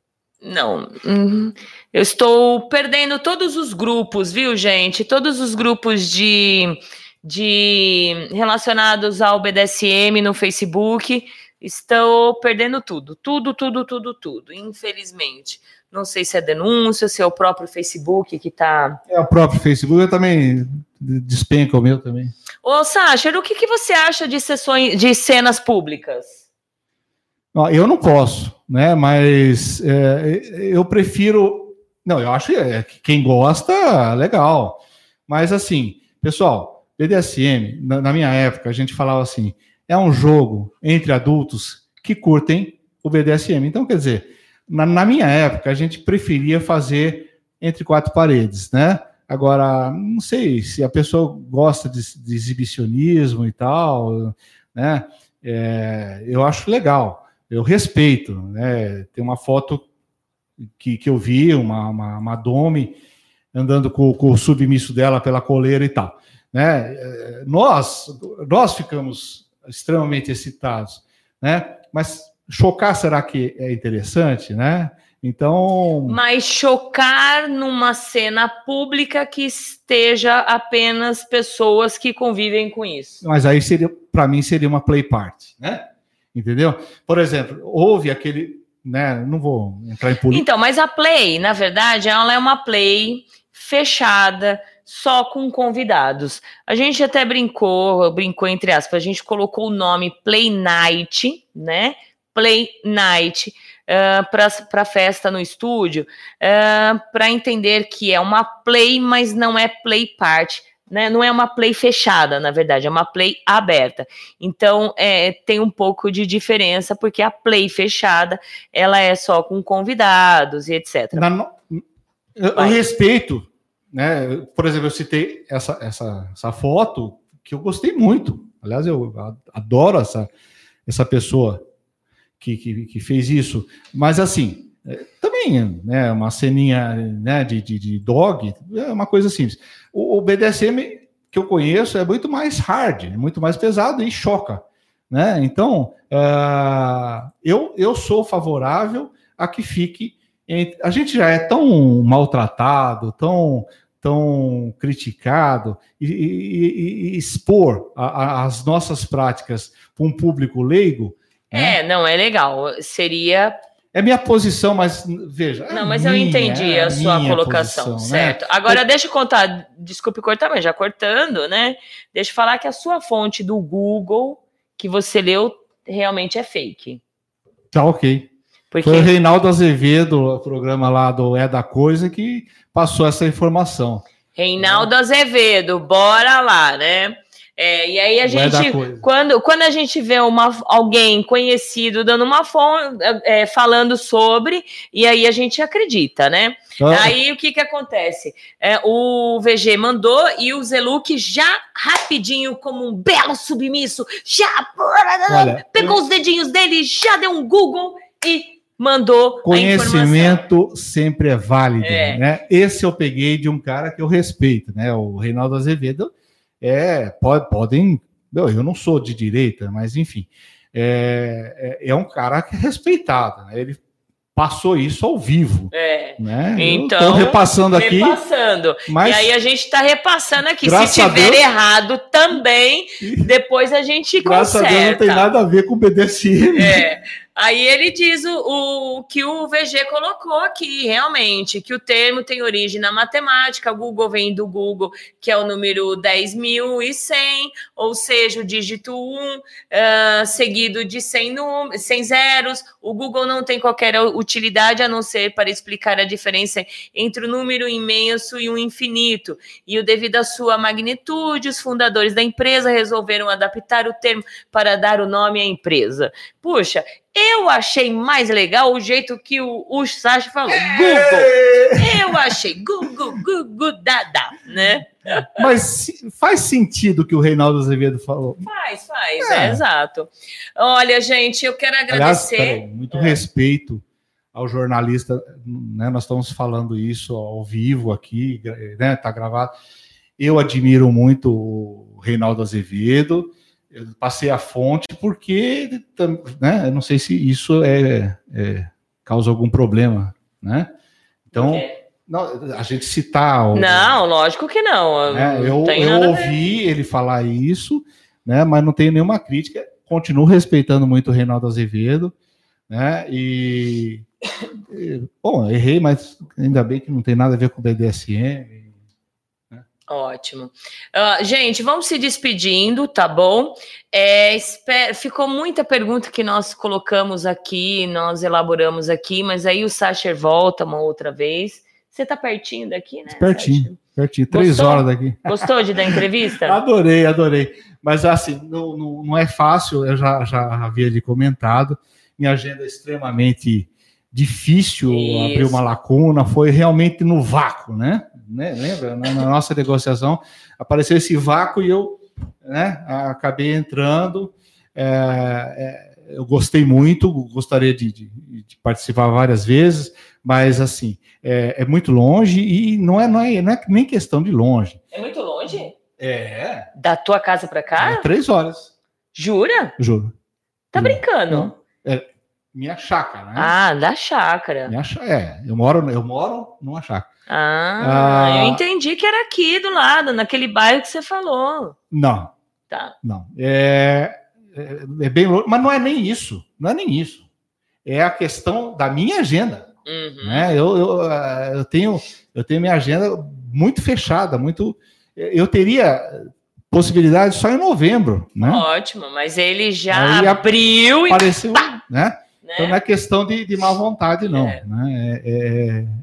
Não, uhum. eu estou perdendo todos os grupos, viu, gente? Todos os grupos de, de relacionados ao BDSM no Facebook. Estou perdendo tudo, tudo, tudo, tudo, tudo, infelizmente. Não sei se é denúncia, se é o próprio Facebook que está. É o próprio Facebook, eu também despenca o meu também. Ô, Sacha, o que, que você acha de sessões de cenas públicas? Eu não posso, né? Mas é, eu prefiro. Não, eu acho é, que quem gosta, legal. Mas assim, pessoal, BDSM, na, na minha época, a gente falava assim: é um jogo entre adultos que curtem o BDSM. Então, quer dizer, na, na minha época, a gente preferia fazer entre quatro paredes, né? Agora, não sei se a pessoa gosta de, de exibicionismo e tal, né? É, eu acho legal, eu respeito, né? Tem uma foto que, que eu vi, uma, uma, uma Dome andando com, com o submisso dela pela coleira e tal, né? Nós, nós ficamos extremamente excitados, né? Mas chocar será que é interessante, né? Então, Mas chocar numa cena pública que esteja apenas pessoas que convivem com isso. mas aí seria, para mim, seria uma play party, né? Entendeu? Por exemplo, houve aquele, né? Não vou entrar em política. Então, mas a play, na verdade, ela é uma play fechada, só com convidados. A gente até brincou, brincou entre aspas, a gente colocou o nome Play Night, né? Play Night uh, para festa no estúdio, para entender que é uma play, mas não é play party. Né? Não é uma play fechada, na verdade, é uma play aberta. Então, é, tem um pouco de diferença, porque a play fechada, ela é só com convidados e etc. Na eu, eu respeito, né? Por exemplo, eu citei essa, essa, essa foto que eu gostei muito. Aliás, eu adoro essa, essa pessoa que, que, que fez isso. Mas assim, também, né? Uma ceninha né, de, de, de dog é uma coisa simples. O, o BDSM que eu conheço é muito mais hard, é muito mais pesado e choca. Né? Então, ah, eu, eu sou favorável a que fique a gente já é tão maltratado, tão, tão criticado, e, e- e- expor a- a- as nossas práticas para um público leigo É, não, é legal. Seria. É minha posição, mas veja. é Não, mas eu minha, entendi é a sua colocação, posição, né? certo? Agora, deixa eu contar, desculpe cortar, mas já cortando, né? Deixa eu falar que a sua fonte do Google que você leu realmente é fake. Tá ok. Porque Foi o Reinaldo Azevedo, o programa lá do É da Coisa, que passou essa informação. Reinaldo Azevedo, bora lá, né? É, e aí a É gente, quando, quando a gente vê uma, alguém conhecido dando uma fonte, é, falando sobre, e aí a gente acredita, né? Então, Aí o que que acontece? É, o VG mandou e o Zeluk já rapidinho, como um belo submisso, já Olha, pegou os dedinhos dele, já deu um Google e mandou. Conhecimento sempre é válido, É. né? Esse eu peguei de um cara que eu respeito, né? O Reinaldo Azevedo. É, pode, podem. Eu não sou de direita, mas enfim, é, é, é um cara que é respeitado. Né? Ele passou isso ao vivo, É. né? Então, repassando aqui, Repassando. mas E aí a gente está repassando aqui. Graças Se a tiver Deus- errado também, depois a gente graças a conserta. Deus não tem nada a ver com o BDSM. É. Aí ele diz o, o que o VG colocou aqui, realmente, que o termo tem origem na matemática, Google vem do Google, que é o número 10.100, ou seja, o dígito 1, uh, seguido de 100, 100 zeros. O Google não tem qualquer utilidade a não ser para explicar a diferença entre o número imenso e o infinito. E o devido à sua magnitude, os fundadores da empresa resolveram adaptar o termo para dar o nome à empresa. Puxa, eu achei mais legal o jeito que o, o Sacha falou. Google. Eu achei Google, Google, dada, né? Mas faz sentido o que o Reinaldo Azevedo falou. Faz, faz, é, é exato. Olha, gente, eu quero agradecer. Aliás, peraí, muito é. respeito ao jornalista, né? Nós estamos falando isso ao vivo aqui, né? Tá gravado. Eu admiro muito o Reinaldo Azevedo eu passei a fonte porque, né, eu não sei se isso é, é causa algum problema, né? Então, não, a gente citar... O, não, lógico que não. Né, eu eu ouvi ele falar isso, né, mas não tenho nenhuma crítica, continuo respeitando muito o Reinaldo Azevedo, né, e... Bom, errei, mas ainda bem que não tem nada a ver com o BDSM, Ótimo. Uh, gente, vamos se despedindo, tá bom? É, espero, ficou muita pergunta que nós colocamos aqui, nós elaboramos aqui, mas aí o Sacher volta uma outra vez. Você tá pertinho daqui, né? Pertinho, Sacher? pertinho, três Gostou? horas daqui. Gostou de dar entrevista? adorei, adorei. Mas assim, não, não, não, é fácil, eu já, já havia lhe comentado, minha agenda é extremamente difícil Isso. abrir uma lacuna, foi realmente no vácuo, né? Né? Lembra? Na, na, nossa negociação apareceu esse vácuo e eu né, acabei entrando. É, é, eu gostei muito, gostaria de, de, de, participar várias vezes, mas assim, é, é, muito longe e não é, não, é, não é nem questão de longe. É muito longe? É. Da tua casa para cá? É três horas. Jura? Juro. Tá Juro. brincando? Não, é, minha chácara, né? Ah, da chácara. Minha, é, eu moro, eu moro numa chácara. Ah, ah, eu entendi que era aqui do lado, naquele bairro que você falou. Não. Tá. Não. É, é, é bem longe, mas não é nem isso. Não é nem isso. É a questão da minha agenda. Uhum. Né? Eu, eu, ah, eu, tenho, eu tenho minha agenda muito fechada, muito. Eu teria possibilidade só em novembro, né? Ótimo, mas ele já Aí abriu apareceu, e né? Né? Então não é questão de, de má vontade, não. É. Né? É,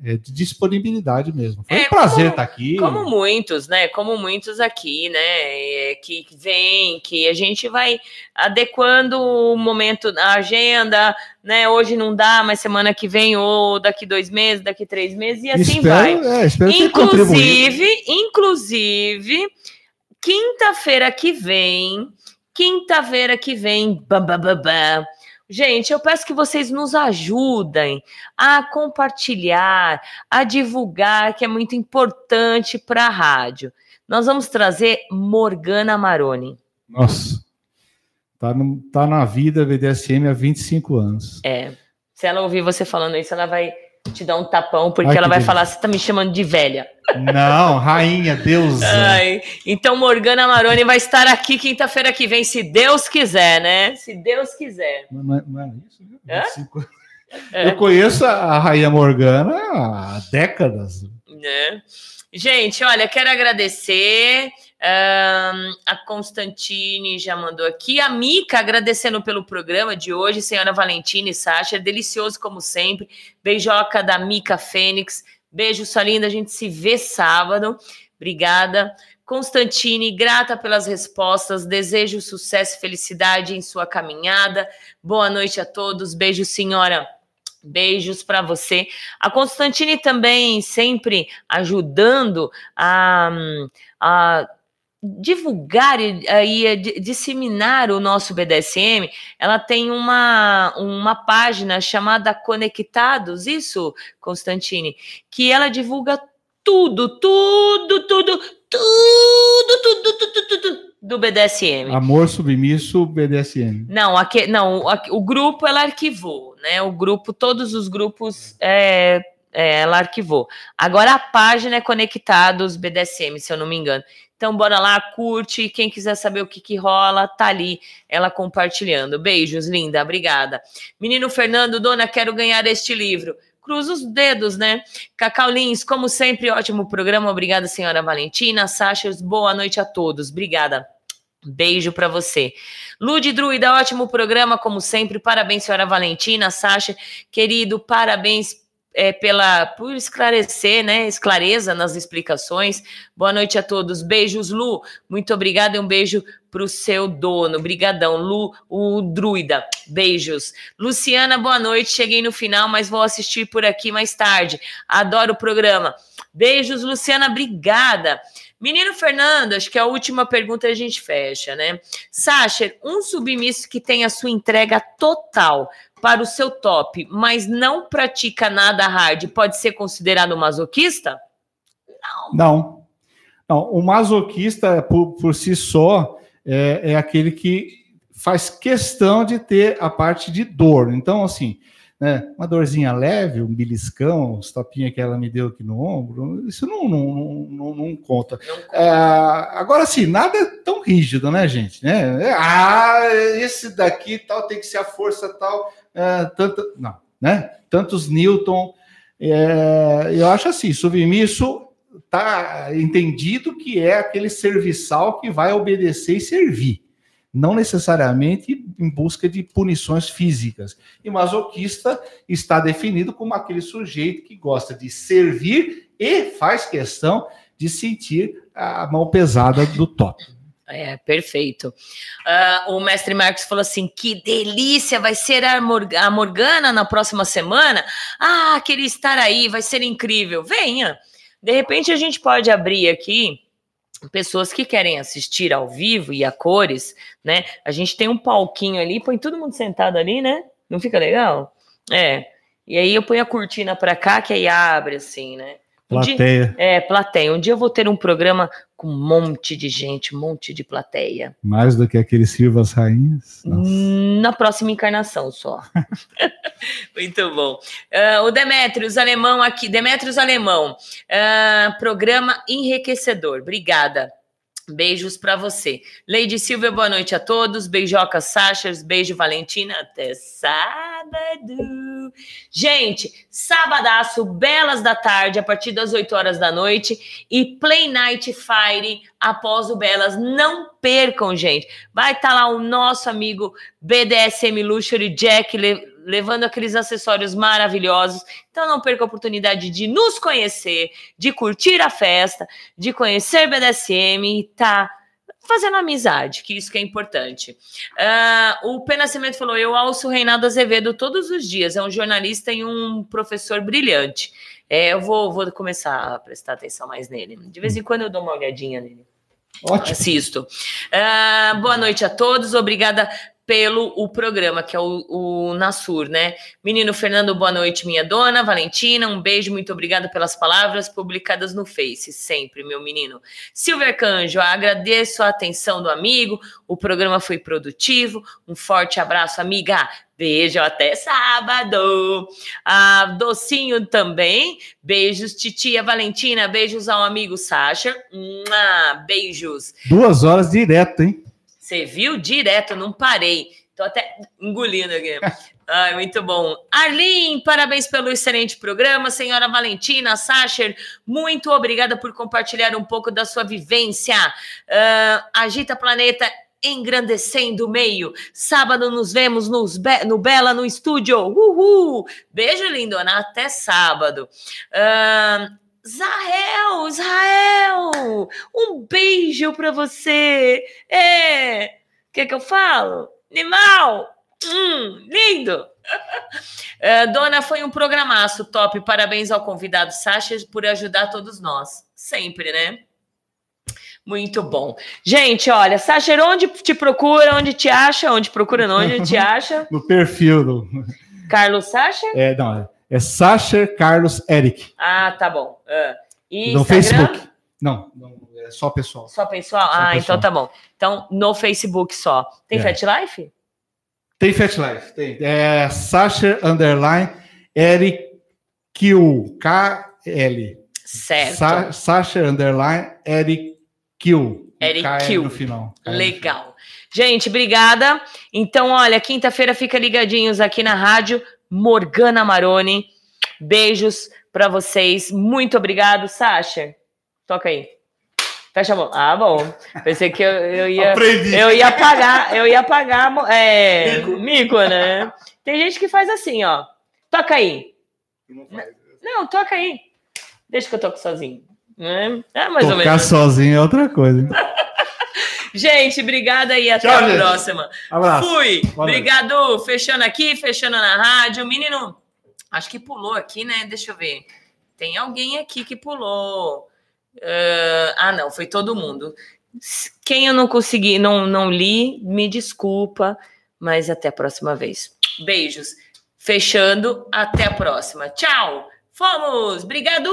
é, é de disponibilidade mesmo. Foi é, um prazer como, estar aqui. Como muitos, né? Como muitos aqui, né? É, que vem, que a gente vai adequando o momento na agenda, né? Hoje não dá, mas semana que vem, ou daqui dois meses, daqui três meses, e assim espero, vai. É, espero inclusive, inclusive, quinta-feira que vem, quinta-feira que vem, bam, bam, bam, bam Gente, eu peço que vocês nos ajudem a compartilhar, a divulgar, que é muito importante para a rádio. Nós vamos trazer Morgana Maroni. Nossa, tá, no, tá na vida BDSM há 25 anos. É. Se ela ouvir você falando isso, ela vai te dar um tapão, porque Ai, ela vai Deus. falar: você tá me chamando de velha. Não, rainha, Deus. então Morgana Maroni vai estar aqui quinta-feira que vem, se Deus quiser, né? Se Deus quiser. Não, é, não é isso, né? É? Eu conheço a Rainha Morgana há décadas. Né? Gente, olha, quero agradecer. Um, a Constantine já mandou aqui. A Mica agradecendo pelo programa de hoje. Senhora Valentina e Sasha, delicioso como sempre. Beijoca da Mica Fênix. Beijo, sua linda. A gente se vê sábado. Obrigada. Constantine, grata pelas respostas. Desejo sucesso e felicidade em sua caminhada. Boa noite a todos. Beijo, senhora. Beijos para você. A Constantine também sempre ajudando a, a divulgar e disseminar o nosso BDSM, ela tem uma, uma página chamada Conectados, isso, Constantine, que ela divulga tudo, tudo, tudo, tudo, tudo, tudo, tudo, do BDSM. Amor submisso BDSM. Não, aqui, não, o grupo ela arquivou, né? O grupo, todos os grupos é, é, ela arquivou. Agora a página é Conectados BDSM, se eu não me engano. Então, bora lá, curte. Quem quiser saber o que, que rola, tá ali ela compartilhando. Beijos, linda, obrigada. Menino Fernando, dona, quero ganhar este livro. Cruza os dedos, né? Cacau Lins, como sempre, ótimo programa. Obrigada, senhora Valentina. Sachers, boa noite a todos. Obrigada. Beijo para você. Lude Druida, ótimo programa, como sempre. Parabéns, senhora Valentina, Sasha, querido, parabéns é, pela por esclarecer, né? Esclareza nas explicações. Boa noite a todos. Beijos, Lu. Muito obrigada e um beijo para o seu dono. Brigadão, Lu, o druida. Beijos. Luciana, boa noite. Cheguei no final, mas vou assistir por aqui mais tarde. Adoro o programa. Beijos, Luciana. Obrigada. Menino Fernando, acho que a última pergunta a gente fecha, né? Sacher, um submisso que tem a sua entrega total para o seu top, mas não pratica nada hard, pode ser considerado masoquista? Não. Não. não o masoquista, por, por si só, é, é aquele que faz questão de ter a parte de dor. Então, assim, né, uma dorzinha leve, um beliscão, os tapinhas que ela me deu aqui no ombro, isso não, não, não, não conta. É, agora, assim, nada é tão rígido, né, gente? Né? Ah, esse daqui tal tem que ser a força tal é, tanto, não, né? Tantos Newton. É, eu acho assim, submisso está entendido que é aquele serviçal que vai obedecer e servir, não necessariamente em busca de punições físicas. E masoquista está definido como aquele sujeito que gosta de servir e faz questão de sentir a mão pesada do top. É, perfeito. Uh, o mestre Marcos falou assim: que delícia, vai ser a, a Morgana na próxima semana? Ah, queria estar aí, vai ser incrível. Venha. De repente a gente pode abrir aqui pessoas que querem assistir ao vivo e a cores, né? A gente tem um palquinho ali, põe todo mundo sentado ali, né? Não fica legal? É. E aí eu ponho a cortina para cá, que aí abre assim, né? Plateia. dia, é, plateia. Um dia eu vou ter um programa com um monte de gente, um monte de plateia. Mais do que aqueles Silvas Rainhas? Nossa. Na próxima encarnação só. Muito bom. Uh, o Demetrios Alemão aqui. Demetrios Alemão. Uh, programa enriquecedor. Obrigada. Beijos para você. Lady Silvia, boa noite a todos. Beijoca Sachers, beijo Valentina. Até sábado. Gente, sabadaço, belas da tarde, a partir das 8 horas da noite. E Play Night Fire após o Belas. Não percam, gente. Vai estar tá lá o nosso amigo BDSM Luxury Jack levando aqueles acessórios maravilhosos. Então não perca a oportunidade de nos conhecer, de curtir a festa, de conhecer BDSM e tá fazendo amizade, que isso que é importante. Uh, o Penascimento falou: eu alço o Reinaldo Azevedo todos os dias, é um jornalista e um professor brilhante. É, eu vou, vou começar a prestar atenção mais nele. De vez em quando eu dou uma olhadinha nele. Ótimo. Assisto. Uh, boa noite a todos. Obrigada pelo o programa, que é o, o Nassur, né? Menino Fernando, boa noite, minha dona. Valentina, um beijo, muito obrigada pelas palavras publicadas no Face, sempre, meu menino. Silver Canjo, agradeço a atenção do amigo, o programa foi produtivo. Um forte abraço, amiga. Beijo até sábado. Ah, docinho também. Beijos, titia Valentina. Beijos ao amigo Sasha. beijos. Duas horas direto, hein? Você viu direto, não parei. Tô até engolindo aqui. Ai, muito bom. Arlene, parabéns pelo excelente programa. Senhora Valentina, Sacher, muito obrigada por compartilhar um pouco da sua vivência. Uh, Agita Planeta engrandecendo o meio. Sábado nos vemos nos Be no Bela no estúdio. Uhul! Beijo, lindona. Até sábado. Uh, Israel, Israel, um beijo para você. É, o que que eu falo? Animal, hum, lindo. Uh, dona, foi um programaço top. Parabéns ao convidado Sasha por ajudar todos nós. Sempre, né? Muito bom. Gente, olha, Sasha, onde te procura, onde te acha, onde procura, onde te acha? no perfil do Carlos Sasha? É, não, é é Sacher Carlos Eric. Ah, tá bom. Uh, e no Instagram? Facebook. Não, não, é só pessoal. Só pessoal? Só ah, pessoal. então tá bom. Então, no Facebook só. Tem é. Fat Life? Tem Fat Life, tem. É Sacher Underline Eric Q, K-L. Certo. Sa Sacher Underline Eric Kill. Eric KL Kill. no final. Legal. Gente, obrigada. Então, olha, quinta-feira fica ligadinhos aqui na rádio Morgana Maroni. Beijos pra vocês. Muito obrigado, Sasha. Toca aí. Fecha a mão. Ah, bom. Pensei que eu, eu ia Aprendi. eu ia pagar, eu ia pagar é, mico, né? Tem gente que faz assim, ó. Toca aí. Não, toca aí. Deixa que eu toco sozinho. Né? É mais ou Tocar menos. sozinho é outra coisa. Gente, obrigada e até Tchau, a gente. próxima. Abraço. Fui. Boa noite. Obrigado. Fechando aqui, fechando na rádio. O menino, acho que pulou aqui, né? Deixa eu ver. Tem alguém aqui que pulou. Ah, ah, não, foi todo mundo. Quem eu não consegui, não, não li, me desculpa, mas até a próxima vez. Beijos. Fechando, até a próxima. Tchau. Fomos. Obrigado.